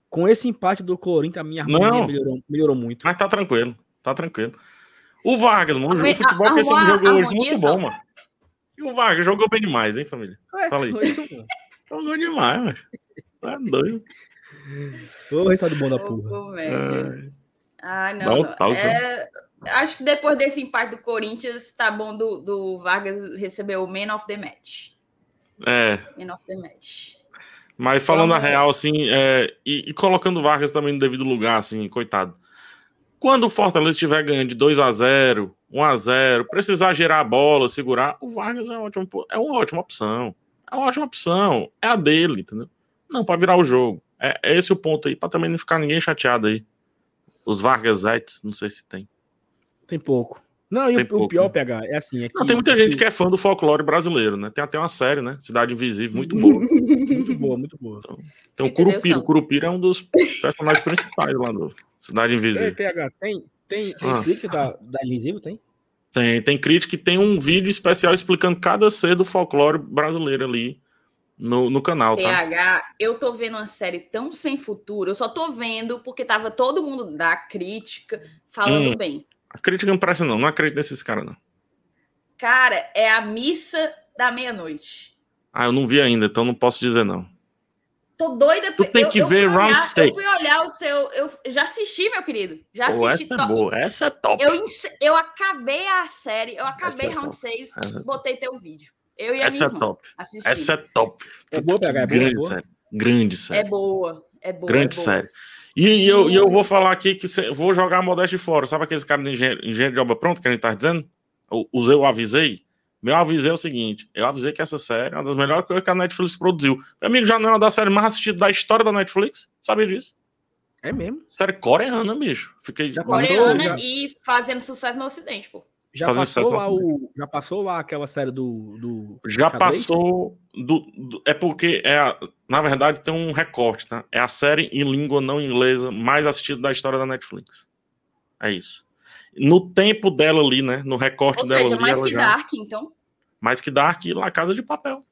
Com esse empate do Corinthians, a minha harmonia melhorou, melhorou muito. Mas tá tranquilo, tá tranquilo. O Vargas, mano, o futebol a, que esse jogou hoje, muito bom, mano. E o Vargas jogou bem demais, hein, família? É, Fala aí. *laughs* jogou demais, mano. Tá doido. Ô, resultado bom da porra. Ah, não. não. É, acho que depois desse empate do Corinthians, tá bom do, do Vargas receber o Man of the Match. É. Man of the Match. Mas falando a real, assim, é, e, e, colocando o Vargas também no devido lugar, assim, coitado. Quando o Fortaleza estiver ganhando de 2 a 0 1 a 0 precisar gerar a bola, segurar, o Vargas é, ótimo, é uma ótima opção. É uma ótima opção. É a dele, entendeu? Não para virar o jogo. É, é esse o ponto aí, para também não ficar ninguém chateado aí. Os Vargas não sei se tem. Tem pouco. Não, e o, pouco, o, pior né? pegar é assim. É não, tem muita gente que é fã do folclore brasileiro, né? Tem até uma série, né? Cidade Invisível, muito boa. *laughs* muito boa, muito boa. Então, tem o Curupira. O Curupira é um dos personagens principais lá do Cidade Invisível. PH, tem, tem, tem ah. crítica da, da Invisível? Tem? Tem, tem crítica e tem um vídeo especial explicando cada ser do folclore brasileiro ali no, no canal, tá? PH, eu tô vendo uma série tão sem futuro, eu só tô vendo porque tava todo mundo da crítica falando hum, bem. A crítica não presta, não. Não acredito nesses caras, não. Cara, é a missa da meia-noite. Ah, eu não vi ainda, então não posso dizer, não. Tô doida. Tu tem que eu, ver eu Round 6. Eu fui olhar o seu. Eu já assisti, meu querido. Já Pô, assisti. Essa é boa, essa é top. Eu, eu acabei a série, eu acabei é Round 6. É botei teu vídeo. Eu e a essa minha é. Top. Essa é top. É boa, PH, é grande boa, série. Grande série. É boa. É boa. Grande é boa. série. E, e eu, e eu vou falar aqui que vou jogar a modéstia de fora. Sabe aqueles caras de engenheiro, engenheiro de obra pronta que a gente tá dizendo? Eu, eu avisei. Meu avisei é o seguinte: eu avisei que essa série é uma das melhores coisas que a Netflix produziu. Meu amigo, já não é uma das séries mais assistidas da história da Netflix? Sabia disso? É mesmo? Série coreana, bicho. Fiquei já coreana já... e fazendo sucesso no Ocidente, pô. Já passou, lá o, já passou lá aquela série do. do já passou. Do, do, é porque, é na verdade, tem um recorte, tá? É a série em língua não inglesa mais assistida da história da Netflix. É isso. No tempo dela ali, né? No recorte Ou dela seja, ali. mais que já... Dark, então. Mais que Dark e La Casa de Papel.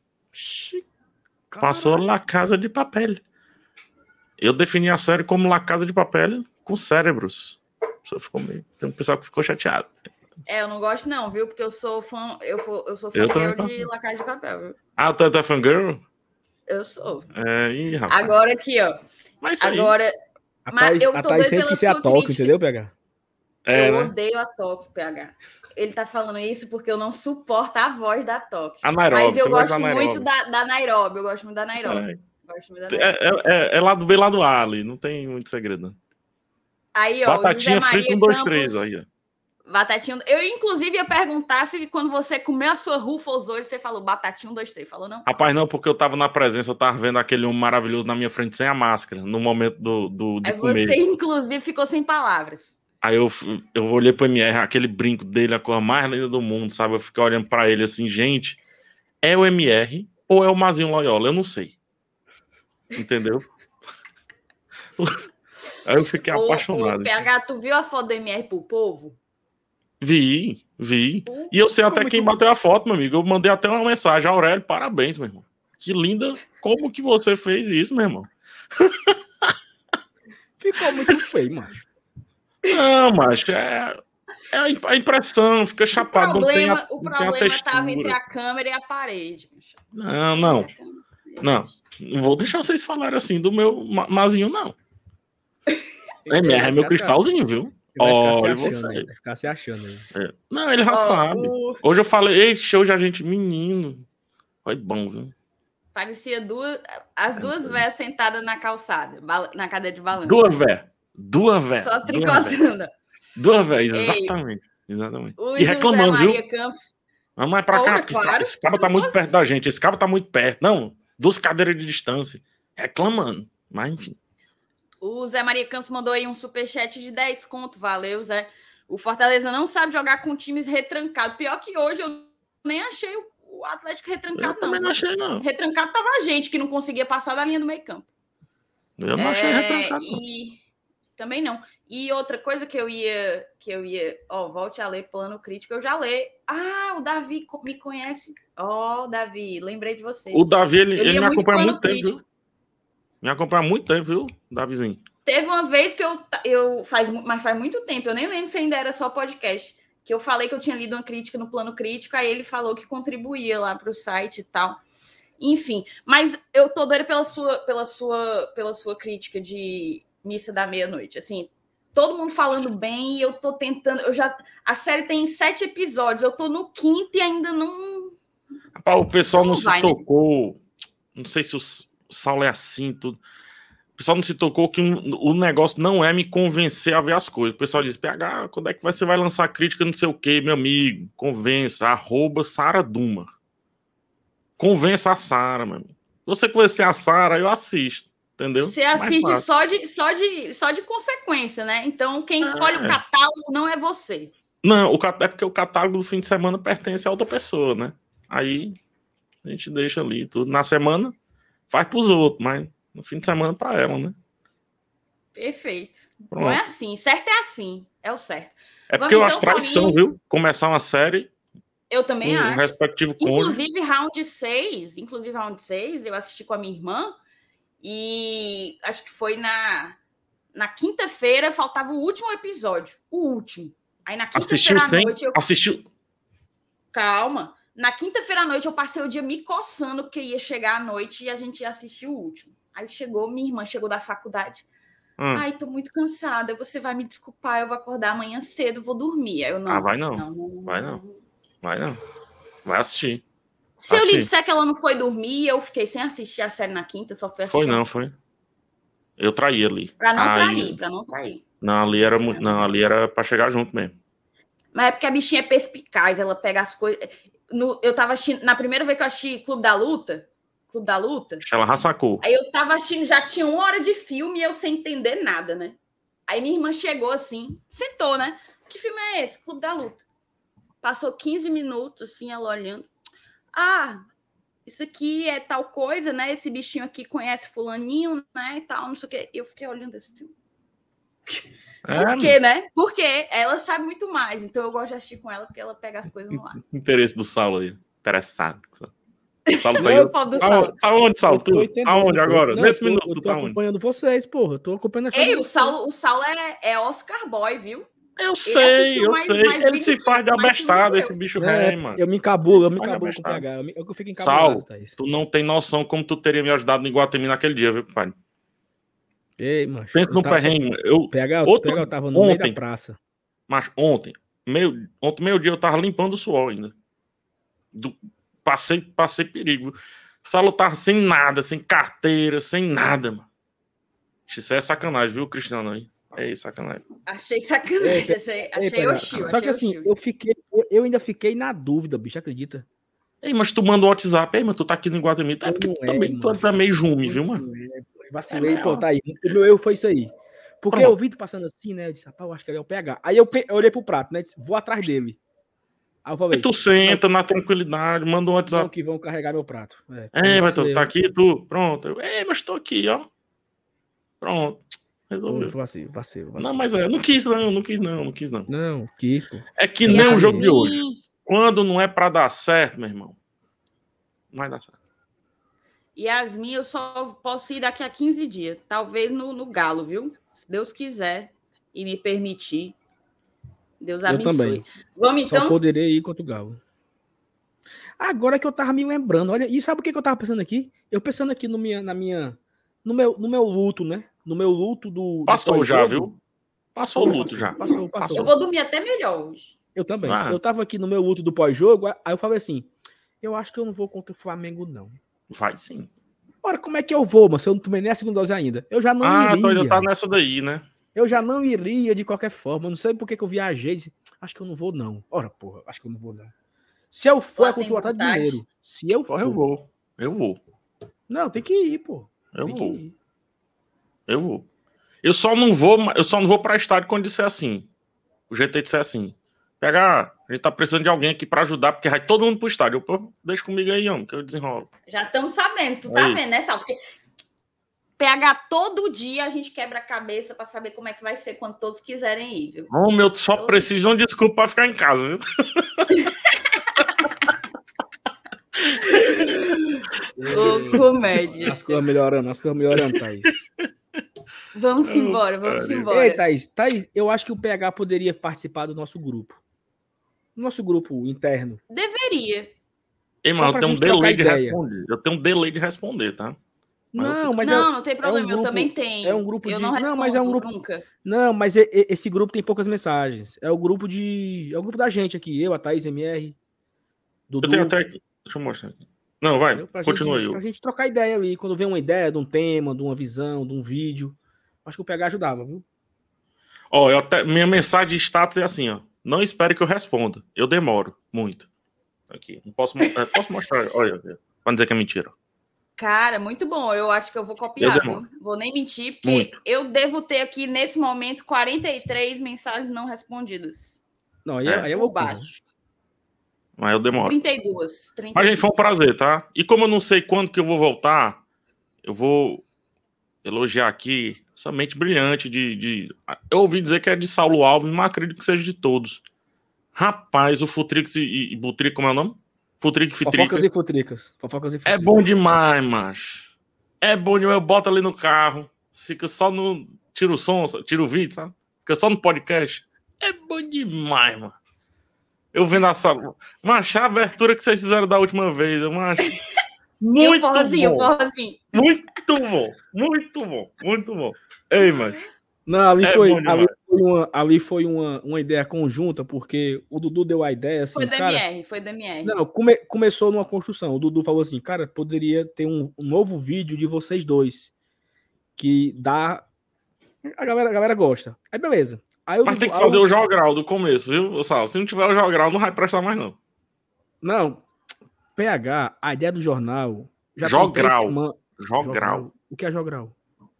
Passou La Casa de Papel. Eu defini a série como La Casa de Papel com cérebros. Ficou meio... Tem um pessoal que ficou chateado. É, eu não gosto não, viu? Porque eu sou fã, eu, eu sou fã de La Casa de Papel, viu? Ah, tu é fangirl? Eu sou. É, ih, rapaz. Agora aqui, ó. Mas Agora... A Thaís, eu tô a Thaís sempre quis ser a Tóquio, entendeu, PH? É, eu né? odeio a Tóquio, PH. Ele tá falando isso porque eu não suporto a voz da Tóquio. A Nairobi, Mas eu gosto muito da, da Nairobi. Eu gosto muito da Nairobi. Gosto muito da Nairobi. É, é, é, é lado B, lado A ali. Não tem muito segredo. Aí, ó. Batatinha frita um, dois, três. Aí, ó. Batatinha. Eu, inclusive, ia perguntar se quando você comeu a sua Ruffles hoje, você falou 1, 2, 3. Falou não? Rapaz, não, porque eu tava na presença, eu tava vendo aquele homem maravilhoso na minha frente sem a máscara, no momento do, do de é, comer. Você, inclusive, ficou sem palavras. Aí eu, eu olhei pro MR, aquele brinco dele, a cor mais linda do mundo, sabe? Eu fiquei olhando para ele assim, gente, é o MR ou é o Mazinho Loyola? Eu não sei. Entendeu? *laughs* Aí eu fiquei ô, apaixonado. Ô, PH, tu viu a foto do MR pro povo? Vi, vi. e eu sei até quem bateu a foto, meu amigo. Eu mandei até uma mensagem. Aurélio, parabéns, meu irmão. Que linda. Como que você fez isso, meu irmão? *laughs* Ficou muito feio, macho. Não, macho, é, é a impressão, fica chapado. O problema, não tem a, o problema estava entre a câmera e a parede. Não, não. Não, não vou deixar vocês falarem assim do meu mazinho, não. MR *laughs* é meu cristalzinho, viu? Olha você. Vai ficar se achando aí. É. Não, ele já oh, sabe. O... Hoje eu falei, ei, show de a gente menino. Foi bom, viu? Parecia duas, as duas é. velhas sentadas na calçada, na cadeira de balanço. Duas velhas. Duas velhas. Só tricotando. Duas velhas, exatamente. exatamente. e reclamando, viu? Campos. Vamos mais pra cá, claro, esse cabo tá muito perto da gente. Esse cabo tá muito perto. Não, duas cadeiras de distância. Reclamando. Mas, enfim. O Zé Maria Campos mandou aí um superchat de 10 conto. Valeu, Zé. O Fortaleza não sabe jogar com times retrancados. Pior que hoje eu nem achei o Atlético retrancado. Eu não achei, não. Retrancado tava a gente que não conseguia passar da linha do meio campo. Eu não é, achei retrancado. E... Também não. E outra coisa que eu ia, que eu ia, ó, volte a ler plano crítico, eu já leio. Ah, o Davi me conhece. Ó, oh, Davi, lembrei de você. O Davi, ele, ele me acompanha há muito tempo, viu? Me acompanha há muito tempo, viu, Davizinho? Teve uma vez que eu, eu faz, mas faz muito tempo, eu nem lembro se ainda era só podcast, que eu falei que eu tinha lido uma crítica no plano crítico, aí ele falou que contribuía lá para o site e tal. Enfim, mas eu tô doida pela sua, pela sua, pela sua crítica de Missa da Meia-Noite. Assim, todo mundo falando bem e eu tô tentando. Eu já. A série tem sete episódios, eu tô no quinto e ainda não. Rapaz, o pessoal não, não se vai, né? tocou. Né? Não sei se o Saulo é assim, tudo. O pessoal não se tocou que o negócio não é me convencer a ver as coisas. O pessoal diz, PH, quando é que você vai lançar crítica, não sei o quê, meu amigo? Convença, arroba Sara Duma. Convença a Sara, meu amigo. Você conhecer a Sara, eu assisto. Entendeu? Você assiste só de, só, de, só de consequência, né? Então, quem escolhe é. o catálogo não é você. Não, o, é porque o catálogo do fim de semana pertence a outra pessoa, né? Aí a gente deixa ali tudo. Na semana faz para os outros, mas no fim de semana para ela, né? Perfeito. Pronto. Não é assim. Certo é assim. É o certo. É porque Vamos eu acho então traição, viu? Começar uma série Eu também um acho. respectivo cônjuge. Inclusive, round 6, inclusive round 6, eu assisti com a minha irmã e acho que foi na, na quinta-feira, faltava o último episódio. O último. Aí na quinta-feira à noite. Eu... Assistiu. Calma. Na quinta-feira à noite eu passei o dia me coçando, porque ia chegar à noite e a gente ia assistir o último. Aí chegou, minha irmã chegou da faculdade. Hum. Ai, tô muito cansada. Você vai me desculpar, eu vou acordar amanhã cedo, vou dormir. Aí eu não. Ah, vai não. não, não vai não. Vai não. Vai assistir. Se eu lhe disser que ela não foi dormir, eu fiquei sem assistir a série na quinta, só foi assistir. Foi não, foi. Eu traí ali. Pra não Aí... trair, pra não trair. Não, ali era, não, ali era pra chegar junto mesmo. Mas é porque a bichinha é perspicaz, ela pega as coisas. No, eu tava assistindo, na primeira vez que eu assisti Clube da Luta, Clube da Luta. Ela rassacou. Aí eu tava assistindo, já tinha uma hora de filme e eu sem entender nada, né? Aí minha irmã chegou assim, sentou, né? Que filme é esse? Clube da Luta. Passou 15 minutos, assim, ela olhando. Ah, isso aqui é tal coisa, né? Esse bichinho aqui conhece fulaninho, né? E tal, não sei o quê. Eu fiquei olhando assim. É, Por quê, né? Porque ela sabe muito mais. Então eu gosto de assistir com ela, porque ela pega as coisas no ar. *laughs* Interesse do Saulo aí. Interessado. Saulo tá, aí. Tá, tá onde, Saulo? Tu, tá onde agora? Não, Nesse minuto, eu tô, tá acompanhando vocês, porra. Eu tô acompanhando a Ei, o Saulo, o Saulo é, é Oscar Boy, viu? Eu sei, eu mais, sei. Mais ele se faz de abestado, esse bicho é, rei, mano. Eu me encabulo, eu me encabulo com o PH. Eu, eu fico encabulado, Sal, tu não tem noção como tu teria me ajudado no Iguatemi naquele dia, viu, compadre? Ei, macho. Pensa no perrengue. Eu, PH, outro, PH, eu tava no ontem, meio da praça. Mas ontem, meio, ontem meio dia eu tava limpando o suor ainda. Do, passei, passei perigo. Salo tava sem nada, sem carteira, sem nada, mano. Isso é sacanagem, viu, Cristiano aí? É sacanagem. Achei sacanagem. achei, achei hostil. Só que assim, eu fiquei, eu ainda fiquei na dúvida, bicho, acredita? Ei, mas tu manda o WhatsApp, aí, mas tu tá aqui no Guatemi, tá? Porque tu é, também tu é meio jume, viu, mano? É, vacilei, é, pô, tá aí. O meu erro foi isso aí. Porque Pronto. eu vi tu passando assim, né? Eu disse, rapaz, eu acho que ele é o PH. Aí eu, eu olhei pro prato, né? Disse, vou atrás dele. Aí eu falei, e tu senta na tranquilidade, manda um WhatsApp. Não, que vão carregar meu prato. É, é mas tu tá aqui, tu. Pronto. Eu, é, mas tô aqui, ó. Pronto. Resolveu. Vacilo, vacilo, vacilo. Não, mas é, não quis, não, não quis, não, não quis, não. Não, quis, pô. É que nem o jogo de hoje. Quando não é para dar certo, meu irmão, não vai dar certo. Yasmin, eu só posso ir daqui a 15 dias. Talvez no, no Galo, viu? Se Deus quiser e me permitir. Deus abençoe. Eu também. Vamos então. Só poderei ir contra o Galo. Agora que eu tava me lembrando, olha, e sabe o que, que eu tava pensando aqui? Eu pensando aqui no minha, na minha, no meu, no meu luto, né? No meu luto do. Passou do já, viu? Passou o luto já. Passou, passou. Eu vou dormir até melhor hoje. Eu também. Ah. Eu tava aqui no meu luto do pós-jogo, aí eu falei assim: eu acho que eu não vou contra o Flamengo, não. Vai sim. Ora, como é que eu vou, mas eu não tomei nem a segunda dose ainda? Eu já não ah, iria. Ah, ainda tá nessa daí, né? Eu já não iria de qualquer forma. Eu não sei por que, que eu viajei. Disse, acho que eu não vou, não. Ora, porra, acho que eu não vou, não. Se eu for, é contra o Atlético Mineiro. Se eu for. Eu vou. Eu vou. Não, tem que ir, pô. Eu tem vou. Eu vou. Eu só não vou, eu só não vou para estádio quando disser assim. O GT disser assim. Pegar, a gente tá precisando de alguém aqui para ajudar, porque vai todo mundo pro estádio. Pô, deixa comigo aí, homem, que eu desenrolo. Já estamos sabendo, tu tá aí. vendo, né, Sal? Porque PH todo dia a gente quebra a cabeça para saber como é que vai ser quando todos quiserem ir, viu? Ô, meu, só todo preciso de um desculpa para ficar em casa, viu? *laughs* Ô, comédia. As coisas melhorando, as coisas melhorando, Thaís. Vamos embora, vamos embora. Ei, Thaís, Thaís, eu acho que o PH poderia participar do nosso grupo. Nosso grupo interno. Deveria. Ei, mano, eu tenho um delay de responder. Eu tenho um delay de responder, tá? não, mas não, é, não tem problema, é um grupo, eu também tenho. É um grupo eu de. Não, não, mas é um grupo. Nunca. Não, mas é, é, esse grupo tem poucas mensagens. É o grupo de. É o grupo da gente aqui. Eu, a Thaís MR. Dudu. Eu tenho até aqui. Deixa eu mostrar aqui. Não, vai, continua aí. Pra gente trocar ideia ali, quando vem uma ideia de um tema, de uma visão, de um vídeo. Acho que o PH ajudava, viu? Ó, eu até, minha mensagem de status é assim, ó. Não espere que eu responda. Eu demoro muito. Aqui, não posso, é, posso mostrar. *laughs* Olha, pra dizer que é mentira. Cara, muito bom. Eu acho que eu vou copiar, eu? Vou nem mentir, porque muito. eu devo ter aqui nesse momento 43 mensagens não respondidas. Não, aí é, aí é baixo. Mas eu demoro. 32, 32. Mas, gente, foi um prazer, tá? E como eu não sei quando que eu vou voltar, eu vou elogiar aqui essa mente brilhante de, de... Eu ouvi dizer que é de Saulo Alves, mas acredito que seja de todos. Rapaz, o Futrix e, e Butrico, como é o nome? Futric e Fitrica. Fofocas e Futricas. Fofocas e Futricas. É bom demais, macho. É bom demais. Eu boto ali no carro, fica só no. Tira o som, tira o vídeo, sabe? Fica só no podcast. É bom demais, mano. Eu vendo essa. Macho, a abertura que vocês fizeram da última vez, eu acho. Muito bom. Muito bom. Muito bom. Muito bom. Ei, macho. Não, ali é foi, ali foi, uma, ali foi uma, uma ideia conjunta, porque o Dudu deu a ideia assim. Foi da cara, MR, foi da MR. Não, come, começou numa construção. O Dudu falou assim, cara, poderia ter um, um, novo vídeo de vocês dois. Que dá. A galera, a galera gosta. Aí beleza. Aí Mas tem que fazer o jogral do começo, viu, Sal? Se não tiver o jogral, não vai prestar mais, não. Não. PH, a ideia do jornal. jogral. Jogral. O que é jogral?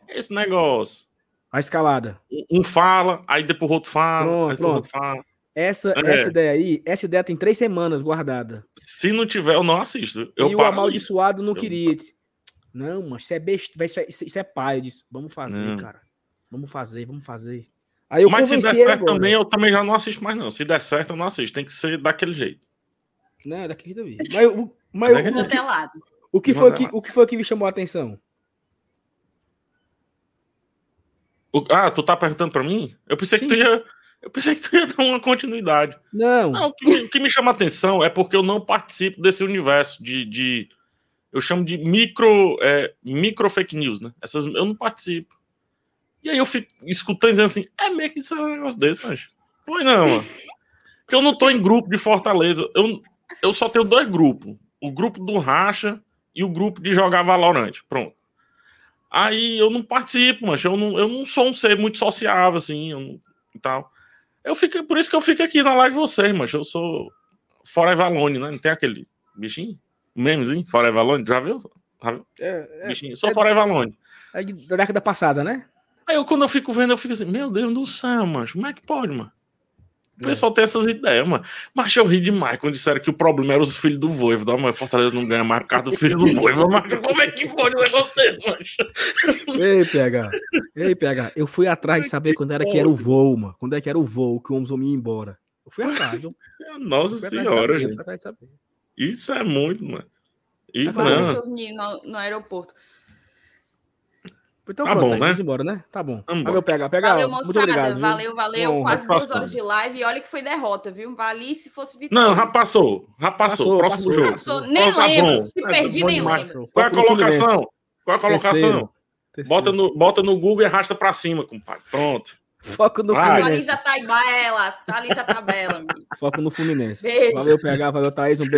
Esse negócio. A escalada. Um fala, aí depois o outro fala. Pronto, pronto. Outro fala. Essa, é. essa ideia aí, essa ideia tem três semanas guardada. Se não tiver, eu não assisto. Eu e o amaldiçoado não queria. Disse, não, mas isso é besta, isso é, isso é pai. Eu disse, vamos fazer, não. cara. Vamos fazer, vamos fazer. Aí eu mas se der certo agora. também, eu também já não assisto mais, não. Se der certo, eu não assisto. Tem que ser daquele jeito. Não, é daquele jeito. Mas, mas, mas o, o, que foi que, o que foi que me chamou a atenção? Ah, tu tá perguntando para mim? Eu pensei Sim. que tu ia. Eu pensei que tu ia dar uma continuidade. Não. não o, que me, o, que me, chama atenção é porque eu não participo desse universo de. de eu chamo de micro, é, micro fake news, né? Essas, eu não participo. E aí eu fico escutando dizendo assim: é meio que isso é um negócio desse, mas. Foi não, mano. Porque eu não tô em grupo de Fortaleza. Eu, eu só tenho dois grupos: o grupo do Racha e o grupo de jogar Valorant. Pronto. Aí eu não participo, mas eu não, eu não sou um ser muito sociável, assim, eu e tal. Eu fico, por isso que eu fico aqui na live de vocês, mas eu sou Forever Alone, né? Não tem aquele bichinho? Memezinho? Forever Alone? Já viu? Já viu? É, é, bichinho. Sou é, Forever Alone. É da década passada, né? Aí eu, quando eu fico vendo, eu fico assim, meu Deus do céu, mano, como é que pode, mano? O pessoal é. tem essas ideias, mano. Mas eu ri demais quando disseram que o problema era os filhos do Voivo. Da mãe Fortaleza não ganha mais por causa do filho do Voivo. Mas *laughs* como é que pode um negócio desse, mano? Ei, PH. Ei, PH. Eu fui atrás de saber quando era que era o voo, mano. Quando é que era o voo que o homem ia embora. Eu fui atrás. *laughs* Eu... Nossa senhora, gente. Isso é muito, mano. Isso não. No, no aeroporto. Então, tá pronto, bom, aí, né? Vamos embora, né? Tá bom. Vamos valeu, pega, pega. Valeu, moçada. Muito obrigado, valeu, valeu. Bom, Quase duas horas de live. E olha que foi derrota, viu? Vale se fosse vitória. Não, já passou. Já passou. passou Próximo passou, jogo. Passou. Nem tá lembro. Bom. Se é, perdi, nem lembro. Qual é a colocação? Qual é a colocação? Bota no, bota no Google e arrasta pra cima, compadre. Pronto. Foco no Vai. Fluminense. Atualiza a tabela. Atualiza a tabela. Foco no Fluminense. Beijo. Valeu, PH. Valeu, Thaís. Um beijo.